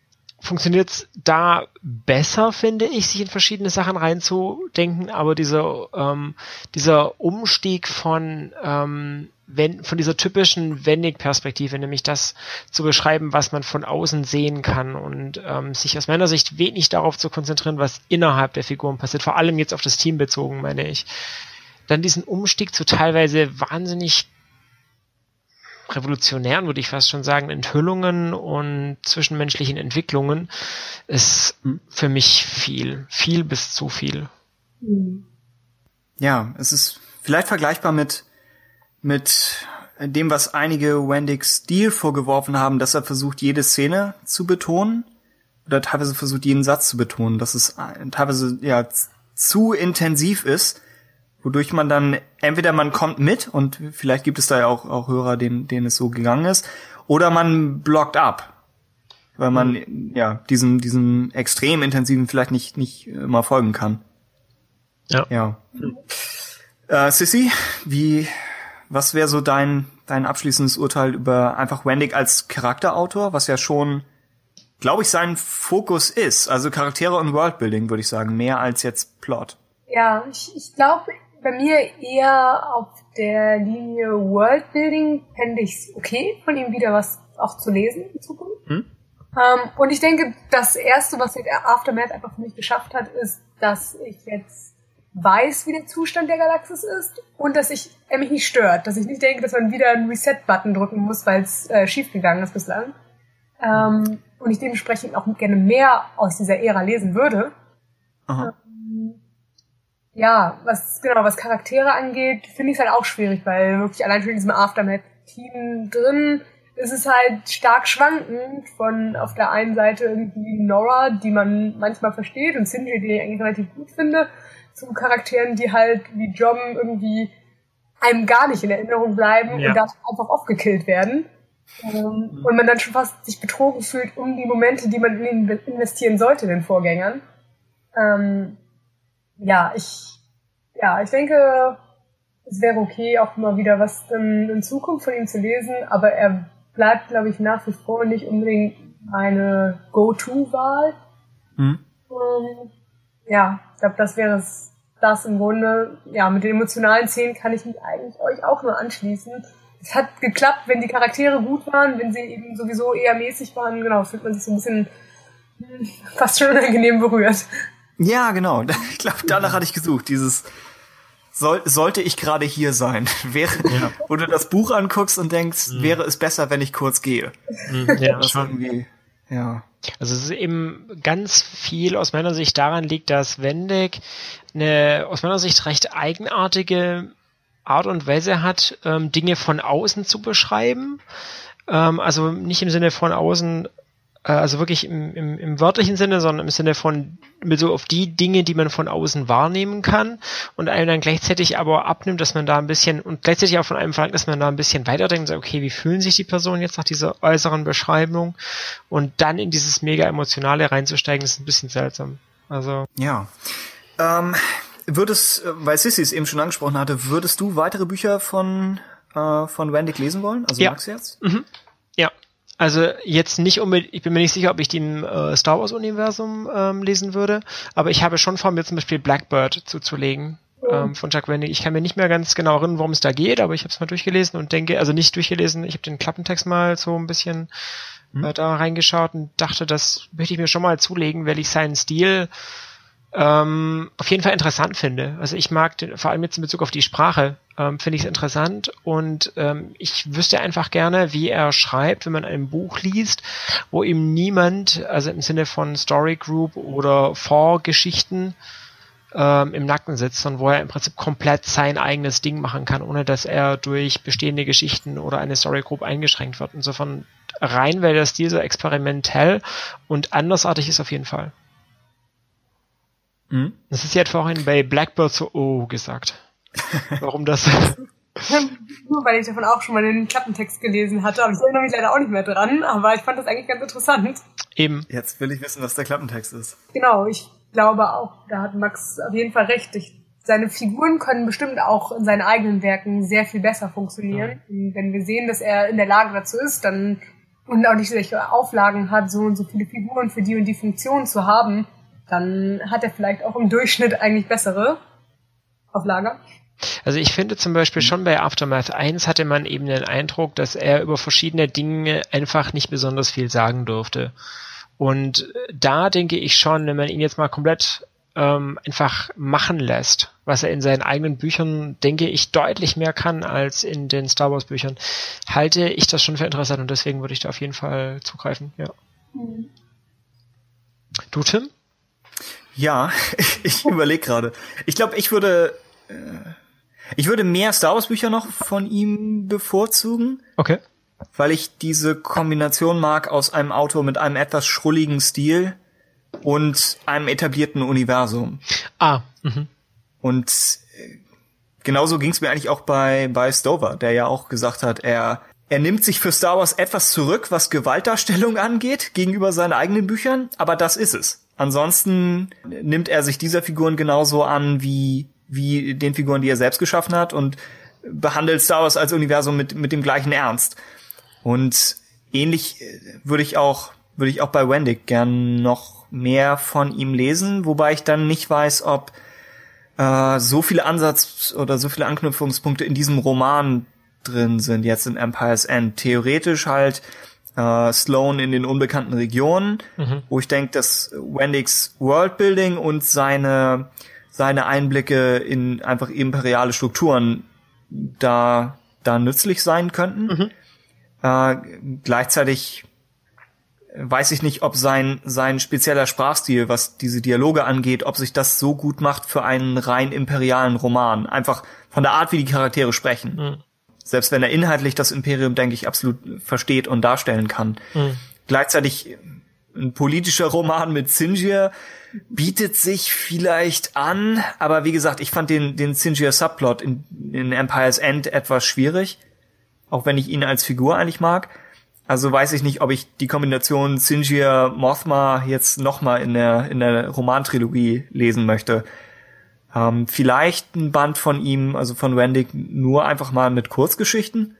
funktioniert da besser, finde ich, sich in verschiedene Sachen reinzudenken, aber dieser, ähm, dieser Umstieg von ähm, wenn, von dieser typischen Wendig-Perspektive, nämlich das zu beschreiben, was man von außen sehen kann und ähm, sich aus meiner Sicht wenig darauf zu konzentrieren, was innerhalb der Figuren passiert, vor allem jetzt auf das Team bezogen, meine ich. Dann diesen Umstieg zu teilweise wahnsinnig revolutionären, würde ich fast schon sagen, Enthüllungen und zwischenmenschlichen Entwicklungen ist für mich viel, viel bis zu viel. Ja, es ist vielleicht vergleichbar mit mit dem, was einige Wendig Steele vorgeworfen haben, dass er versucht, jede Szene zu betonen oder teilweise versucht, jeden Satz zu betonen, dass es teilweise ja zu intensiv ist, wodurch man dann entweder man kommt mit und vielleicht gibt es da ja auch, auch Hörer, denen, denen es so gegangen ist, oder man blockt ab, weil man mhm. ja diesem diesem extrem intensiven vielleicht nicht nicht immer folgen kann. Ja. Ja. Äh, Sissy, wie was wäre so dein, dein abschließendes Urteil über einfach Wendig als Charakterautor, was ja schon, glaube ich, sein Fokus ist? Also Charaktere und Worldbuilding, würde ich sagen, mehr als jetzt Plot. Ja, ich, ich glaube, bei mir eher auf der Linie Worldbuilding fände ich es okay, von ihm wieder was auch zu lesen in Zukunft. Hm? Um, ähm, und ich denke, das erste, was Aftermath einfach für mich geschafft hat, ist, dass ich jetzt weiß, wie der Zustand der Galaxis ist und dass ich, er mich nicht stört, dass ich nicht denke, dass man wieder einen Reset-Button drücken muss, weil es äh, schiefgegangen ist bislang. Ähm, und ich dementsprechend auch gerne mehr aus dieser Ära lesen würde. Ähm, ja, was genau, was Charaktere angeht, finde ich es halt auch schwierig, weil wirklich allein schon in diesem Aftermath-Team drin es ist halt stark schwankend von auf der einen Seite irgendwie Nora, die man manchmal versteht und Cindy, die ich eigentlich relativ gut finde, zu Charakteren, die halt wie John irgendwie einem gar nicht in Erinnerung bleiben ja. und dann einfach aufgekillt werden. Ähm, und man dann schon fast sich betrogen fühlt um die Momente, die man in investieren sollte, den Vorgängern. Ähm, ja, ich, ja, ich denke, es wäre okay, auch mal wieder was in, in Zukunft von ihm zu lesen, aber er bleibt, glaube ich, nach wie vor nicht unbedingt eine Go-To-Wahl. Hm. Ähm, ja, ich glaube, das wäre es, das im Grunde. Ja, mit den emotionalen Szenen kann ich mich eigentlich euch auch nur anschließen. Es hat geklappt, wenn die Charaktere gut waren, wenn sie eben sowieso eher mäßig waren, genau, fühlt man sich so ein bisschen hm, fast schon unangenehm berührt. Ja, genau. Ich glaube, danach hatte ich gesucht. Dieses soll, sollte ich gerade hier sein? Wäre, ja. wo du das Buch anguckst und denkst, mhm. wäre es besser, wenn ich kurz gehe. Mhm, ja, schon. Irgendwie, ja. Also es ist eben ganz viel aus meiner Sicht daran liegt, dass Wendig eine aus meiner Sicht recht eigenartige Art und Weise hat, ähm, Dinge von außen zu beschreiben. Ähm, also nicht im Sinne von außen also wirklich im, im, im wörtlichen Sinne, sondern im Sinne von mit so auf die Dinge, die man von außen wahrnehmen kann und einem dann gleichzeitig aber abnimmt, dass man da ein bisschen und gleichzeitig auch von einem verlangt, dass man da ein bisschen weiterdenkt und sagt, okay, wie fühlen sich die Personen jetzt nach dieser äußeren Beschreibung und dann in dieses mega emotionale reinzusteigen, ist ein bisschen seltsam. Also ja. Ähm, würdest, weil Sissy es eben schon angesprochen hatte, würdest du weitere Bücher von äh, von Wendig lesen wollen? Also ja. Max jetzt? Mhm. Also jetzt nicht unbedingt, ich bin mir nicht sicher, ob ich die im äh, Star Wars Universum ähm, lesen würde, aber ich habe schon vor mir zum Beispiel Blackbird zuzulegen ähm, von Chuck Wendig. Ich kann mir nicht mehr ganz genau erinnern, worum es da geht, aber ich habe es mal durchgelesen und denke, also nicht durchgelesen, ich habe den Klappentext mal so ein bisschen mhm. äh, da reingeschaut und dachte, das möchte ich mir schon mal zulegen, weil ich seinen Stil ähm, auf jeden Fall interessant finde. Also ich mag den, vor allem jetzt in Bezug auf die Sprache, ähm, finde ich es interessant und ähm, ich wüsste einfach gerne, wie er schreibt, wenn man ein Buch liest, wo ihm niemand, also im Sinne von Story Group oder Vorgeschichten ähm, im Nacken sitzt, sondern wo er im Prinzip komplett sein eigenes Ding machen kann, ohne dass er durch bestehende Geschichten oder eine Story Group eingeschränkt wird. Insofern rein, weil der Stil so experimentell und andersartig ist auf jeden Fall. Mhm. Das ist ja vorhin bei Blackbird so oh gesagt. Warum das? Nur weil ich davon auch schon mal den Klappentext gelesen hatte, aber ich erinnere mich leider auch nicht mehr dran, aber ich fand das eigentlich ganz interessant. Eben. Jetzt will ich wissen, was der Klappentext ist. Genau, ich glaube auch, da hat Max auf jeden Fall recht. Ich, seine Figuren können bestimmt auch in seinen eigenen Werken sehr viel besser funktionieren. Ja. Wenn wir sehen, dass er in der Lage dazu ist, dann und auch nicht solche Auflagen hat, so und so viele Figuren für die und die Funktion zu haben, dann hat er vielleicht auch im Durchschnitt eigentlich bessere auf Lager. Also ich finde zum Beispiel schon bei Aftermath 1 hatte man eben den Eindruck, dass er über verschiedene Dinge einfach nicht besonders viel sagen durfte. Und da denke ich schon, wenn man ihn jetzt mal komplett ähm, einfach machen lässt, was er in seinen eigenen Büchern, denke ich, deutlich mehr kann als in den Star Wars Büchern, halte ich das schon für interessant und deswegen würde ich da auf jeden Fall zugreifen, ja. Mhm. Du, Tim? Ja, ich überlege gerade. Ich glaube, ich würde äh, ich würde mehr Star Wars Bücher noch von ihm bevorzugen. Okay. Weil ich diese Kombination mag aus einem Autor mit einem etwas schrulligen Stil und einem etablierten Universum. Ah. Mhm. Und äh, genauso ging es mir eigentlich auch bei bei Stover, der ja auch gesagt hat, er er nimmt sich für Star Wars etwas zurück, was Gewaltdarstellung angeht, gegenüber seinen eigenen Büchern, aber das ist es. Ansonsten nimmt er sich dieser Figuren genauso an wie, wie den Figuren, die er selbst geschaffen hat und behandelt Star Wars als Universum mit, mit dem gleichen Ernst. Und ähnlich äh, würde ich auch, würde ich auch bei Wendig gern noch mehr von ihm lesen, wobei ich dann nicht weiß, ob äh, so viele Ansatz oder so viele Anknüpfungspunkte in diesem Roman drin sind, jetzt in Empire's End. Theoretisch halt äh, Sloan in den unbekannten Regionen, mhm. wo ich denke, dass Wendigs Worldbuilding und seine seine Einblicke in einfach imperiale Strukturen da da nützlich sein könnten. Mhm. Äh, gleichzeitig weiß ich nicht, ob sein sein spezieller Sprachstil, was diese Dialoge angeht, ob sich das so gut macht für einen rein imperialen Roman. Einfach von der Art, wie die Charaktere sprechen. Mhm. Selbst wenn er inhaltlich das Imperium, denke ich, absolut versteht und darstellen kann. Mhm. Gleichzeitig ein politischer Roman mit Sinjir bietet sich vielleicht an, aber wie gesagt, ich fand den, den Sinjir Subplot in, in Empire's End etwas schwierig, auch wenn ich ihn als Figur eigentlich mag. Also weiß ich nicht, ob ich die Kombination Sinjir Mothma jetzt nochmal in der, in der Romantrilogie lesen möchte. Ähm, vielleicht ein Band von ihm, also von Wendig, nur einfach mal mit Kurzgeschichten.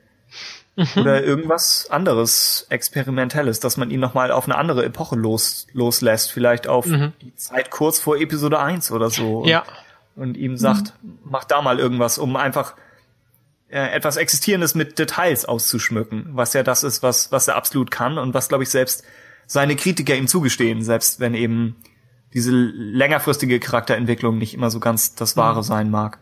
Mhm. Oder irgendwas anderes Experimentelles, dass man ihn nochmal auf eine andere Epoche los, loslässt. Vielleicht auf mhm. die Zeit kurz vor Episode 1 oder so. Und, ja. Und ihm sagt, mhm. mach da mal irgendwas, um einfach äh, etwas Existierendes mit Details auszuschmücken, was ja das ist, was, was er absolut kann und was, glaube ich, selbst seine Kritiker ihm zugestehen, selbst wenn eben diese längerfristige Charakterentwicklung nicht immer so ganz das Wahre mhm. sein mag.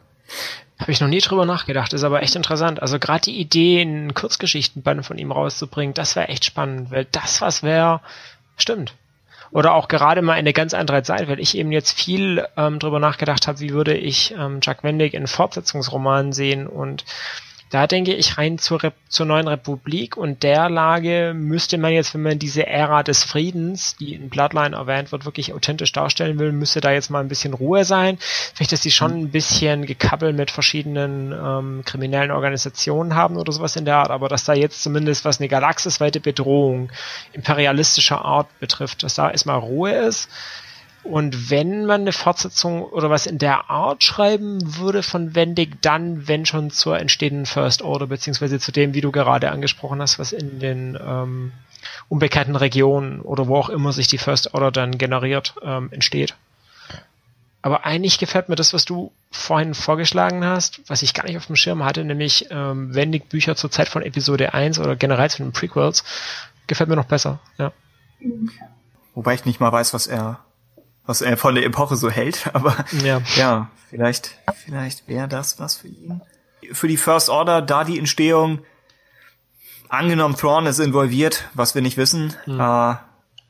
Habe ich noch nie drüber nachgedacht, ist aber echt interessant. Also gerade die Idee, einen Kurzgeschichtenband von ihm rauszubringen, das wäre echt spannend, weil das was wäre, stimmt. Oder auch gerade mal eine ganz andere Zeit, weil ich eben jetzt viel ähm, drüber nachgedacht habe, wie würde ich ähm, Jack Wendig in Fortsetzungsromanen sehen und da denke ich rein zur, Re zur neuen Republik und der Lage müsste man jetzt, wenn man diese Ära des Friedens, die in Bloodline erwähnt wird, wirklich authentisch darstellen will, müsste da jetzt mal ein bisschen Ruhe sein. Vielleicht, dass die schon ein bisschen gekappelt mit verschiedenen ähm, kriminellen Organisationen haben oder sowas in der Art, aber dass da jetzt zumindest was eine galaxisweite Bedrohung imperialistischer Art betrifft, dass da erstmal Ruhe ist und wenn man eine Fortsetzung oder was in der Art schreiben würde von Wendig, dann, wenn schon zur entstehenden First Order, beziehungsweise zu dem, wie du gerade angesprochen hast, was in den ähm, unbekannten Regionen oder wo auch immer sich die First Order dann generiert, ähm, entsteht. Aber eigentlich gefällt mir das, was du vorhin vorgeschlagen hast, was ich gar nicht auf dem Schirm hatte, nämlich ähm, Wendig Bücher zur Zeit von Episode 1 oder generell zu den Prequels, gefällt mir noch besser, ja. Wobei ich nicht mal weiß, was er was er von der Epoche so hält, aber ja, ja vielleicht, vielleicht wäre das was für ihn. Für die First Order, da die Entstehung, angenommen Thrawn ist involviert, was wir nicht wissen, mhm. äh,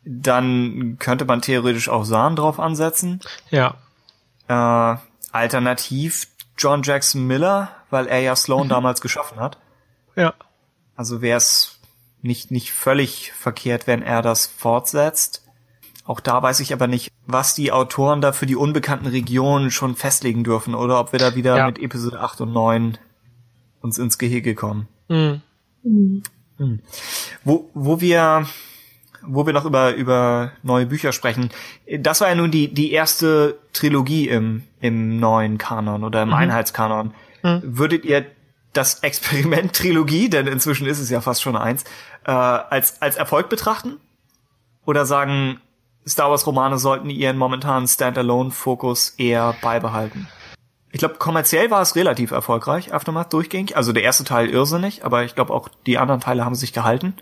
dann könnte man theoretisch auch Sahn drauf ansetzen. Ja. Äh, alternativ John Jackson Miller, weil er ja Sloan mhm. damals geschaffen hat. Ja. Also wäre es nicht, nicht völlig verkehrt, wenn er das fortsetzt. Auch da weiß ich aber nicht, was die Autoren da für die unbekannten Regionen schon festlegen dürfen oder ob wir da wieder ja. mit Episode 8 und 9 uns ins Gehege kommen. Mhm. Mhm. Wo, wo wir wo wir noch über, über neue Bücher sprechen. Das war ja nun die, die erste Trilogie im, im neuen Kanon oder im mhm. Einheitskanon. Mhm. Würdet ihr das Experiment Trilogie, denn inzwischen ist es ja fast schon eins, äh, als, als Erfolg betrachten? Oder sagen, Star Wars Romane sollten ihren momentanen Standalone-Fokus eher beibehalten. Ich glaube, kommerziell war es relativ erfolgreich, Aftermath durchgängig. Also der erste Teil irrsinnig, aber ich glaube auch die anderen Teile haben sich gehalten.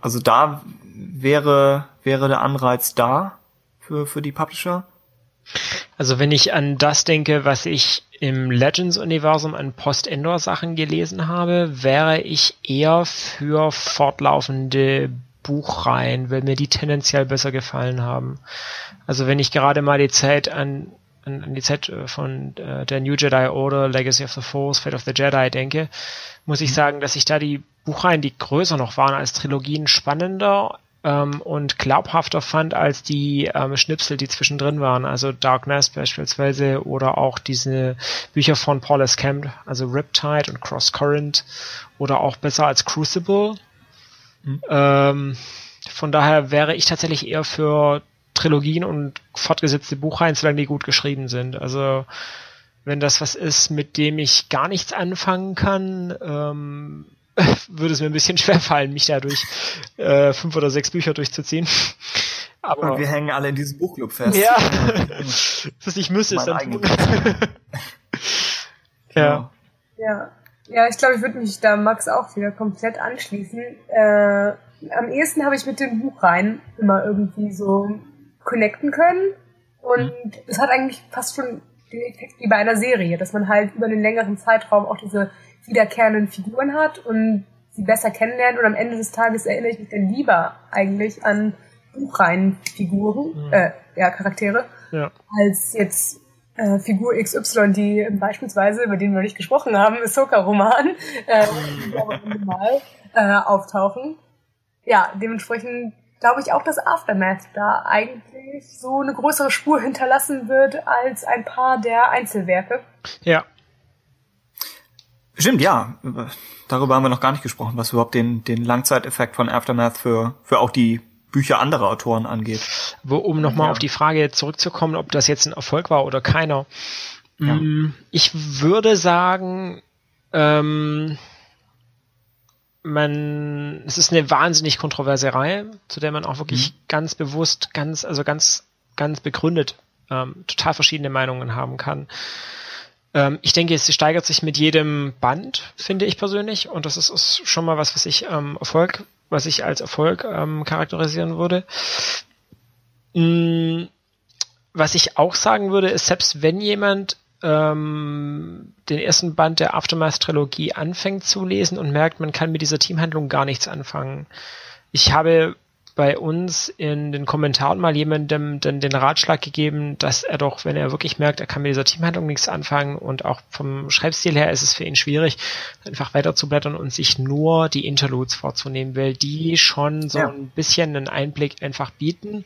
Also da wäre, wäre der Anreiz da für, für die Publisher. Also wenn ich an das denke, was ich im Legends-Universum an Post-Endor-Sachen gelesen habe, wäre ich eher für fortlaufende Buch rein, weil mir die tendenziell besser gefallen haben. Also wenn ich gerade mal die Zeit an, an, an die Zeit äh, von äh, der New Jedi Order, Legacy of the Force, Fate of the Jedi denke, muss ich mhm. sagen, dass ich da die Buchreihen, die größer noch waren als Trilogien, spannender ähm, und glaubhafter fand als die ähm, Schnipsel, die zwischendrin waren. Also Darkness beispielsweise oder auch diese Bücher von Paul S. Camp, also Riptide und Cross Current oder auch besser als Crucible Mhm. Ähm, von daher wäre ich tatsächlich eher für Trilogien und fortgesetzte Buchreihen, solange die gut geschrieben sind. Also wenn das was ist, mit dem ich gar nichts anfangen kann, ähm, würde es mir ein bisschen schwer fallen, mich dadurch äh, fünf oder sechs Bücher durchzuziehen. Aber und wir hängen alle in diesem Buchclub fest. Ja, was ich müsste ist dann. ja. Ja. Ja, ich glaube, ich würde mich da Max auch wieder komplett anschließen. Äh, am ehesten habe ich mit dem Buch rein immer irgendwie so connecten können. Und mhm. es hat eigentlich fast schon den Effekt wie bei einer Serie, dass man halt über einen längeren Zeitraum auch diese wiederkehrenden Figuren hat und sie besser kennenlernt. Und am Ende des Tages erinnere ich mich dann lieber eigentlich an Buchreihenfiguren, mhm. äh, ja, Charaktere, ja. als jetzt äh, Figur XY, die beispielsweise, über den wir nicht gesprochen haben, Ahsoka-Roman, äh, mal äh, auftauchen. Ja, dementsprechend glaube ich auch, dass Aftermath da eigentlich so eine größere Spur hinterlassen wird als ein paar der Einzelwerke. Ja. Stimmt, ja. Darüber haben wir noch gar nicht gesprochen, was überhaupt den, den Langzeiteffekt von Aftermath für, für auch die Bücher anderer Autoren angeht. Wo, um nochmal ja. auf die Frage zurückzukommen, ob das jetzt ein Erfolg war oder keiner. Ja. Mm, ich würde sagen, ähm, man, es ist eine wahnsinnig kontroverse Reihe, zu der man auch wirklich mhm. ganz bewusst, ganz, also ganz, ganz begründet ähm, total verschiedene Meinungen haben kann. Ähm, ich denke, es steigert sich mit jedem Band, finde ich persönlich, und das ist, ist schon mal was, was ich ähm, Erfolg, was ich als Erfolg ähm, charakterisieren würde. Mhm. Was ich auch sagen würde, ist, selbst wenn jemand ähm, den ersten Band der Aftermath-Trilogie anfängt zu lesen und merkt, man kann mit dieser Teamhandlung gar nichts anfangen. Ich habe bei uns in den Kommentaren mal jemandem dann den Ratschlag gegeben, dass er doch, wenn er wirklich merkt, er kann mit dieser Teamhandlung nichts anfangen und auch vom Schreibstil her ist es für ihn schwierig, einfach weiterzublättern und sich nur die Interludes vorzunehmen, weil die schon so ja. ein bisschen einen Einblick einfach bieten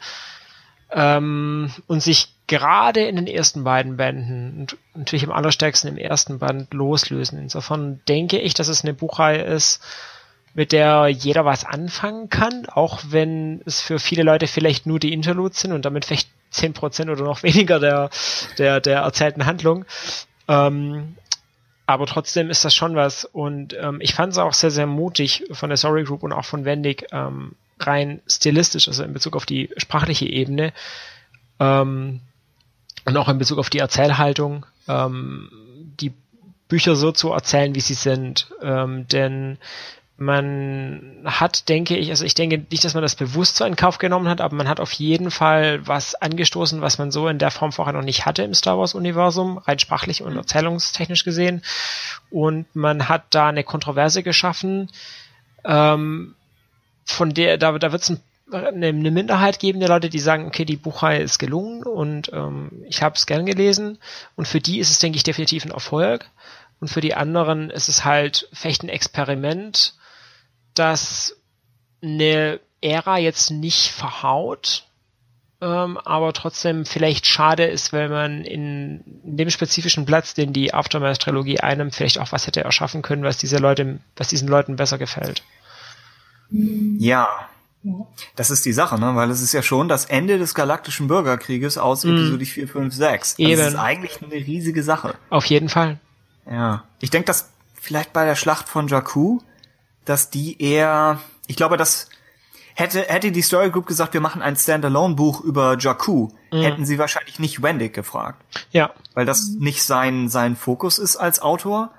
ähm, und sich gerade in den ersten beiden Bänden und natürlich im allerstärksten im ersten Band loslösen. Insofern denke ich, dass es eine Buchreihe ist, mit der jeder was anfangen kann, auch wenn es für viele Leute vielleicht nur die Interludes sind und damit vielleicht zehn Prozent oder noch weniger der, der, der erzählten Handlung. Ähm, aber trotzdem ist das schon was und ähm, ich fand es auch sehr, sehr mutig von der Story Group und auch von Wendig, ähm, rein stilistisch, also in Bezug auf die sprachliche Ebene ähm, und auch in Bezug auf die Erzählhaltung, ähm, die Bücher so zu erzählen, wie sie sind. Ähm, denn man hat, denke ich, also ich denke nicht, dass man das bewusst so in Kauf genommen hat, aber man hat auf jeden Fall was angestoßen, was man so in der Form vorher noch nicht hatte im Star Wars-Universum, rein sprachlich und erzählungstechnisch gesehen. Und man hat da eine Kontroverse geschaffen, ähm, von der, da, da wird es ein eine, eine Minderheit geben der Leute, die sagen, okay, die Buchreihe ist gelungen und ähm, ich habe es gern gelesen. Und für die ist es, denke ich, definitiv ein Erfolg. Und für die anderen ist es halt vielleicht ein Experiment, das eine Ära jetzt nicht verhaut, ähm, aber trotzdem vielleicht schade ist, wenn man in, in dem spezifischen Platz, den die Aftermath-Trilogie einnimmt, vielleicht auch was hätte erschaffen können, was diese Leute, was diesen Leuten besser gefällt. Ja. Das ist die Sache, ne? Weil es ist ja schon das Ende des galaktischen Bürgerkrieges aus mhm. Episode 4, 5, 6. Eben. Das ist eigentlich eine riesige Sache. Auf jeden Fall. Ja. Ich denke, dass vielleicht bei der Schlacht von Jakku, dass die eher, ich glaube, dass hätte, hätte die Story Group gesagt, wir machen ein Standalone-Buch über Jakku, mhm. hätten sie wahrscheinlich nicht Wendig gefragt. Ja. Weil das nicht sein, sein Fokus ist als Autor.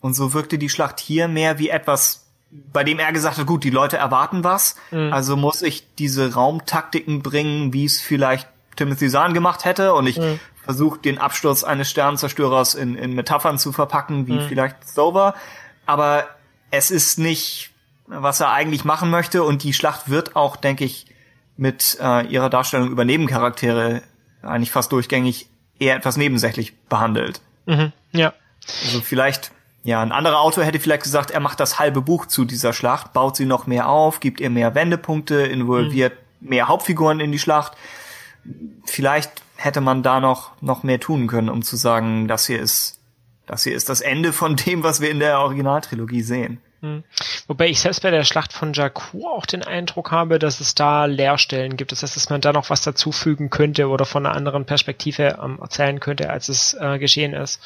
Und so wirkte die Schlacht hier mehr wie etwas bei dem er gesagt hat, gut, die Leute erwarten was, mhm. also muss ich diese Raumtaktiken bringen, wie es vielleicht Timothy Zahn gemacht hätte und ich mhm. versuche den Absturz eines Sternenzerstörers in, in Metaphern zu verpacken, wie mhm. vielleicht Sober, aber es ist nicht, was er eigentlich machen möchte und die Schlacht wird auch, denke ich, mit äh, ihrer Darstellung über Nebencharaktere eigentlich fast durchgängig eher etwas nebensächlich behandelt. Mhm. Ja. Also vielleicht ja, ein anderer Autor hätte vielleicht gesagt, er macht das halbe Buch zu dieser Schlacht, baut sie noch mehr auf, gibt ihr mehr Wendepunkte, involviert mhm. mehr Hauptfiguren in die Schlacht. Vielleicht hätte man da noch, noch mehr tun können, um zu sagen, das hier ist, das hier ist das Ende von dem, was wir in der Originaltrilogie sehen. Hm. Wobei ich selbst bei der Schlacht von Jakku auch den Eindruck habe, dass es da Leerstellen gibt. Das heißt, dass man da noch was dazufügen könnte oder von einer anderen Perspektive ähm, erzählen könnte, als es äh, geschehen ist.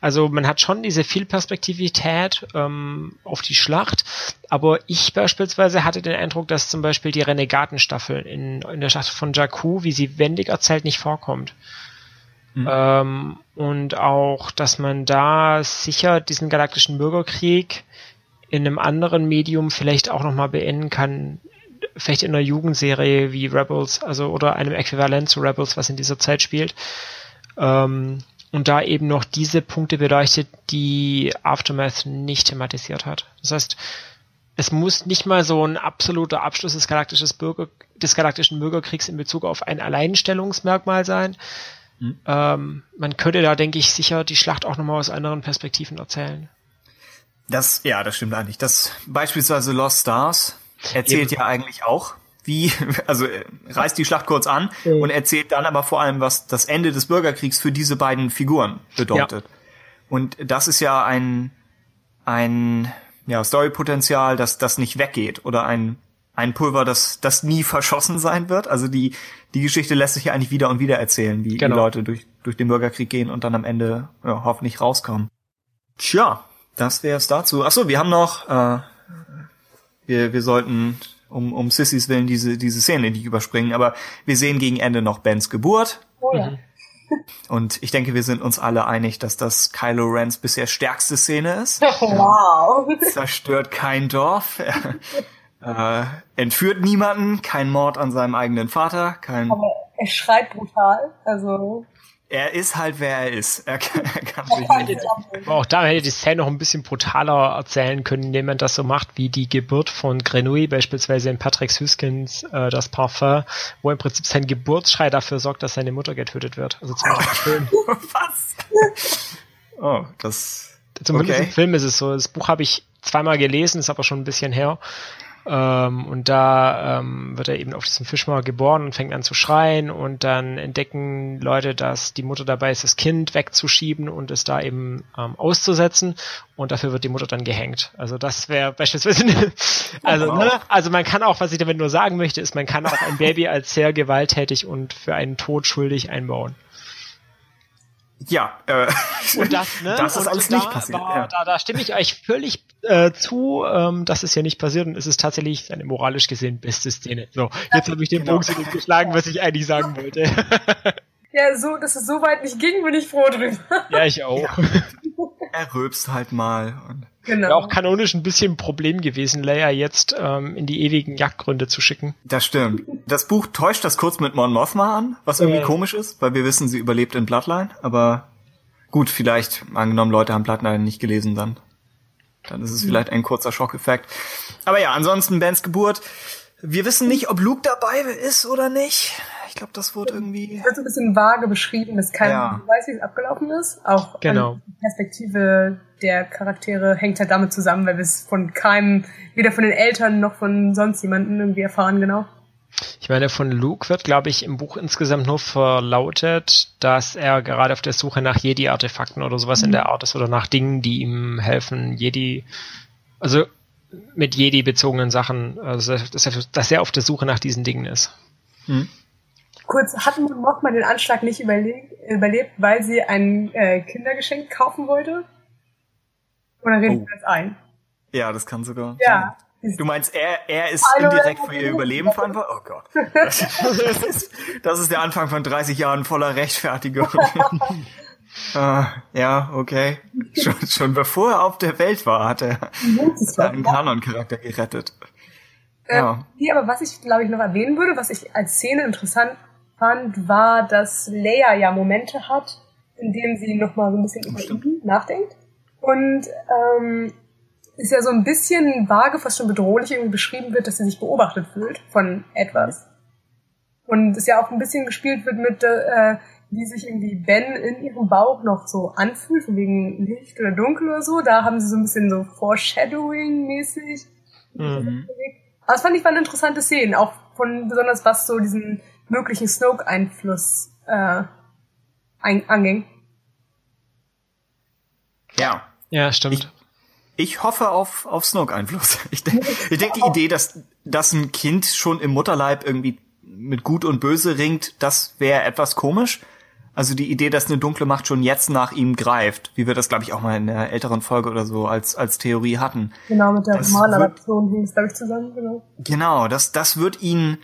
Also man hat schon diese Vielperspektivität ähm, auf die Schlacht, aber ich beispielsweise hatte den Eindruck, dass zum Beispiel die Renegatenstaffel in, in der Schlacht von Jakku, wie sie wendig erzählt, nicht vorkommt. Mhm. Ähm, und auch, dass man da sicher diesen galaktischen Bürgerkrieg in einem anderen Medium vielleicht auch nochmal beenden kann, vielleicht in einer Jugendserie wie Rebels, also oder einem Äquivalent zu Rebels, was in dieser Zeit spielt. Ähm, und da eben noch diese Punkte beleuchtet, die Aftermath nicht thematisiert hat. Das heißt, es muss nicht mal so ein absoluter Abschluss des, Bürger, des galaktischen Bürgerkriegs in Bezug auf ein Alleinstellungsmerkmal sein, Hm. Ähm, man könnte da, denke ich, sicher die Schlacht auch nochmal aus anderen Perspektiven erzählen. Das, ja, das stimmt eigentlich. Das beispielsweise Lost Stars erzählt Eben. ja eigentlich auch, wie, also äh, reißt die Schlacht kurz an mhm. und erzählt dann aber vor allem, was das Ende des Bürgerkriegs für diese beiden Figuren bedeutet. Ja. Und das ist ja ein, ein ja, Storypotenzial, das, das nicht weggeht oder ein, ein Pulver, das, das nie verschossen sein wird. Also die, die Geschichte lässt sich ja eigentlich wieder und wieder erzählen, wie genau. die Leute durch, durch den Bürgerkrieg gehen und dann am Ende ja, hoffentlich rauskommen. Tja, das wäre es dazu. Achso, wir haben noch, äh, wir, wir sollten um, um Sissys Willen diese, diese Szene nicht überspringen, aber wir sehen gegen Ende noch Bens Geburt. Oh ja. Und ich denke, wir sind uns alle einig, dass das Kylo Rens bisher stärkste Szene ist. Wow. Zerstört kein Dorf. äh, entführt niemanden, kein Mord an seinem eigenen Vater, kein. Aber er schreit brutal, also er ist halt, wer er ist. Er kann, er kann sich nicht. Aber auch da hätte die Szene noch ein bisschen brutaler erzählen können, indem man das so macht, wie die Geburt von Grenouille beispielsweise in Patrick Hüskins äh, das Parfum, wo im Prinzip sein Geburtsschrei dafür sorgt, dass seine Mutter getötet wird. Also zum Beispiel Was? Oh, das. Zumindest okay. im Film ist es so. Das Buch habe ich zweimal gelesen, ist aber schon ein bisschen her. Ähm, und da ähm, wird er eben auf diesem Fischmarkt geboren und fängt an zu schreien und dann entdecken Leute, dass die Mutter dabei ist, das Kind wegzuschieben und es da eben ähm, auszusetzen und dafür wird die Mutter dann gehängt. Also das wäre beispielsweise, also ne, also man kann auch, was ich damit nur sagen möchte, ist, man kann auch ein Baby als sehr gewalttätig und für einen Tod schuldig einbauen. Ja, äh, und das, ne? das ist und alles da nicht passiert. War, ja. da, da stimme ich euch völlig äh, zu, ähm, das ist ja nicht passiert und es ist tatsächlich eine moralisch gesehen beste Szene. So, jetzt habe ich den genau. Bogen geschlagen, was ich eigentlich sagen wollte. ja, so, dass es so weit nicht ging, bin ich froh drüber. Ja, ich auch. Ja. Er rülpst halt mal. Und Genau. Wäre auch kanonisch ein bisschen ein Problem gewesen, Leia jetzt ähm, in die ewigen Jagdgründe zu schicken. Das stimmt. Das Buch täuscht das kurz mit Mon Mothma an, was irgendwie ja. komisch ist, weil wir wissen, sie überlebt in Bloodline, aber gut, vielleicht, angenommen, Leute haben Bloodline nicht gelesen dann. Dann ist es mhm. vielleicht ein kurzer Schockeffekt. Aber ja, ansonsten Bens Geburt. Wir wissen nicht, ob Luke dabei ist oder nicht. Ich glaube, das wurde irgendwie. Das wird so ein bisschen vage beschrieben, dass keiner ja. weiß, wie es abgelaufen ist. Auch genau. die Perspektive der Charaktere hängt halt damit zusammen, weil wir es von keinem, weder von den Eltern noch von sonst jemanden irgendwie erfahren, genau. Ich meine, von Luke wird, glaube ich, im Buch insgesamt nur verlautet, dass er gerade auf der Suche nach Jedi-Artefakten oder sowas mhm. in der Art ist oder nach Dingen, die ihm helfen, Jedi, also mit Jedi bezogenen Sachen, also dass er, dass er auf der Suche nach diesen Dingen ist. Mhm. Kurz, hat Mothma den Anschlag nicht überlebt, weil sie ein äh, Kindergeschenk kaufen wollte? Oder reden oh. wir das ein? Ja, das kann sogar. Ja. Sein. Du meinst, er, er ist Hallo, indirekt für ihr Überleben verantwortlich? Oh Gott. Das, das, ist, das ist der Anfang von 30 Jahren voller Rechtfertigung. uh, ja, okay. Schon, schon bevor er auf der Welt war, hat er seinen Kanon-Charakter gerettet. Äh, ja. Nee, aber was ich, glaube ich, noch erwähnen würde, was ich als Szene interessant fand, war, dass Leia ja Momente hat, in denen sie nochmal so ein bisschen über ihn nachdenkt. Und ähm, ist ja so ein bisschen vage, fast schon bedrohlich irgendwie beschrieben wird, dass sie sich beobachtet fühlt von etwas. Und es ja auch ein bisschen gespielt wird mit, äh, wie sich irgendwie Ben in ihrem Bauch noch so anfühlt, von wegen Licht oder Dunkel oder so. Da haben sie so ein bisschen so Foreshadowing-mäßig. Mhm. Aber das fand ich waren interessante Szenen, auch von besonders was so diesen möglichen Snoke-Einfluss äh, anging. Ja. Ja, stimmt. Ich, ich hoffe auf, auf Snoke-Einfluss. Ich, denke, ich denke, die Idee, dass, dass ein Kind schon im Mutterleib irgendwie mit Gut und Böse ringt, das wäre etwas komisch. Also die Idee, dass eine dunkle Macht schon jetzt nach ihm greift, wie wir das, glaube ich, auch mal in der älteren Folge oder so als, als Theorie hatten. Genau, mit der Romanadaption hing es, glaube ich, zusammen, genau. Genau, das, das wird ihn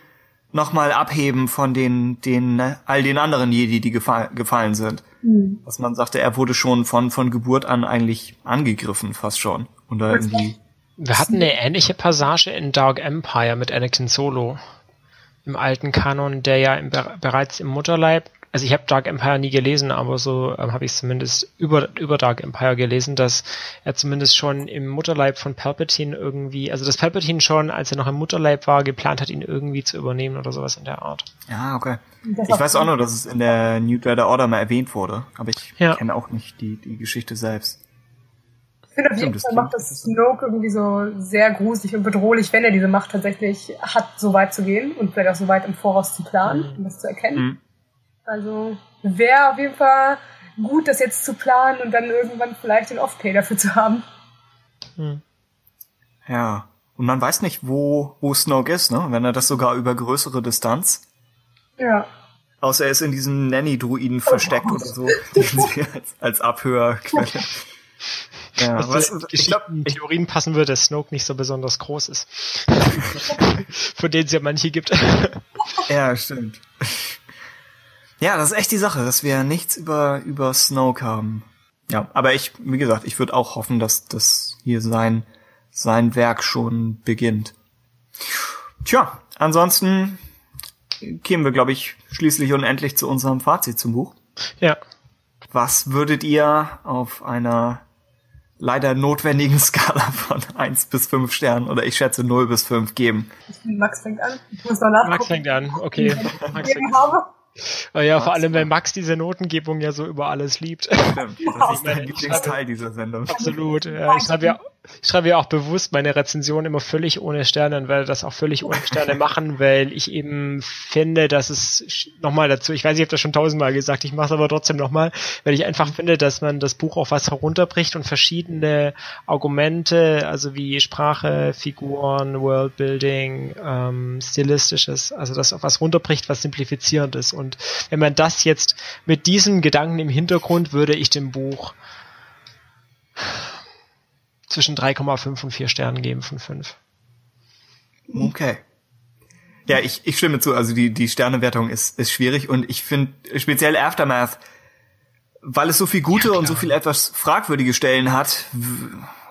nochmal abheben von den, den, all den anderen Jedi, die gefall, gefallen sind. Mhm. Was man sagte, er wurde schon von, von Geburt an eigentlich angegriffen, fast schon. Und da irgendwie. Wir hatten eine ähnliche Passage in Dark Empire mit Anakin Solo. Im alten Kanon, der ja im, bereits im Mutterleib also ich habe Dark Empire nie gelesen, aber so ähm, habe ich zumindest über, über Dark Empire gelesen, dass er zumindest schon im Mutterleib von Palpatine irgendwie, also dass Palpatine schon, als er noch im Mutterleib war, geplant hat, ihn irgendwie zu übernehmen oder sowas in der Art. Ja, okay. Ich weiß auch nur, dass es in der New Dreader Order mal erwähnt wurde, aber ich Ja. kenne auch nicht die, die Geschichte selbst. Ich finde auf jeden Fall das macht das Snoke irgendwie so sehr gruselig und bedrohlich, wenn er diese Macht tatsächlich hat, so weit zu gehen und vielleicht auch so weit im Voraus zu planen, um das zu erkennen. Mhm. Also wäre auf jeden Fall gut, das jetzt zu planen und dann irgendwann vielleicht den Off-Pay dafür zu haben. Hm. Ja. Und man weiß nicht, wo, wo Snoke ist, ne? Wenn er das sogar über größere Distanz. Ja. Außer er ist in diesem Nanny-Druiden versteckt oder so, den sie als, als Abhörquelle. Ja, Was ich glaub, Geschichten, ich, Theorien passen würde, dass Snoke nicht so besonders groß ist. Von denen es ja manche gibt. ja, stimmt. Ja, das ist echt die Sache, dass wir nichts über, über Snoke haben. Ja, aber ich, wie gesagt, ich würde auch hoffen, dass das hier sein, sein Werk schon beginnt. Tja, ansonsten kämen wir, glaube ich, schließlich und endlich zu unserem Fazit zum Buch. ja. Was würdet ihr auf einer leider notwendigen Skala von 1 bis 5 Sternen oder ich schätze 0 bis 5 geben? Max fängt an. Ich muss noch nachgucken. Max fängt an, okay. Max fängt habe. an. Ja, vor Max allem, weil Max diese Notengebung ja so über alles liebt. Stimmt, das ist ich Lieblingsteil dieser Sendung. Absolut. Ja, ich schreibe ja, ich schreibe ja auch bewusst meine Rezension immer völlig ohne Sterne und werde das auch völlig ohne Sterne machen, weil ich eben finde, dass es nochmal dazu, ich weiß, ich habe das schon tausendmal gesagt, ich mache es aber trotzdem nochmal, weil ich einfach finde, dass man das Buch auf was herunterbricht und verschiedene Argumente, also wie Sprache, Figuren, Worldbuilding, ähm, stilistisches, also das auf was runterbricht, was simplifizierend ist. Und wenn man das jetzt mit diesem Gedanken im Hintergrund, würde ich dem Buch zwischen 3,5 und 4 Sternen geben von 5. Okay. Ja, ich, ich stimme zu. Also die, die Sternewertung ist, ist schwierig und ich finde speziell Aftermath, weil es so viel gute und so viel etwas fragwürdige Stellen hat,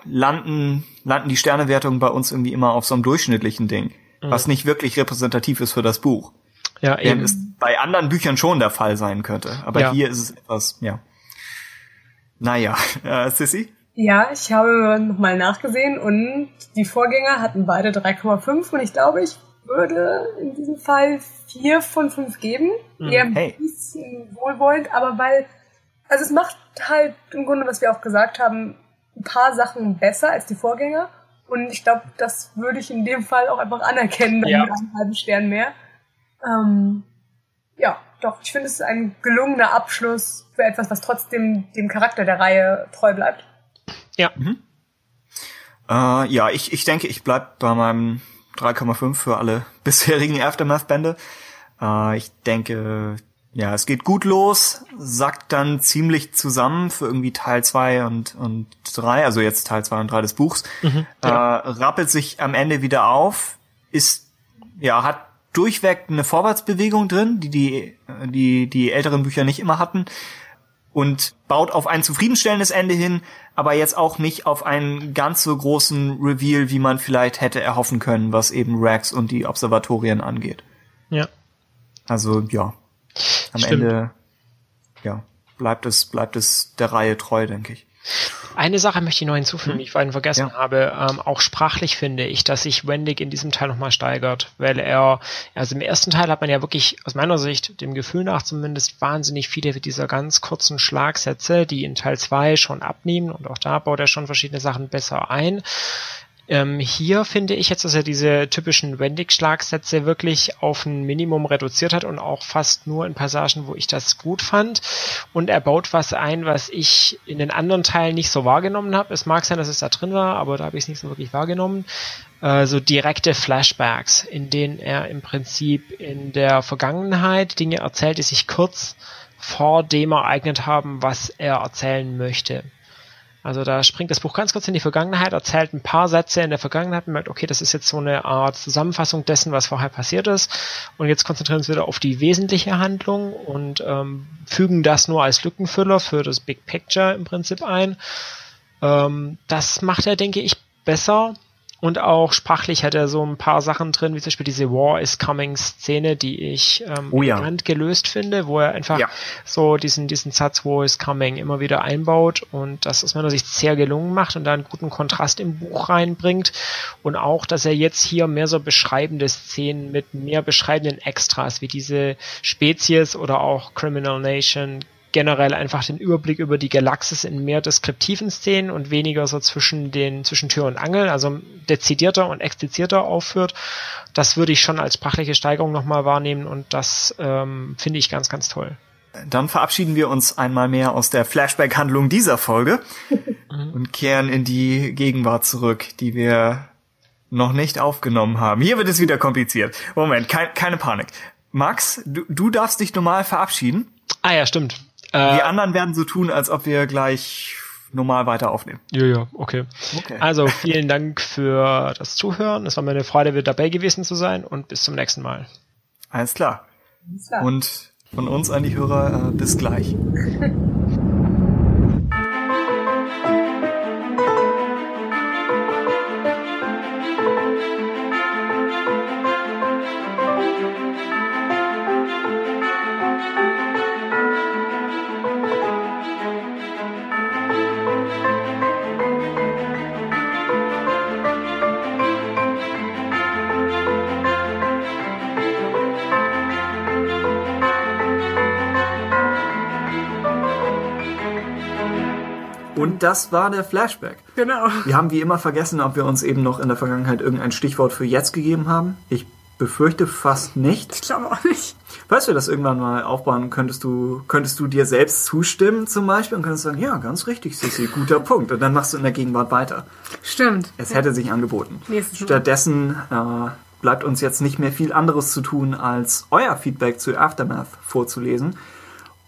landen, landen die Sternewertungen bei uns irgendwie immer auf so einem durchschnittlichen Ding, was nicht wirklich repräsentativ ist für das Buch. Ja, eben. es bei anderen Büchern schon der Fall sein könnte. Aber Ja. hier ist es etwas, ja. Naja, äh, Sissy? Ja, ich habe nochmal nachgesehen und die Vorgänger hatten beide 3,5 und ich glaube, ich würde in diesem Fall 4 von 5 geben. Eher ein Hey. bisschen wohlwollend, aber weil, also es macht halt im Grunde, was wir auch gesagt haben, ein paar Sachen besser als die Vorgänger. Und ich glaube, das würde ich in dem Fall auch einfach anerkennen, dann Ja. mit einem halben Stern mehr. Ähm, ja, doch, ich finde es ist ein gelungener Abschluss für etwas, was trotzdem dem Charakter der Reihe treu bleibt. Ja, Äh, ja, ich, ich denke, ich bleib bei meinem 3,5 für alle bisherigen Aftermath-Bände. Äh, ich denke, ja, es geht gut los, sackt dann ziemlich zusammen für irgendwie Teil 2 und, und 3, also jetzt Teil 2 und 3 des Buchs. äh, rappelt sich am Ende wieder auf, ist, ja, hat durchweg eine Vorwärtsbewegung drin, die die, die, die älteren Bücher nicht immer hatten und baut auf ein zufriedenstellendes Ende hin, aber jetzt auch nicht auf einen ganz so großen Reveal, wie man vielleicht hätte erhoffen können, was eben Rax und die Observatorien angeht. ja. Also ja, am Stimmt. Ende ja bleibt es bleibt es der Reihe treu, denke ich. Eine Sache möchte ich noch hinzufügen, die ich vorhin vergessen Ja. habe. Ähm, auch sprachlich finde ich, dass sich Wendig in diesem Teil nochmal steigert, weil er, also im ersten Teil hat man ja wirklich aus meiner Sicht, dem Gefühl nach zumindest, wahnsinnig viele dieser ganz kurzen Schlagsätze, die in Teil 2 schon abnehmen und auch da baut er schon verschiedene Sachen besser ein. Ähm, hier finde ich jetzt, dass er diese typischen Wendig-Schlagsätze wirklich auf ein Minimum reduziert hat und auch fast nur in Passagen, wo ich das gut fand. Und er baut was ein, was ich in den anderen Teilen nicht so wahrgenommen habe. Es mag sein, dass es da drin war, aber da habe ich es nicht so wirklich wahrgenommen. Äh, so direkte Flashbacks, in denen er im Prinzip in der Vergangenheit Dinge erzählt, die sich kurz vor dem ereignet haben, was er erzählen möchte. Also da springt das Buch ganz kurz in die Vergangenheit, erzählt ein paar Sätze in der Vergangenheit und merkt, okay, das ist jetzt so eine Art Zusammenfassung dessen, was vorher passiert ist. Und jetzt konzentrieren wir uns wieder auf die wesentliche Handlung und ähm, fügen das nur als Lückenfüller für das Big Picture im Prinzip ein. Ähm, das macht er, denke ich, besser Und auch sprachlich hat er so ein paar Sachen drin, wie zum Beispiel diese War is Coming Szene, die ich ähm, Oh ja. gelöst finde, wo er einfach Ja. so diesen, diesen Satz War is Coming immer wieder einbaut und das aus meiner Sicht sehr gelungen macht und da einen guten Kontrast im Buch reinbringt. Und auch, dass er jetzt hier mehr so beschreibende Szenen mit mehr beschreibenden Extras, wie diese Spezies oder auch Criminal Nation generell einfach den Überblick über die Galaxis in mehr deskriptiven Szenen und weniger so zwischen den zwischen Tür und Angel, also dezidierter und explizierter aufführt. Das würde ich schon als sprachliche Steigerung nochmal wahrnehmen und das ähm, finde ich ganz, ganz toll. Dann verabschieden wir uns einmal mehr aus der Flashback-Handlung dieser Folge und kehren in die Gegenwart zurück, die wir noch nicht aufgenommen haben. Hier wird es wieder kompliziert. Moment, kein, keine Panik. Max, du, du darfst dich normal verabschieden. Ah ja, stimmt. Die Äh, anderen werden so tun, als ob wir gleich normal weiter aufnehmen. ja, ja, okay. Okay. Also vielen Dank für das Zuhören. Es war mir eine Freude, wieder dabei gewesen zu sein und bis zum nächsten Mal. Alles klar. Alles klar. Und von uns an die Hörer, äh, bis gleich. das war der Flashback. Genau. Wir haben wie immer vergessen, ob wir uns eben noch in der Vergangenheit irgendein Stichwort für jetzt gegeben haben. Ich befürchte fast nicht. Ich glaube auch nicht. Falls wir das irgendwann mal aufbauen, könntest du, könntest du dir selbst zustimmen zum Beispiel und könntest sagen, ja, ganz richtig, Sissi, guter Punkt. Und dann machst du in der Gegenwart weiter. Stimmt. Es hätte sich angeboten. Nächstes Mal. Stattdessen äh, bleibt uns jetzt nicht mehr viel anderes zu tun, als euer Feedback zu Aftermath vorzulesen.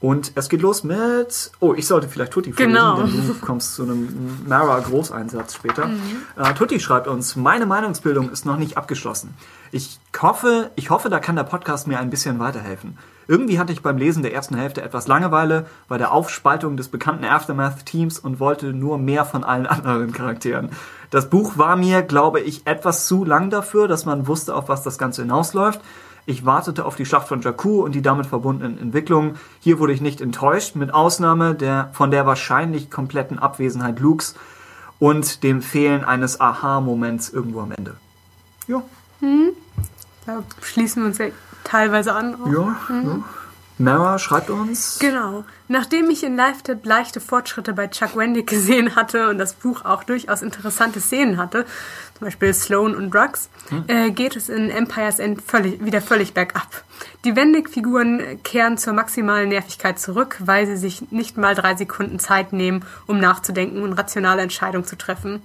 Und es geht los mit. Oh, ich sollte vielleicht Tutti vorlesen, Genau. denn du kommst zu einem Mara-Großeinsatz später. Mhm. Äh, Tutti schreibt uns, meine Meinungsbildung ist noch nicht abgeschlossen. Ich hoffe, ich hoffe, da kann der Podcast mir ein bisschen weiterhelfen. Irgendwie hatte ich beim Lesen der ersten Hälfte etwas Langeweile bei der Aufspaltung des bekannten Aftermath-Teams und wollte nur mehr von allen anderen Charakteren. Das Buch war mir, glaube ich, etwas zu lang dafür, dass man wusste, auf was das Ganze hinausläuft. Ich wartete auf die Schlacht von Jakku und die damit verbundenen Entwicklungen. Hier wurde ich nicht enttäuscht, mit Ausnahme der von der wahrscheinlich kompletten Abwesenheit Lukes und dem Fehlen eines Aha-Moments irgendwo am Ende. Ja, Da schließen wir uns ja teilweise an. auch. ja, ja. Mara schreibt uns. Genau. Nachdem ich in Live-Tip leichte Fortschritte bei Chuck Wendig gesehen hatte und das Buch auch durchaus interessante Szenen hatte, zum Beispiel Sloan und Drugs, äh, geht es in Empire's End völlig, wieder völlig bergab. Die Wendig-Figuren kehren zur maximalen Nervigkeit zurück, weil sie sich nicht mal drei Sekunden Zeit nehmen, um nachzudenken und rationale Entscheidungen zu treffen.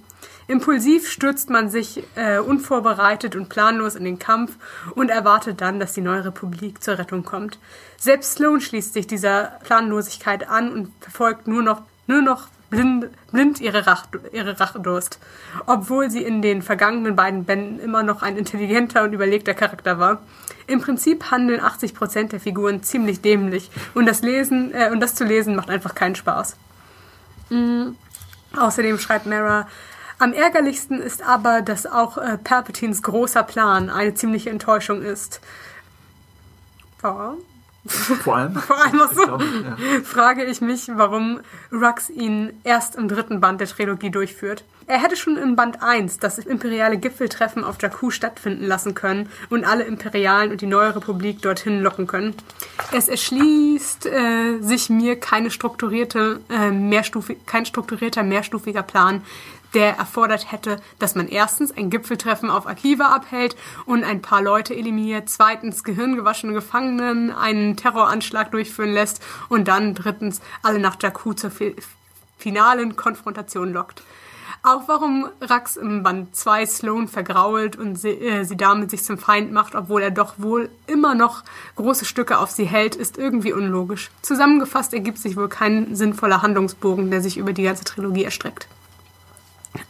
Impulsiv stürzt man sich äh, unvorbereitet und planlos in den Kampf und erwartet dann, dass die neue Republik zur Rettung kommt. Selbst Sloan schließt sich dieser Planlosigkeit an und verfolgt nur noch, nur noch blind, blind ihre, Rach, ihre Rachedurst. Obwohl sie in den vergangenen beiden Bänden immer noch ein intelligenter und überlegter Charakter war. Im Prinzip handeln 80% der Figuren ziemlich dämlich und das Lesen äh, und das zu lesen macht einfach keinen Spaß. Außerdem schreibt Mara, am ärgerlichsten ist aber, dass auch äh, Palpatines großer Plan eine ziemliche Enttäuschung ist. Ja. Vor allem. Vor allem auch Ich so glaube, ja. frage ich mich, warum Rux ihn erst im dritten Band der Trilogie durchführt. Er hätte schon in Band 1 das imperiale Gipfeltreffen auf Jakku stattfinden lassen können und alle Imperialen und die neue Republik dorthin locken können. Es erschließt äh, sich mir keine strukturierte, äh, mehrstufi kein strukturierter mehrstufiger Plan, der erfordert hätte, dass man erstens ein Gipfeltreffen auf Akiva abhält und ein paar Leute eliminiert, zweitens gehirngewaschene Gefangenen einen Terroranschlag durchführen lässt und dann drittens alle nach Jakku zur fi finalen Konfrontation lockt. Auch warum Rax im Band 2 Sloan vergrault und sie, äh, sie damit sich zum Feind macht, obwohl er doch wohl immer noch große Stücke auf sie hält, ist irgendwie unlogisch. Zusammengefasst ergibt sich wohl kein sinnvoller Handlungsbogen, der sich über die ganze Trilogie erstreckt.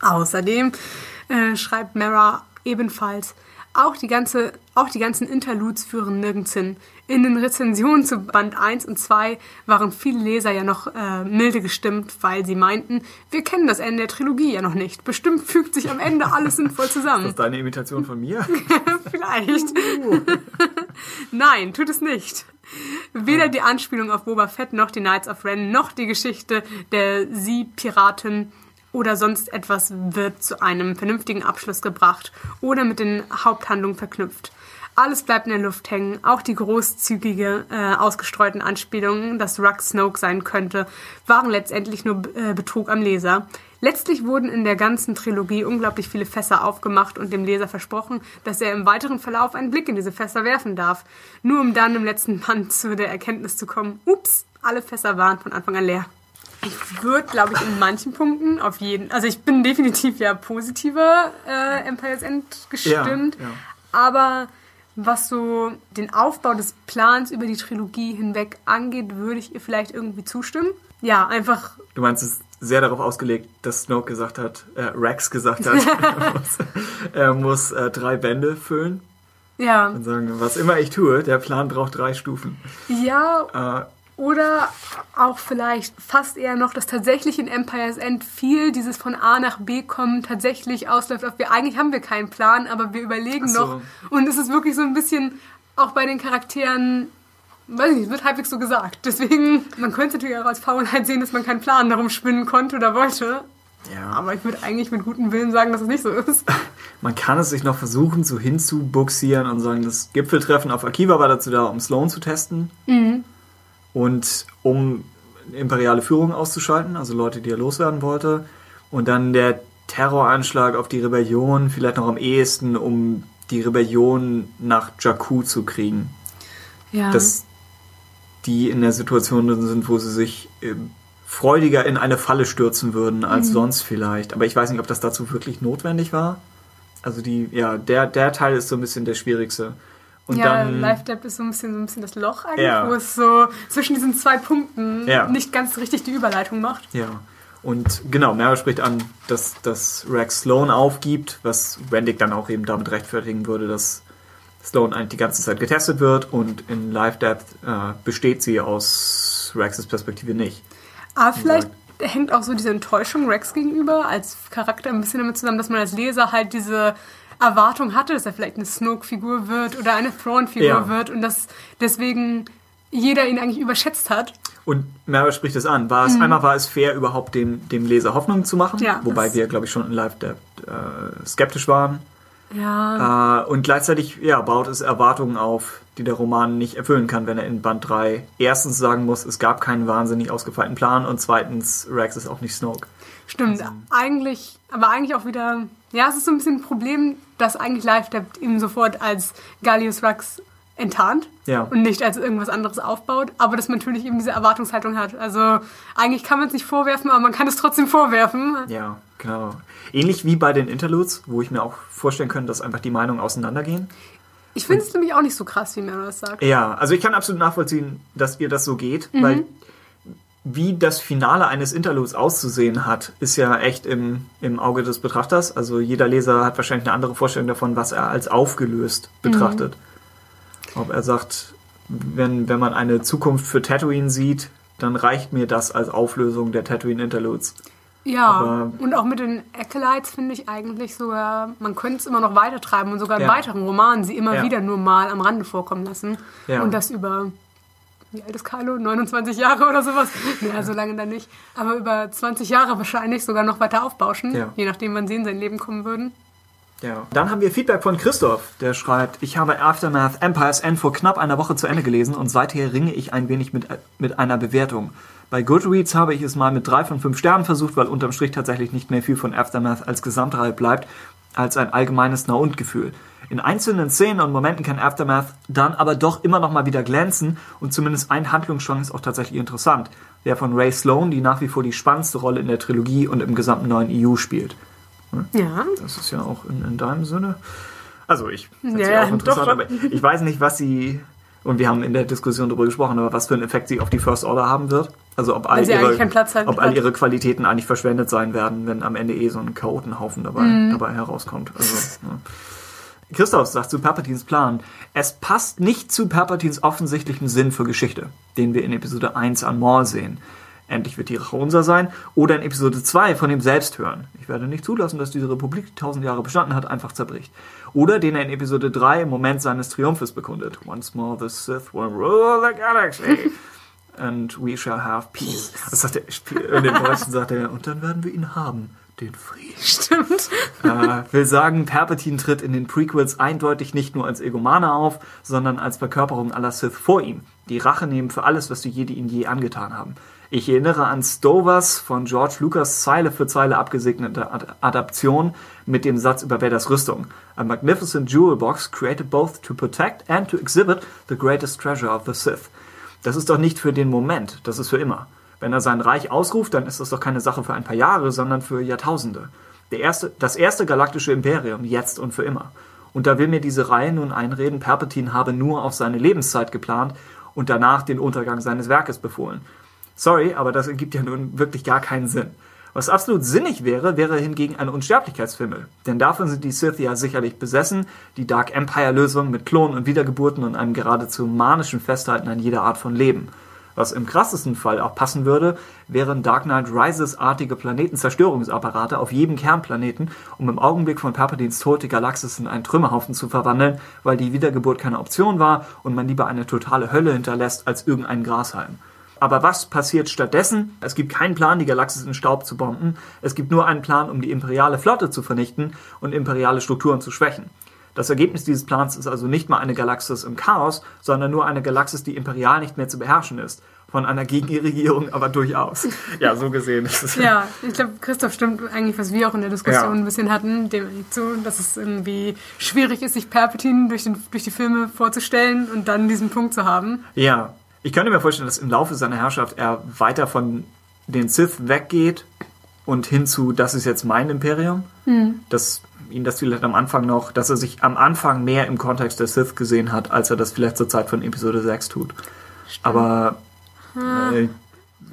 Außerdem äh, schreibt Mara ebenfalls, Auch die, ganze, auch die ganzen Interludes führen nirgends hin. In den Rezensionen zu Band 1 und 2 waren viele Leser ja noch äh, milde gestimmt, weil sie meinten, wir kennen das Ende der Trilogie ja noch nicht. Bestimmt fügt sich am Ende alles sinnvoll zusammen. Das ist deine Imitation von mir? Vielleicht. Nein, tut es nicht. Weder die Anspielung auf Boba Fett noch die Knights of Ren noch die Geschichte der Sie-Piraten oder sonst etwas wird zu einem vernünftigen Abschluss gebracht oder mit den Haupthandlungen verknüpft. Alles bleibt in der Luft hängen, auch die großzügige, äh, ausgestreuten Anspielungen, dass Ruck Snoke sein könnte, waren letztendlich nur äh, Betrug am Leser. Letztlich wurden in der ganzen Trilogie unglaublich viele Fässer aufgemacht und dem Leser versprochen, dass er im weiteren Verlauf einen Blick in diese Fässer werfen darf, nur um dann im letzten Band zu der Erkenntnis zu kommen, ups, alle Fässer waren von Anfang an leer. Ich würde, glaube ich, in manchen Punkten auf jeden, also ich bin definitiv ja positiver äh, Empire's End gestimmt, Ja, ja. aber was so den Aufbau des Plans über die Trilogie hinweg angeht, würde ich ihr vielleicht irgendwie zustimmen. Ja, einfach, Du meinst, es ist sehr darauf ausgelegt, dass Snoke gesagt hat, äh, Rex gesagt hat, er muss, er muss äh, drei Bände füllen ja, und sagen, was immer ich tue, der Plan braucht drei Stufen. ja, Äh, Oder auch vielleicht fast eher noch, dass tatsächlich in Empire's End viel dieses von A nach B kommen tatsächlich ausläuft auf wir eigentlich haben wir keinen Plan, aber wir überlegen so. noch. Und es ist wirklich so ein bisschen auch bei den Charakteren, weiß ich nicht, wird halbwegs so gesagt. Deswegen, man könnte natürlich auch als Faulheit sehen, dass man keinen Plan darum spinnen konnte oder wollte. ja. Aber ich würde eigentlich mit gutem Willen sagen, dass es nicht so ist. Man kann es sich noch versuchen, so hinzubuxieren und sagen, das Gipfeltreffen auf Akiva war dazu da, um Sloan zu testen und um imperiale Führung auszuschalten, also Leute, die er loswerden wollte. Und dann der Terroranschlag auf die Rebellion, vielleicht noch am ehesten, um die Rebellion nach Jakku zu kriegen. Ja. Dass die in der Situation sind, wo sie sich ähm, freudiger in eine Falle stürzen würden als sonst vielleicht. Aber ich weiß nicht, ob das dazu wirklich notwendig war. Also die, ja, der, der Teil ist so ein bisschen der schwierigste. Und ja, dann, Life Depth ist so ein bisschen so ein bisschen das Loch eigentlich, Ja. wo es so zwischen diesen zwei Punkten Ja. nicht ganz richtig die Überleitung macht. ja. Und genau, Mara spricht an, dass, dass Rex Sloan aufgibt, was Wendig dann auch eben damit rechtfertigen würde, dass Sloan eigentlich die ganze Zeit getestet wird und in Life Depth äh, besteht sie aus Rexes Perspektive nicht. Aber vielleicht hängt auch so diese Enttäuschung Rex gegenüber als Charakter ein bisschen damit zusammen, dass man als Leser halt diese Erwartung hatte, dass er vielleicht eine Snoke-Figur wird oder eine Thrawn-Figur Ja. wird und dass deswegen jeder ihn eigentlich überschätzt hat. Und Mara spricht es an. War es, Einmal war es fair, überhaupt dem, dem Leser Hoffnung zu machen, Mhm. Ja, wobei wir, glaube ich, schon in Live Depth äh, skeptisch waren. Ja. Äh, und gleichzeitig ja, baut es Erwartungen auf, die der Roman nicht erfüllen kann, wenn er in Band 3 erstens sagen muss, es gab keinen wahnsinnig ausgefeilten Plan und zweitens, Rex ist auch nicht Snoke. Stimmt, Also- eigentlich, aber eigentlich auch wieder, ja, es ist so ein bisschen ein Problem, dass eigentlich Live ihm sofort als Gallius Rax enttarnt Ja. und nicht als irgendwas anderes aufbaut, aber dass man natürlich eben diese Erwartungshaltung hat. Also eigentlich kann man es nicht vorwerfen, aber man kann es trotzdem vorwerfen. Ja, genau. Ähnlich wie bei den Interludes, wo ich mir auch vorstellen könnte, dass einfach die Meinungen auseinandergehen. Ich finde es nämlich auch nicht so krass, wie Mara das sagt. Ja, also ich kann absolut nachvollziehen, dass ihr das so geht, weil wie das Finale eines Interludes auszusehen hat, ist ja echt im, im Auge des Betrachters. Also jeder Leser hat wahrscheinlich eine andere Vorstellung davon, was er als aufgelöst betrachtet. Ob er sagt, wenn, wenn man eine Zukunft für Tatooine sieht, dann reicht mir das als Auflösung der Tatooine Interludes. Ja, Aber- und auch mit den Acolytes finde ich eigentlich sogar, man könnte es immer noch weitertreiben und sogar in Ja. weiteren Romanen sie immer Ja. wieder nur mal am Rande vorkommen lassen. Ja. Und das über, wie alt ist Kylo? 29 Jahre oder sowas? Naja, so lange dann nicht. Aber über 20 Jahre wahrscheinlich sogar noch weiter aufbauschen, Ja. je nachdem, wann sie in sein Leben kommen würden. Ja. Dann haben wir Feedback von Christoph, der schreibt, ich habe Aftermath Empire's End vor knapp einer Woche zu Ende gelesen und seither ringe ich ein wenig mit, mit einer Bewertung. Bei Goodreads habe ich es mal mit drei von fünf Sternen versucht, weil unterm Strich tatsächlich nicht mehr viel von Aftermath als Gesamtreihe bleibt, als ein allgemeines Na-und-Gefühl. In einzelnen Szenen und Momenten kann Aftermath dann aber doch immer noch mal wieder glänzen und zumindest ein Handlungsstrang ist auch tatsächlich interessant. Der von Ray Sloan, die nach wie vor die spannendste Rolle in der Trilogie und im gesamten neuen EU spielt. Ja. Das ist ja auch in, in deinem Sinne. Also ich finde Ja, auch interessant, doch. aber ich weiß nicht, was sie, und wir haben in der Diskussion darüber gesprochen, aber was für einen Effekt sie auf die First Order haben wird. Also ob all, ihre, ob all ihre Qualitäten eigentlich verschwendet sein werden, wenn am Ende eh so ein Chaotenhaufen dabei, Mhm. dabei herauskommt. Also, ja. Christoph sagt zu Palpatines Plan, es passt nicht zu Palpatines offensichtlichem Sinn für Geschichte, den wir in Episode 1 an Maul sehen. Endlich wird die Rache unser sein. Oder in Episode 2 von ihm selbst hören. Ich werde nicht zulassen, dass diese Republik, die tausend Jahre bestanden hat, einfach zerbricht. Oder den er in Episode 3 im Moment seines Triumphes bekundet. Once more the Sith will rule the galaxy. And we shall have peace. Das sagt er, in den Deutschen sagt er, und dann werden wir ihn haben. Den Frieden. Stimmt. Äh, will sagen, Palpatine tritt in den Prequels eindeutig nicht nur als Egomane auf, sondern als Verkörperung aller Sith vor ihm, die Rache nehmen für alles, was die Jedi ihnen je angetan haben. Ich erinnere an Stovers von George Lucas Zeile für Zeile abgesegnete Ad Adaption mit dem Satz über Vaders Rüstung. A magnificent jewel box created both to protect and to exhibit the greatest treasure of the Sith. Das ist doch nicht für den Moment, das ist für immer. Wenn er sein Reich ausruft, dann ist das doch keine Sache für ein paar Jahre, sondern für Jahrtausende. Der erste, das erste galaktische Imperium, jetzt und für immer. Und da will mir diese Reihe nun einreden, Palpatine habe nur auf seine Lebenszeit geplant und danach den Untergang seines Werkes befohlen. Sorry, aber das ergibt ja nun wirklich gar keinen Sinn. Was absolut sinnig wäre, wäre hingegen ein Unsterblichkeitsfimmel. Denn davon sind die Sith ja sicherlich besessen, die Dark Empire-Lösung mit Klonen und Wiedergeburten und einem geradezu manischen Festhalten an jeder Art von Leben. Was im krassesten Fall auch passen würde, wären Dark Knight Rises-artige Planetenzerstörungsapparate auf jedem Kernplaneten, um im Augenblick von Palpatines Tod die Galaxis in einen Trümmerhaufen zu verwandeln, weil die Wiedergeburt keine Option war und man lieber eine totale Hölle hinterlässt als irgendeinen Grashalm. Aber was passiert stattdessen? Es gibt keinen Plan, die Galaxis in Staub zu bomben. Es gibt nur einen Plan, um die imperiale Flotte zu vernichten und imperiale Strukturen zu schwächen. Das Ergebnis dieses Plans ist also nicht mal eine Galaxis im Chaos, sondern nur eine Galaxis, die imperial nicht mehr zu beherrschen ist. Von einer Gegenregierung aber durchaus. Ja, so gesehen ist es. Ja, ich glaube, Christoph stimmt eigentlich, was wir auch in der Diskussion Ja. ein bisschen hatten, dem zu, dass es irgendwie schwierig ist, sich Palpatine durch, den, durch die Filme vorzustellen und dann diesen Punkt zu haben. Ja, ich könnte mir vorstellen, dass im Laufe seiner Herrschaft er weiter von den Sith weggeht und hin zu, das ist jetzt mein Imperium. Dass ihn das vielleicht am Anfang noch, dass er sich am Anfang mehr im Kontext der Sith gesehen hat, als er das vielleicht zur Zeit von Episode 6 tut. Aber äh,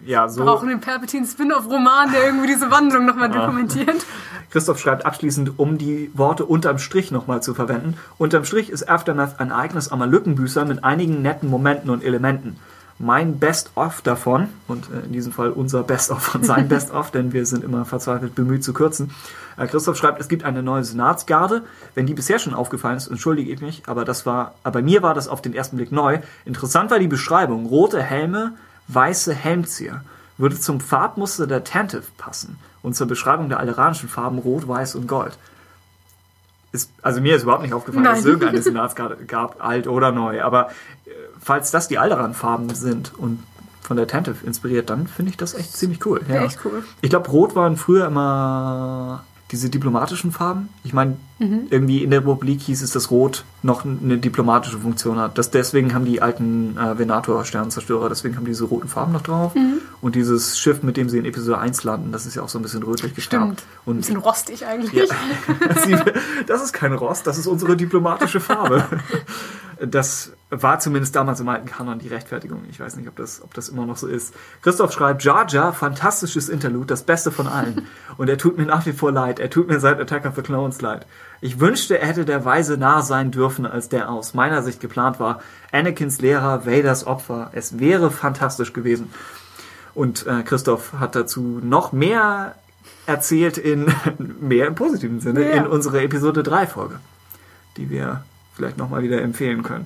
ja, so. Brauchen den Palpatine-Spin-off-Roman, der irgendwie diese Wandlung nochmal Ja. dokumentiert. Christoph schreibt abschließend, um die Worte unterm Strich nochmal zu verwenden. Unterm Strich ist Aftermath ein eigenes Lückenbüßer mit einigen netten Momenten und Elementen. Mein Best-of davon, und äh, in diesem Fall unser Best-of von seinem Best-of, denn wir sind immer verzweifelt bemüht zu kürzen. Äh, Christoph schreibt, es gibt eine neue Senatsgarde. Wenn die bisher schon aufgefallen ist, entschuldige ich mich, aber das war, aber bei mir war das auf den ersten Blick neu. Interessant war die Beschreibung. Rote Helme, weiße Helmzieher. Würde zum Farbmuster der Tantive passen und zur Beschreibung der alderanischen Farben Rot, Weiß und Gold. Ist, also mir ist überhaupt nicht aufgefallen, dass es Nein. irgendeine Senatsgarde gab, alt oder neu. Aber äh, falls das die Alderan-Farben sind und von der Tantive inspiriert, dann finde ich das echt ziemlich cool. Ja. echt cool. Ich glaube, Rot waren früher immer diese diplomatischen Farben. Ich meine, Mhm. irgendwie in der Republik hieß es, dass Rot noch eine diplomatische Funktion hat. Das, deswegen haben die alten äh, Venator-Sternenzerstörer, deswegen haben die diese roten Farben noch drauf. Mhm. Und dieses Schiff, mit dem sie in Episode 1 landen, das ist ja auch so ein bisschen rötlich. Stimmt. Ein bisschen rostig eigentlich. ja. Das ist kein Rost, das ist unsere diplomatische Farbe. Das war zumindest damals im alten Kanon die Rechtfertigung. Ich weiß nicht, ob das, ob das immer noch so ist. Christoph schreibt, Jar Jar, fantastisches Interlude, das Beste von allen. Und er tut mir nach wie vor leid. Er tut mir seit Attack of the Clones leid. Ich wünschte, er hätte der Weise nah sein dürfen, als der aus meiner Sicht geplant war. Anakins Lehrer, Vaders Opfer. Es wäre fantastisch gewesen. Und äh, Christoph hat dazu noch mehr erzählt in mehr im positiven Sinne Ja. in unserer Episode 3 Folge, die wir vielleicht nochmal wieder empfehlen können.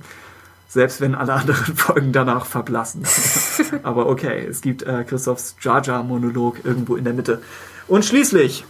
Selbst wenn alle anderen Folgen danach verblassen. Aber okay, es gibt äh, Christophs Jar Jar Monolog irgendwo in der Mitte. Und schließlich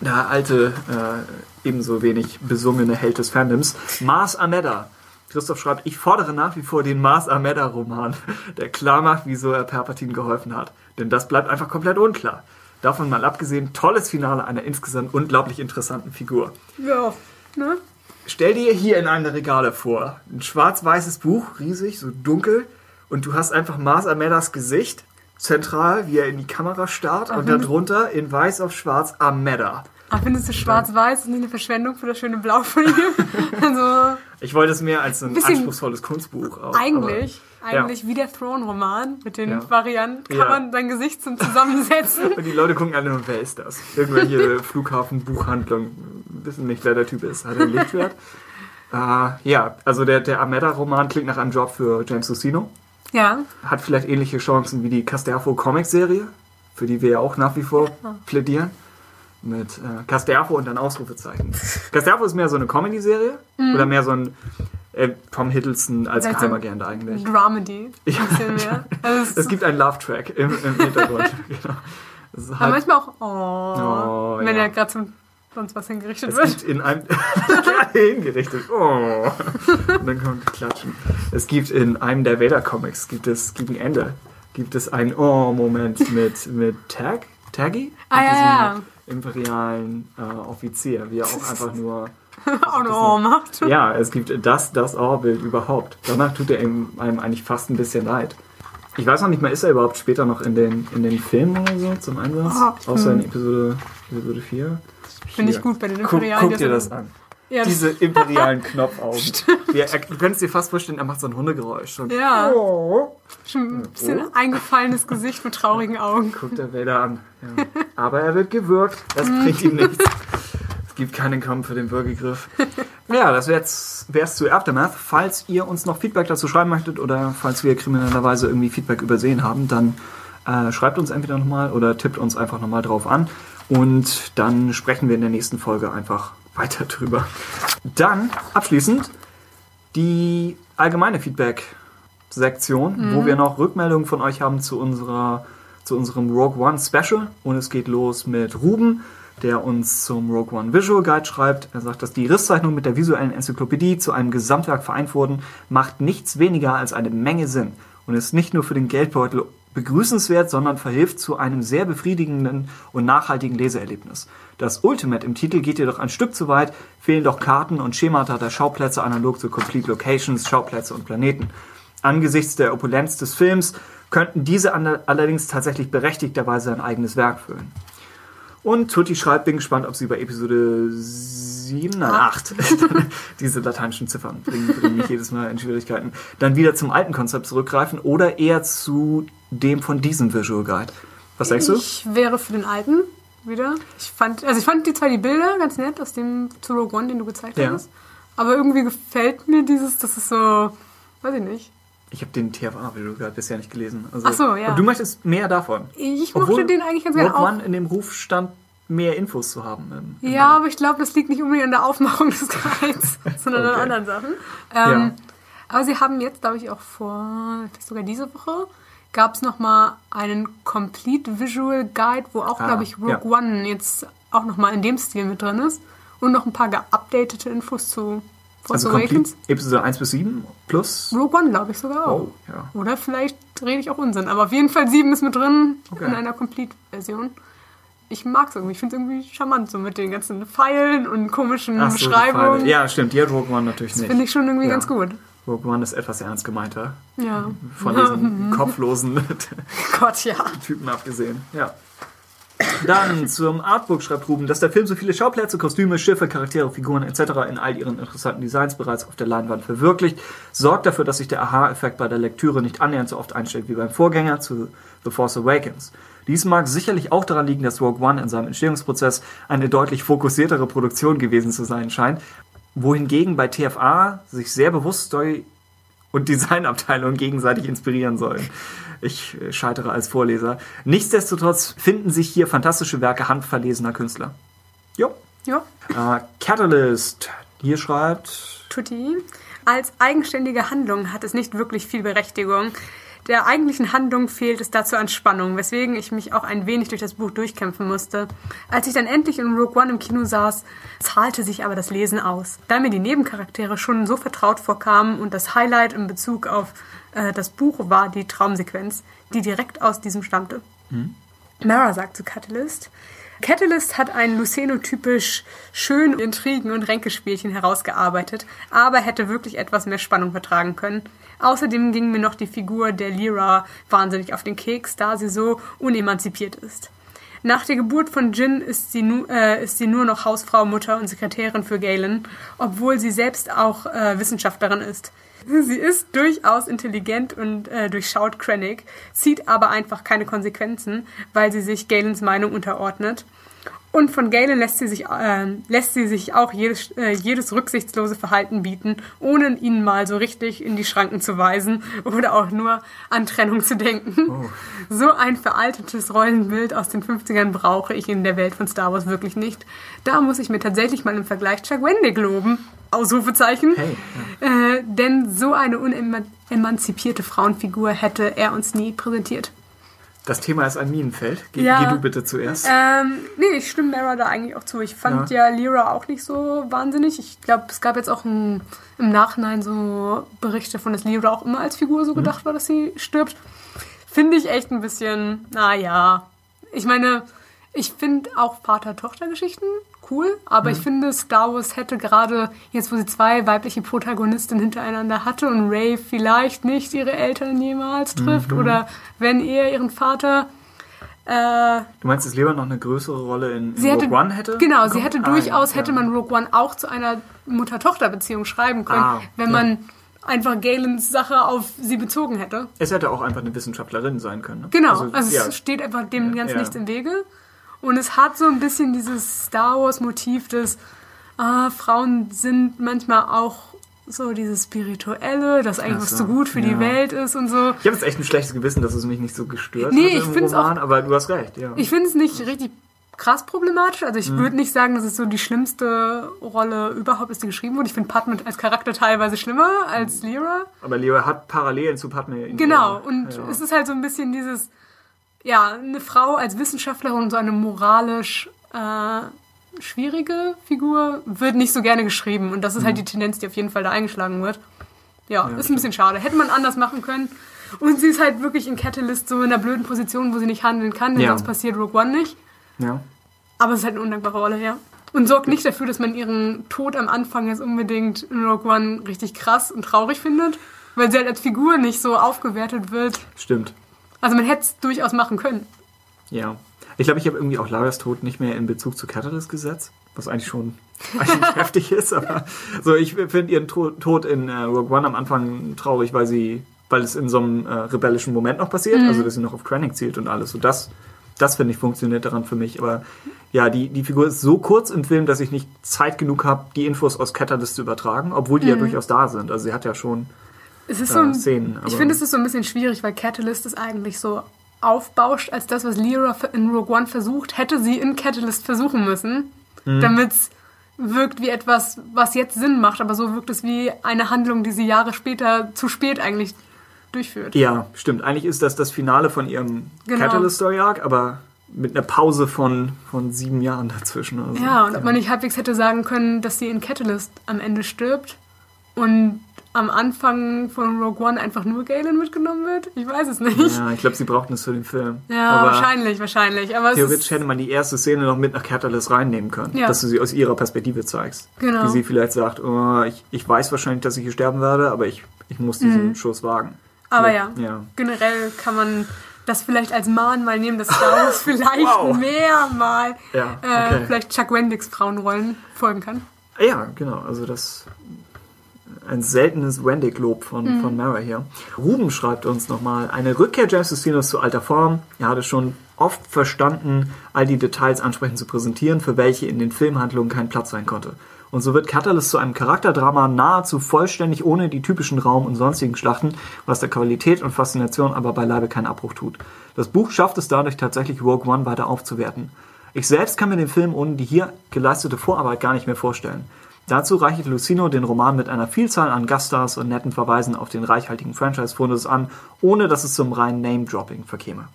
der alte, äh, ebenso wenig besungene Held des Fandoms, Mars Ameda. Christoph schreibt, ich fordere nach wie vor den Mars Ameda Roman, der klar macht, wieso er Palpatine geholfen hat. Denn das bleibt einfach komplett unklar. Davon mal abgesehen, tolles Finale einer insgesamt unglaublich interessanten Figur. Ja. Ne? Stell dir hier in einem Regale vor, ein schwarz-weißes Buch, riesig, so dunkel, und du hast einfach Mars Amedas Gesicht, zentral, wie er in die Kamera starrt, und wenn- darunter in weiß auf schwarz Ameda. Aber findest du schwarz-weiß ist nicht eine Verschwendung für das schöne Blau von ihm? also Ich wollte es mehr als ein anspruchsvolles Kunstbuch. Auch, eigentlich, ja. eigentlich wie der Throne-Roman mit den Ja. Varianten kann Ja. man sein Gesicht zum Zusammensetzen. Aber, und die Leute gucken alle nur, wer ist das? Irgendwelche Flughafen-Buchhandlung, wissen nicht, wer der Typ ist. Hat er einen Lichtwert? äh, ja, also der, der Ameda-Roman klingt nach einem Job für James Lucino. Ja. Hat vielleicht ähnliche Chancen wie die Casterfo Comic-Serie, für die wir ja auch nach wie vor plädieren. Mit äh, Casterfo und dann Ausrufezeichen. Casterfo ist mehr so eine Comedy-Serie oder mehr so ein äh, Tom Hiddleston als Vielleicht so Geheimagent eigentlich. Dramedy. Mehr. Also es gibt einen Love-Track im, im Hintergrund. genau. Halt, manchmal auch, oh, Oh, wenn ja. er gerade zum sonst was hingerichtet es wird. gibt in einem hingerichtet. Oh. Und dann kommt Klatschen. Es gibt in einem der Vader-Comics gibt es gegen Ende gibt es einen Oh-Moment mit mit Tag Taggy Ah, ja, ja. imperialen äh, Offizier, wie er auch einfach nur auch eine Oh macht. Ja, es gibt das, das Ohrbild überhaupt. Danach tut er ihm, einem eigentlich fast ein bisschen leid. Ich weiß noch nicht mal, ist er überhaupt später noch in den, in den Filmen oder so zum Einsatz? Oh, Außer in Episode, Episode 4? Bin ich gut bei den Guck, Imperialen. guck dir das an. Ja, Diese imperialen Knopfaugen. Ja, er, du könntest dir fast vorstellen, er macht so ein Hundegeräusch. Und Ja, oh, schon ein bisschen eingefallenes Gesicht mit traurigen Augen. guckt der Vader an. Ja. Aber er wird gewürgt. Das bringt ihm nichts. Es gibt keinen Kampf für den Würgegriff. Ja, das wäre wär's zu Aftermath. Falls ihr uns noch Feedback dazu schreiben möchtet oder falls wir kriminellerweise irgendwie Feedback übersehen haben, dann äh, schreibt uns entweder nochmal oder tippt uns einfach nochmal drauf an. Und dann sprechen wir in der nächsten Folge einfach weiter drüber. Dann abschließend die allgemeine Feedback-Sektion, wo wir noch Rückmeldungen von euch haben zu unserer zu unserem Rogue One Special. Und es geht los mit Ruben, der uns zum Rogue One Visual Guide schreibt. Er sagt, dass die Risszeichnungen mit der visuellen Enzyklopädie zu einem Gesamtwerk vereint wurden, macht nichts weniger als eine Menge Sinn und ist nicht nur für den Geldbeutel begrüßenswert, sondern verhilft zu einem sehr befriedigenden und nachhaltigen Leseerlebnis. Das Ultimate im Titel geht jedoch ein Stück zu weit, fehlen doch Karten und Schemata der Schauplätze analog zu Complete Locations, Schauplätze und Planeten. Angesichts der Opulenz des Films könnten diese alle- allerdings tatsächlich berechtigterweise ein eigenes Werk füllen. Und Tutti schreibt, bin gespannt, ob sie bei Episode 7, nein, 8, diese lateinischen Ziffern bringen, bringen mich jedes Mal in Schwierigkeiten, dann wieder zum alten Konzept zurückgreifen oder eher zu dem von diesem Visual Guide. Was denkst du? Ich wäre für den alten wieder. Ich fand, also ich fand die zwar die Bilder ganz nett aus dem zu Rogue One, den du gezeigt Ja. hast, aber irgendwie gefällt mir dieses, das ist so, weiß ich nicht. Ich habe den TFA Visual Guide bisher nicht gelesen. Also, Ach so, ja. Und du möchtest mehr davon. Ich Obwohl mochte den eigentlich ganz gerne auch. One in dem Ruf stand, mehr Infos zu haben. im- im Ja, aber ich glaube, das liegt nicht unbedingt an der Aufmachung des Guides, sondern an Okay. anderen Sachen. Ähm, Ja. Aber sie haben jetzt, glaube ich, auch vor, vielleicht sogar diese Woche, gab es nochmal einen Complete Visual Guide, wo auch, Ah, glaube ich, Rogue ja. One jetzt auch nochmal in dem Stil mit drin ist. Und noch ein paar geupdatete Infos zu Force Also Awakens. Complete Episode 1 bis 7 plus. Rogue One, glaube ich, sogar auch. Oh, ja. Oder vielleicht rede ich auch Unsinn. Aber auf jeden Fall 7 ist mit drin Okay. in einer Complete-Version. Ich mag es irgendwie. Ich finde es irgendwie charmant, so mit den ganzen Pfeilen und komischen Ach so, Beschreibungen. Pfeile. Ja, stimmt. Die hat Rogue One natürlich nicht. Finde ich schon irgendwie Ja. ganz gut. Rogue One ist etwas ernst gemeinter. Ja. Von diesen kopflosen Gott, ja. Typen abgesehen. Ja. Dann zum Artbook schreibt Ruben, dass der Film so viele Schauplätze, Kostüme, Schiffe, Charaktere, Figuren etc. in all ihren interessanten Designs bereits auf der Leinwand verwirklicht, sorgt dafür, dass sich der Aha-Effekt bei der Lektüre nicht annähernd so oft einstellt wie beim Vorgänger zu The Force Awakens. Dies mag sicherlich auch daran liegen, dass Rogue One in seinem Entstehungsprozess eine deutlich fokussiertere Produktion gewesen zu sein scheint, wohingegen bei TFA sich sehr bewusst Story und Designabteilungen gegenseitig inspirieren sollen. Ich äh, scheitere als Vorleser. Nichtsdestotrotz finden sich hier fantastische Werke handverlesener Künstler. Jo. Ja. Äh, Catalyst hier schreibt. Tutti. Als eigenständige Handlung hat es nicht wirklich viel Berechtigung. Der eigentlichen Handlung fehlt es dazu an Spannung, weswegen ich mich auch ein wenig durch das Buch durchkämpfen musste. Als ich dann endlich in Rogue One im Kino saß, zahlte sich aber das Lesen aus. Da mir die Nebencharaktere schon so vertraut vorkamen und das Highlight in Bezug auf äh, das Buch war die Traumsequenz, die direkt aus diesem stammte. Mara sagt zu Catalyst, Catalyst hat ein Luceno-typisch schön Intrigen- und Ränkespielchen herausgearbeitet, aber hätte wirklich etwas mehr Spannung vertragen können. Außerdem ging mir noch die Figur der Lyra wahnsinnig auf den Keks, da sie so unemanzipiert ist. Nach der Geburt von Jin ist sie, nu, äh, ist sie nur noch Hausfrau, Mutter und Sekretärin für Galen, obwohl sie selbst auch äh, Wissenschaftlerin ist. Sie ist durchaus intelligent und äh, durchschaut Krennic, zieht aber einfach keine Konsequenzen, weil sie sich Galens Meinung unterordnet. Und von Galen lässt sie sich, äh, lässt sie sich auch jedes, äh, jedes rücksichtslose Verhalten bieten, ohne ihn mal so richtig in die Schranken zu weisen oder auch nur an Trennung zu denken. Oh. So ein veraltetes Rollenbild aus den 50ern brauche ich in der Welt von Star Wars wirklich nicht. Da muss ich mir tatsächlich mal im Vergleich Chuck Wendig loben. Ausrufezeichen. Hey, äh, denn so eine unemanzipierte Frauenfigur hätte er uns nie präsentiert. Das Thema ist ein Minenfeld. Geh, Ja. geh du bitte zuerst. Ähm, nee, ich stimme Mara da eigentlich auch zu. Ich fand ja, Lyra auch nicht so wahnsinnig. Ich glaube, es gab jetzt auch ein, im Nachhinein so Berichte von, dass Lyra auch immer als Figur so gedacht war, dass sie stirbt. Finde ich echt ein bisschen, naja. Ich meine, ich finde auch Vater-Tochter-Geschichten cool, aber ich finde, Star Wars hätte gerade jetzt, wo sie zwei weibliche Protagonistinnen hintereinander hatte und Ray vielleicht nicht ihre Eltern jemals trifft oder wenn eher ihren Vater, äh, Du meinst, dass Leon noch eine größere Rolle in, in Sie hätte, Rogue One hätte? Genau, sie hätte Ah, durchaus, ja, hätte man Rogue One auch zu einer Mutter-Tochter-Beziehung schreiben können, Ah, wenn ja. man einfach Galens Sache auf sie bezogen hätte. Es hätte auch einfach eine Wissenschaftlerin sein können. Ne? Genau, also, ja, es steht einfach dem ganz ja. nichts im Wege. Und es hat so ein bisschen dieses Star Wars-Motiv des, ah, Frauen sind manchmal auch so dieses Spirituelle, das eigentlich Ach was so, zu gut für ja. die Welt ist und so. Ich habe jetzt echt ein schlechtes Gewissen, dass es mich nicht so gestört Nee, hat ich im find's Roman, aber du hast recht, ja. Ich finde es nicht richtig krass problematisch. Also Mhm. ich würde nicht sagen, dass es so die schlimmste Rolle überhaupt ist, die geschrieben wurde. Ich finde Padme als Charakter teilweise schlimmer als Lyra. aber Leo hat Parallelen zu Padme. Genau. Und ja. es ist halt so ein bisschen dieses, ja, eine Frau als Wissenschaftlerin und so eine moralisch äh, schwierige Figur wird nicht so gerne geschrieben. Und das ist halt die Tendenz, die auf jeden Fall da eingeschlagen wird. Ja, ist ein bisschen schade. Hätte man anders machen können. Und sie ist halt wirklich in Catalyst so in einer blöden Position, wo sie nicht handeln kann, denn Ja. sonst passiert Rogue One nicht. ja. Aber es ist halt eine undankbare Rolle, ja. Und sorgt nicht dafür, dass man ihren Tod am Anfang jetzt unbedingt in Rogue One richtig krass und traurig findet, weil sie halt als Figur nicht so aufgewertet wird. Stimmt. Also man hätte es durchaus machen können. Ja. Ich glaube, ich habe irgendwie auch Lagers Tod nicht mehr in Bezug zu Catalyst gesetzt, was eigentlich schon eigentlich heftig ist, aber so, ich finde ihren To- Tod in äh, Rogue One am Anfang traurig, weil sie, weil es in so einem äh, rebellischen Moment noch passiert, also dass sie noch auf Krennic zielt und alles. So das, das finde ich funktioniert daran für mich. Aber ja, die, die Figur ist so kurz im Film, dass ich nicht Zeit genug habe, die Infos aus Catalyst zu übertragen, obwohl die ja durchaus da sind. Also sie hat ja schon Es ist äh, so ein, Szenen. ich finde, es ist so ein bisschen schwierig, weil Catalyst ist eigentlich so aufbauscht als das, was Lyra in Rogue One versucht, hätte sie in Catalyst versuchen müssen, Mhm. damit es wirkt wie etwas, was jetzt Sinn macht, aber so wirkt es wie eine Handlung, die sie Jahre später zu spät eigentlich durchführt. Ja, stimmt. Eigentlich ist das das Finale von ihrem Genau. Catalyst Story Arc, aber mit einer Pause von, von sieben Jahren dazwischen. Also, Ja, und ob man nicht halbwegs hätte sagen können, dass sie in Catalyst am Ende stirbt und am Anfang von Rogue One einfach nur Galen mitgenommen wird? Ich weiß es nicht. Ja, Ja, ich glaube, sie brauchten es für den Film. aber wahrscheinlich, wahrscheinlich. Aber Theoretisch hätte man die erste Szene noch mit nach Catalyst reinnehmen können, Ja. dass du sie aus ihrer Perspektive zeigst. Genau. Wie sie vielleicht sagt, oh, ich, ich weiß wahrscheinlich, dass ich hier sterben werde, aber ich, ich muss diesen Schuss wagen. Mhm. aber ja, Ja. generell kann man das vielleicht als Mahnmal nehmen, dass Star Wars vielleicht Wow. mehr mal Ja, äh, okay. vielleicht Chuck Wendigs Frauenrollen folgen kann. Ja, genau. Also das ein seltenes Wendig-Lob von, Mhm. von Mara hier. Ruben schreibt uns nochmal, eine Rückkehr James Justinos zu alter Form. Er hatte schon oft verstanden, all die Details ansprechend zu präsentieren, für welche in den Filmhandlungen kein Platz sein konnte. Und so wird Catalyst zu einem Charakterdrama nahezu vollständig ohne die typischen Raum- und sonstigen Schlachten, was der Qualität und Faszination aber beileibe keinen Abbruch tut. Das Buch schafft es dadurch tatsächlich Rogue One weiter aufzuwerten. Ich selbst kann mir den Film ohne die hier geleistete Vorarbeit gar nicht mehr vorstellen. Dazu reicht Lucino den Roman mit einer Vielzahl an Gaststars und netten Verweisen auf den reichhaltigen Franchise-Fundus an, ohne dass es zum reinen Name-Dropping verkäme.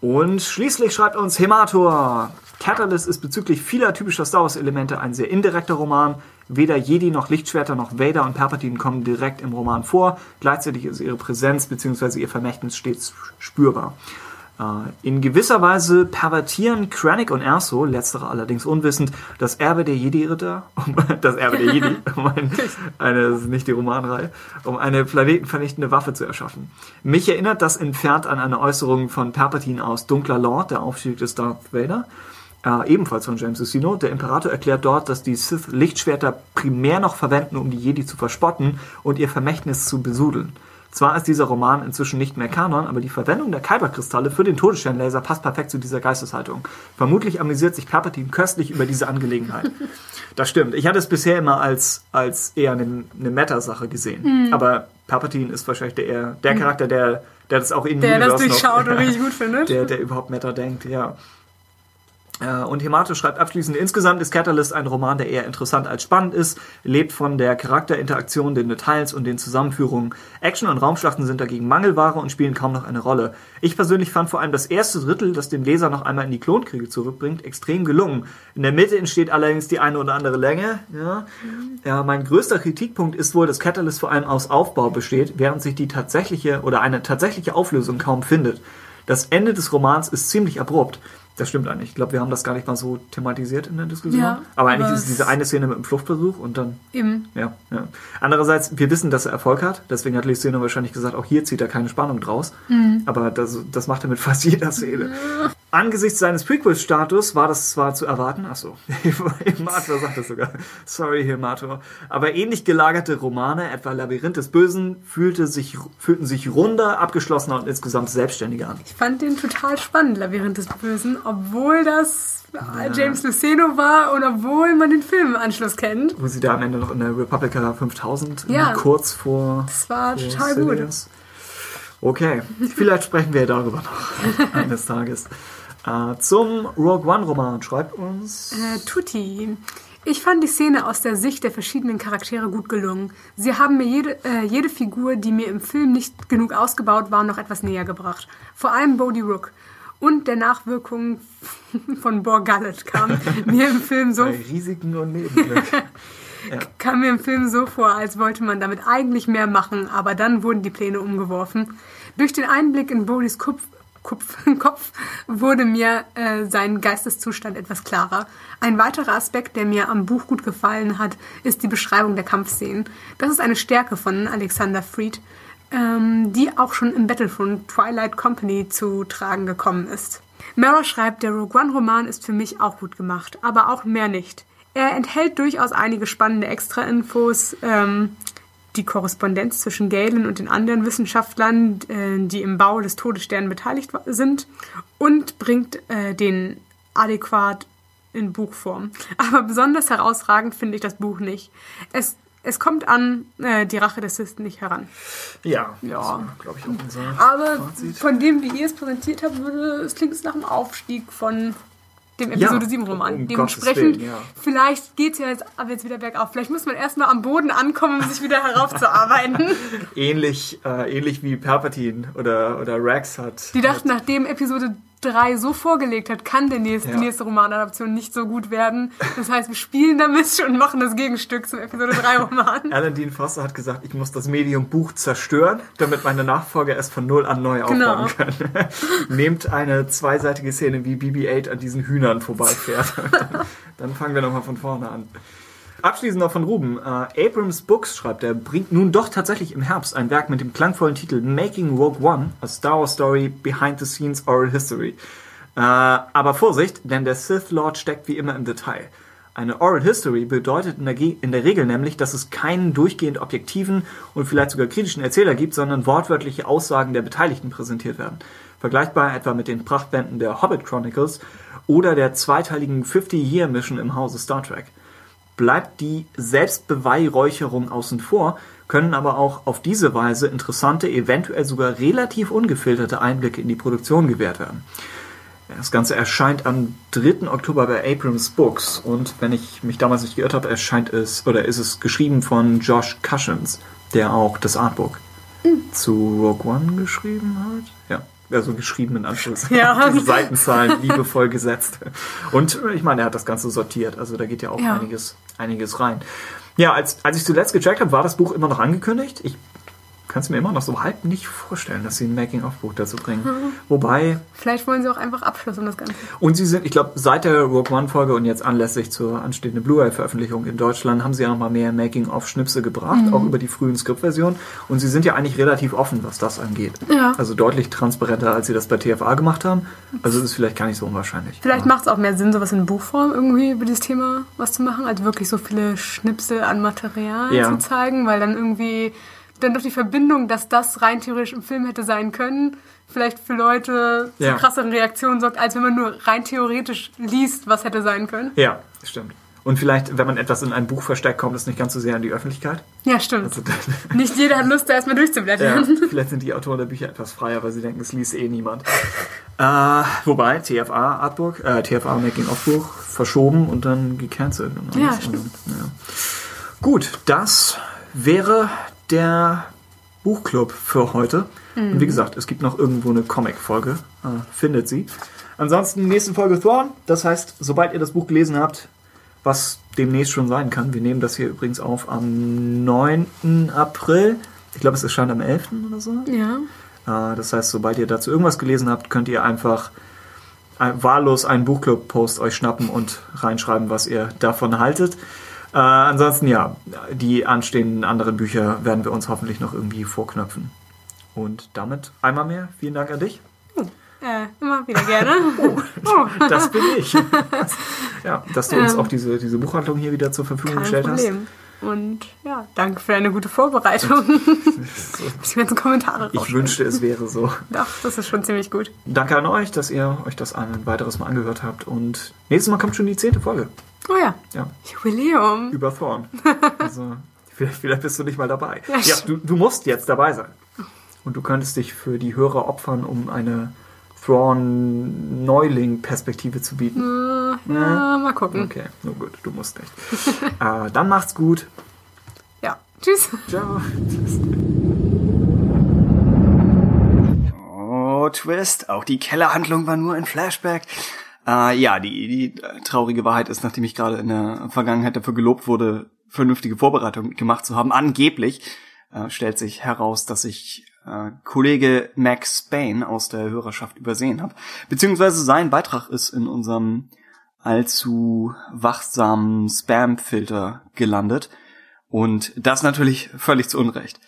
Und schließlich schreibt uns Hemator. Catalyst ist bezüglich vieler typischer Star Wars-Elemente ein sehr indirekter Roman. Weder Jedi noch Lichtschwerter noch Vader und Palpatine kommen direkt im Roman vor. Gleichzeitig ist ihre Präsenz bzw. ihr Vermächtnis stets spürbar. Äh, In gewisser Weise pervertieren Krennic und Erso, letztere allerdings unwissend, das Erbe der Jedi-Ritter, um, das Erbe der Jedi, um ein, eine, das ist nicht die Romanreihe, um eine planetenvernichtende Waffe zu erschaffen. Mich erinnert das entfernt an eine Äußerung von Palpatine aus Dunkler Lord, der Aufstieg des Darth Vader, äh, ebenfalls von James Lucino. Der Imperator erklärt dort, dass die Sith Lichtschwerter primär noch verwenden, um die Jedi zu verspotten und ihr Vermächtnis zu besudeln. Zwar ist dieser Roman inzwischen nicht mehr Kanon, aber die Verwendung der Kyberkristalle für den Todessternlaser passt perfekt zu dieser Geisteshaltung. Vermutlich amüsiert sich Palpatine köstlich über diese Angelegenheit. Das stimmt. Ich hatte es bisher immer als, als eher eine, eine Meta-Sache gesehen. Mhm. Aber Palpatine ist wahrscheinlich der, eher der Charakter, der, der das auch in Der das Universe noch- durchschaut und richtig gut findet. der, der überhaupt Meta denkt, ja. Äh, Und Himato schreibt abschließend, insgesamt ist Catalyst ein Roman, der eher interessant als spannend ist, lebt von der Charakterinteraktion, den Details und den Zusammenführungen. Action und Raumschlachten sind dagegen Mangelware und spielen kaum noch eine Rolle. Ich persönlich fand vor allem das erste Drittel, das den Leser noch einmal in die Klonkriege zurückbringt, extrem gelungen. In der Mitte entsteht allerdings die eine oder andere Länge. Ja. Ja, mein größter Kritikpunkt ist wohl, dass Catalyst vor allem aus Aufbau besteht, während sich die tatsächliche oder eine tatsächliche Auflösung kaum findet. Das Ende des Romans ist ziemlich abrupt. Das stimmt eigentlich. Ich glaube, wir haben das gar nicht mal so thematisiert in der Diskussion. Ja, aber eigentlich ist es diese es- eine Szene mit dem Fluchtversuch und dann, Eben. ja, ja. Andererseits, wir wissen, dass er Erfolg hat. Deswegen hat Luceno wahrscheinlich gesagt, auch hier zieht er keine Spannung draus. Mhm. Aber das, das macht er mit fast jeder Szene. Angesichts seines Prequel-Status war das zwar zu erwarten, achso, Hemator sagt das sogar, sorry Hemator, aber ähnlich gelagerte Romane, etwa Labyrinth des Bösen, fühlte sich, fühlten sich runder, abgeschlossener und insgesamt selbstständiger an. Ich fand den total spannend, Labyrinth des Bösen, obwohl das James Luceno war und obwohl man den Film im Anschluss kennt. Wo sie da am Ende noch in der Republica 5000 Ja. kurz vor. Das war vor total gut. Sidious. Okay, vielleicht sprechen wir darüber noch eines Tages. Äh, zum Rogue One Roman schreibt uns. Äh, Tutti. Ich fand die Szene aus der Sicht der verschiedenen Charaktere gut gelungen. Sie haben mir jede, äh, jede Figur, die mir im Film nicht genug ausgebaut war, noch etwas näher gebracht. Vor allem Bodhi Rook. Und der Nachwirkungen von Bor Gullet kam mir im Film so Bei Risiken und Nebenwirkungen. kam mir im Film so vor, als wollte man damit eigentlich mehr machen, aber dann wurden die Pläne umgeworfen. Durch den Einblick in Bodis Kopf, Kopf, Kopf wurde mir äh, sein Geisteszustand etwas klarer. Ein weiterer Aspekt, der mir am Buch gut gefallen hat, ist die Beschreibung der Kampfszenen. Das ist eine Stärke von Alexander Freed, ähm, die auch schon im Battlefront Twilight Company zu tragen gekommen ist. Mara schreibt, der Rogue One-Roman ist für mich auch gut gemacht, aber auch mehr nicht. Er enthält durchaus einige spannende Extra-Infos, ähm, die Korrespondenz zwischen Galen und den anderen Wissenschaftlern, äh, die im Bau des Todessterns beteiligt sind, und bringt äh, den adäquat in Buchform. Aber besonders herausragend finde ich das Buch nicht. Es, es kommt an äh, die Rache des Sith nicht heran. Ja, Ja. glaube ich auch unser Aber Fazit. von dem, wie ihr es präsentiert habt, würde es klingt es nach einem Aufstieg von dem Episode Ja, 7 Roman. um Dementsprechend, Willen, ja. vielleicht geht es ja jetzt aber jetzt wieder bergauf. Vielleicht muss man erstmal am Boden ankommen, um sich wieder heraufzuarbeiten. Ähnlich, äh, ähnlich wie Palpatine oder, oder Rex hat. Die dachten, nachdem Episode 3 so vorgelegt hat, kann der nächste, Ja. die nächste Romanadaption nicht so gut werden. Das heißt, wir spielen damit und machen das Gegenstück zum Episode 3 Roman. Alan Dean Foster hat gesagt, ich muss das Medium Buch zerstören, damit meine Nachfolger es von null an neu Genau. aufbauen können. Nehmt eine zweiseitige Szene, wie BB-8 an diesen Hühnern vorbeifährt. dann, dann fangen wir nochmal von vorne an. Abschließend noch von Ruben. Äh, Abrams Books, schreibt er, bringt nun doch tatsächlich im Herbst ein Werk mit dem klangvollen Titel Making Rogue One, a Star Wars Story Behind the Scenes Oral History. Äh, aber Vorsicht, denn der Sith Lord steckt wie immer im Detail. Eine Oral History bedeutet in der, in der Regel nämlich, dass es keinen durchgehend objektiven und vielleicht sogar kritischen Erzähler gibt, sondern wortwörtliche Aussagen der Beteiligten präsentiert werden. Vergleichbar etwa mit den Prachtbänden der Hobbit Chronicles oder der zweiteiligen 50-Year-Mission im Hause Star Trek. Bleibt die Selbstbeweihräucherung außen vor, können aber auch auf diese Weise interessante, eventuell sogar relativ ungefilterte Einblicke in die Produktion gewährt werden. Das Ganze erscheint am 3. Oktober bei Abrams Books und wenn ich mich damals nicht geirrt habe, erscheint es oder ist es geschrieben von Josh Cushions, der auch das Artbook zu Rogue One geschrieben hat. Ja, also geschrieben in Anschluss. Ja. Diese Seitenzahlen liebevoll gesetzt. Und ich meine, er hat das Ganze sortiert, also da geht ja auch Ja. einiges, einiges rein. Ja, als, als ich zuletzt gecheckt habe, war das Buch immer noch angekündigt. Ich kann es mir immer noch so halb nicht vorstellen, dass sie ein Making-of-Buch dazu bringen. Wobei, Vielleicht wollen sie auch einfach Abschluss um das Ganze. und sie sind, ich glaube, seit der Rogue One-Folge und jetzt anlässlich zur anstehenden Blu-ray-Veröffentlichung in Deutschland haben sie ja nochmal mehr Making-of-Schnipse gebracht, Mhm. auch über die frühen Skriptversionen. Und sie sind ja eigentlich relativ offen, was das angeht. Ja. Also deutlich transparenter, als sie das bei TFA gemacht haben. Also es ist vielleicht gar nicht so unwahrscheinlich. Vielleicht macht es auch mehr Sinn, sowas in Buchform irgendwie über dieses Thema was zu machen, als wirklich so viele Schnipsel an Material Ja. zu zeigen, weil dann irgendwie dann doch die Verbindung, dass das rein theoretisch im Film hätte sein können, vielleicht für Leute zu Ja. krasseren Reaktionen sorgt, als wenn man nur rein theoretisch liest, was hätte sein können. Ja, stimmt. Und vielleicht, wenn man etwas in ein Buch versteckt, kommt es nicht ganz so sehr an die Öffentlichkeit. Ja, stimmt. Also, Nicht jeder hat Lust, da erstmal ja, durchzublättern. vielleicht sind die Autoren der Bücher etwas freier, weil sie denken, es liest eh niemand. Äh, wobei, TFA Artbook, äh, TFA Making of Buch verschoben und dann gecancelt. Und Ja, stimmt. Und, ja. Gut, das wäre der Buchclub für heute. Und Mhm. wie gesagt, es gibt noch irgendwo eine Comic-Folge. Äh, findet sie. Ansonsten, nächste Folge Thorn. Das heißt, sobald ihr das Buch gelesen habt, was demnächst schon sein kann. Wir nehmen das hier übrigens auf am 9. April. Ich glaube, es erscheint am 11. oder so. Ja. Äh, Das heißt, sobald ihr dazu irgendwas gelesen habt, könnt ihr einfach ein- wahllos einen Buchclub-Post euch schnappen und reinschreiben, was ihr davon haltet. Äh, ansonsten ja, die anstehenden anderen Bücher werden wir uns hoffentlich noch irgendwie vorknöpfen. Und damit einmal mehr, vielen Dank an dich. Äh, immer wieder gerne. Oh, Das bin ich. ja, dass du uns auch diese, diese Buchhandlung hier wieder zur Verfügung kein gestellt Problem. Und ja, danke für eine gute Vorbereitung. Die ganzen Kommentare. Ich wünschte, es wäre so. Doch, das ist schon ziemlich gut. Danke an euch, dass ihr euch das ein weiteres Mal angehört habt. Und nächstes Mal kommt schon die zehnte Folge. Oh ja, Ja, Jubiläum. über Thorn. Also, vielleicht, vielleicht bist du nicht mal dabei. Ja, Ja, du, du musst jetzt dabei sein. Und du könntest dich für die Hörer opfern, um eine Thrawn-Neuling-Perspektive zu bieten. Ja, mal gucken. Okay, nur gut, du musst nicht. äh, dann macht's gut. Ja, tschüss. Ciao. Oh, Twist. Auch die Kellerhandlung war nur ein Flashback. Äh, ja, die, die äh, traurige Wahrheit ist, nachdem ich gerade in der Vergangenheit dafür gelobt wurde, vernünftige Vorbereitungen gemacht zu haben, angeblich äh, stellt sich heraus, dass ich äh, Kollege Max Spain aus der Hörerschaft übersehen habe. Beziehungsweise sein Beitrag ist in unserem allzu wachsamen Spam-Filter gelandet. Und das natürlich völlig zu Unrecht.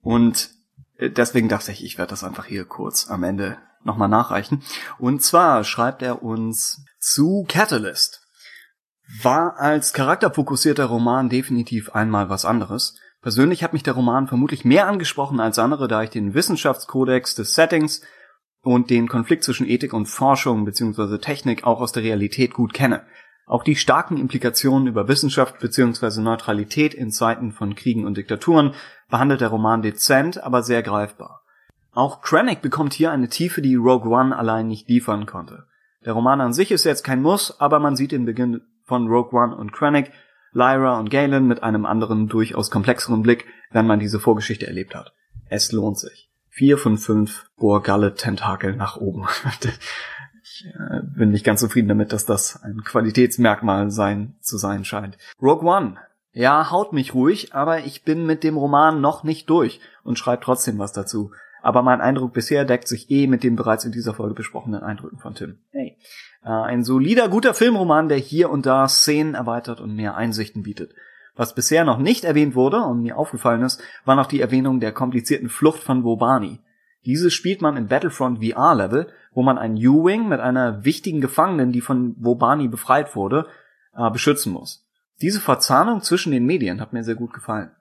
Und äh, deswegen dachte ich, ich werde das einfach hier kurz am Ende nochmal nachreichen. Und zwar schreibt er uns zu Catalyst. War als charakterfokussierter Roman definitiv einmal was anderes. Persönlich hat mich der Roman vermutlich mehr angesprochen als andere, da ich den Wissenschaftskodex des Settings und den Konflikt zwischen Ethik und Forschung bzw. Technik auch aus der Realität gut kenne. Auch die starken Implikationen über Wissenschaft bzw. Neutralität in Zeiten von Kriegen und Diktaturen behandelt der Roman dezent, aber sehr greifbar. Auch Krennic bekommt hier eine Tiefe, die Rogue One allein nicht liefern konnte. Der Roman an sich ist jetzt kein Muss, aber man sieht den Beginn von Rogue One und Krennic, Lyra und Galen mit einem anderen, durchaus komplexeren Blick, wenn man diese Vorgeschichte erlebt hat. Es lohnt sich. Vier von fünf Bohrgalle-Tentakel nach oben. Ich äh, bin nicht ganz zufrieden damit, dass das ein Qualitätsmerkmal sein zu sein scheint. Rogue One. Ja, haut mich ruhig, aber ich bin mit dem Roman noch nicht durch und schreibe trotzdem was dazu. Aber mein Eindruck bisher deckt sich eh mit den bereits in dieser Folge besprochenen Eindrücken von Tim. Hey. Äh, ein solider, guter Filmroman, der hier und da Szenen erweitert und mehr Einsichten bietet. Was bisher noch nicht erwähnt wurde und mir aufgefallen ist, war noch die Erwähnung der komplizierten Flucht von Wobani. Diese spielt man im Battlefront VR-Level, wo man einen U-Wing mit einer wichtigen Gefangenen, die von Wobani befreit wurde, äh, beschützen muss. Diese Verzahnung zwischen den Medien hat mir sehr gut gefallen.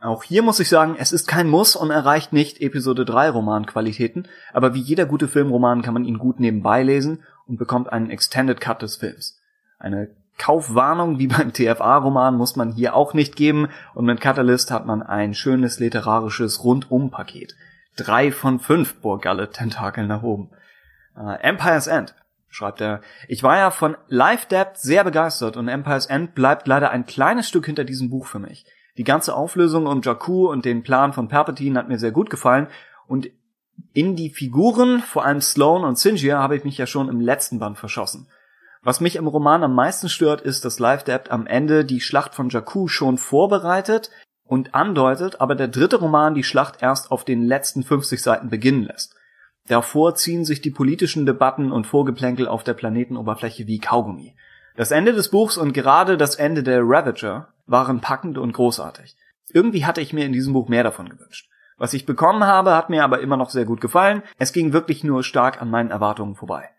Auch hier muss ich sagen, es ist kein Muss und erreicht nicht Episode 3 Romanqualitäten, aber wie jeder gute Filmroman kann man ihn gut nebenbei lesen und bekommt einen Extended Cut des Films. Eine Kaufwarnung wie beim TFA-Roman muss man hier auch nicht geben und mit Catalyst hat man ein schönes literarisches Rundum-Paket. Drei von fünf Burgalle Tentakeln nach oben. Äh, Empire's End, schreibt er. Ich war ja von Life Depth sehr begeistert und Empire's End bleibt leider ein kleines Stück hinter diesem Buch für mich. Die ganze Auflösung um Jakku und den Plan von Palpatine hat mir sehr gut gefallen und in die Figuren, vor allem Sloane und Sinjir, habe ich mich ja schon im letzten Band verschossen. Was mich im Roman am meisten stört, ist, dass Life Depth am Ende die Schlacht von Jakku schon vorbereitet und andeutet, aber der dritte Roman die Schlacht erst auf den letzten 50 Seiten beginnen lässt. Davor ziehen sich die politischen Debatten und Vorgeplänkel auf der Planetenoberfläche wie Kaugummi. Das Ende des Buchs und gerade das Ende der Ravager waren packend und großartig. Irgendwie hatte ich mir in diesem Buch mehr davon gewünscht. Was ich bekommen habe, hat mir aber immer noch sehr gut gefallen. Es ging wirklich nur stark an meinen Erwartungen vorbei.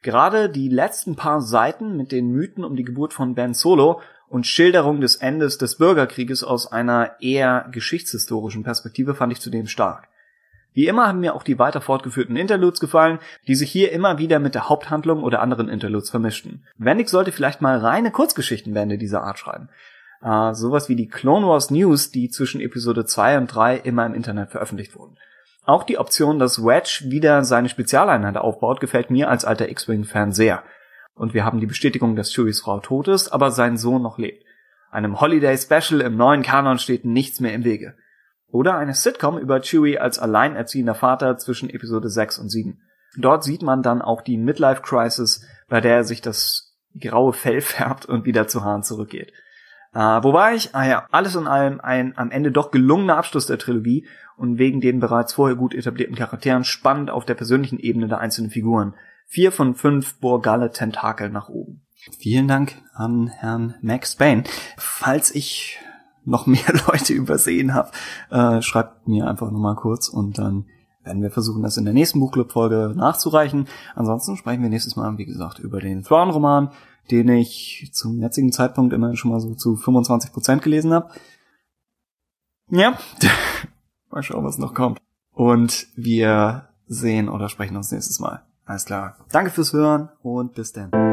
Gerade die letzten paar Seiten mit den Mythen um die Geburt von Ben Solo und Schilderung des Endes des Bürgerkrieges aus einer eher geschichtshistorischen Perspektive fand ich zudem stark. Wie immer haben mir auch die weiter fortgeführten Interludes gefallen, die sich hier immer wieder mit der Haupthandlung oder anderen Interludes vermischten. Wendig sollte vielleicht mal reine Kurzgeschichtenbände dieser Art schreiben. Äh, sowas wie die Clone Wars News, die zwischen Episode 2 und 3 immer im Internet veröffentlicht wurden. Auch die Option, dass Wedge wieder seine Spezialeinheit aufbaut, gefällt mir als alter X-Wing-Fan sehr. Und wir haben die Bestätigung, dass Chewies Frau tot ist, aber sein Sohn noch lebt. Einem Holiday Special im neuen Kanon steht nichts mehr im Wege. Oder eine Sitcom über Chewie als alleinerziehender Vater zwischen Episode 6 und 7. Dort sieht man dann auch die Midlife Crisis, bei der er sich das graue Fell färbt und wieder zu Hahn zurückgeht. Äh, wobei ich, ah ja, alles in allem ein am Ende doch gelungener Abschluss der Trilogie und wegen den bereits vorher gut etablierten Charakteren spannend auf der persönlichen Ebene der einzelnen Figuren. Vier von fünf Borgalle Tentakel nach oben. Vielen Dank an Herrn Max Payne. Falls ich noch mehr Leute übersehen habe, äh, schreibt mir einfach nochmal kurz und dann werden wir versuchen, das in der nächsten Buchclub-Folge nachzureichen. Ansonsten sprechen wir nächstes Mal, wie gesagt, über den Thrawn-Roman, den ich zum jetzigen Zeitpunkt immerhin schon mal so zu 25 Prozent gelesen habe. Ja, mal schauen, was noch kommt. Und wir sehen oder sprechen uns nächstes Mal. Alles klar. Danke fürs Hören und bis dann.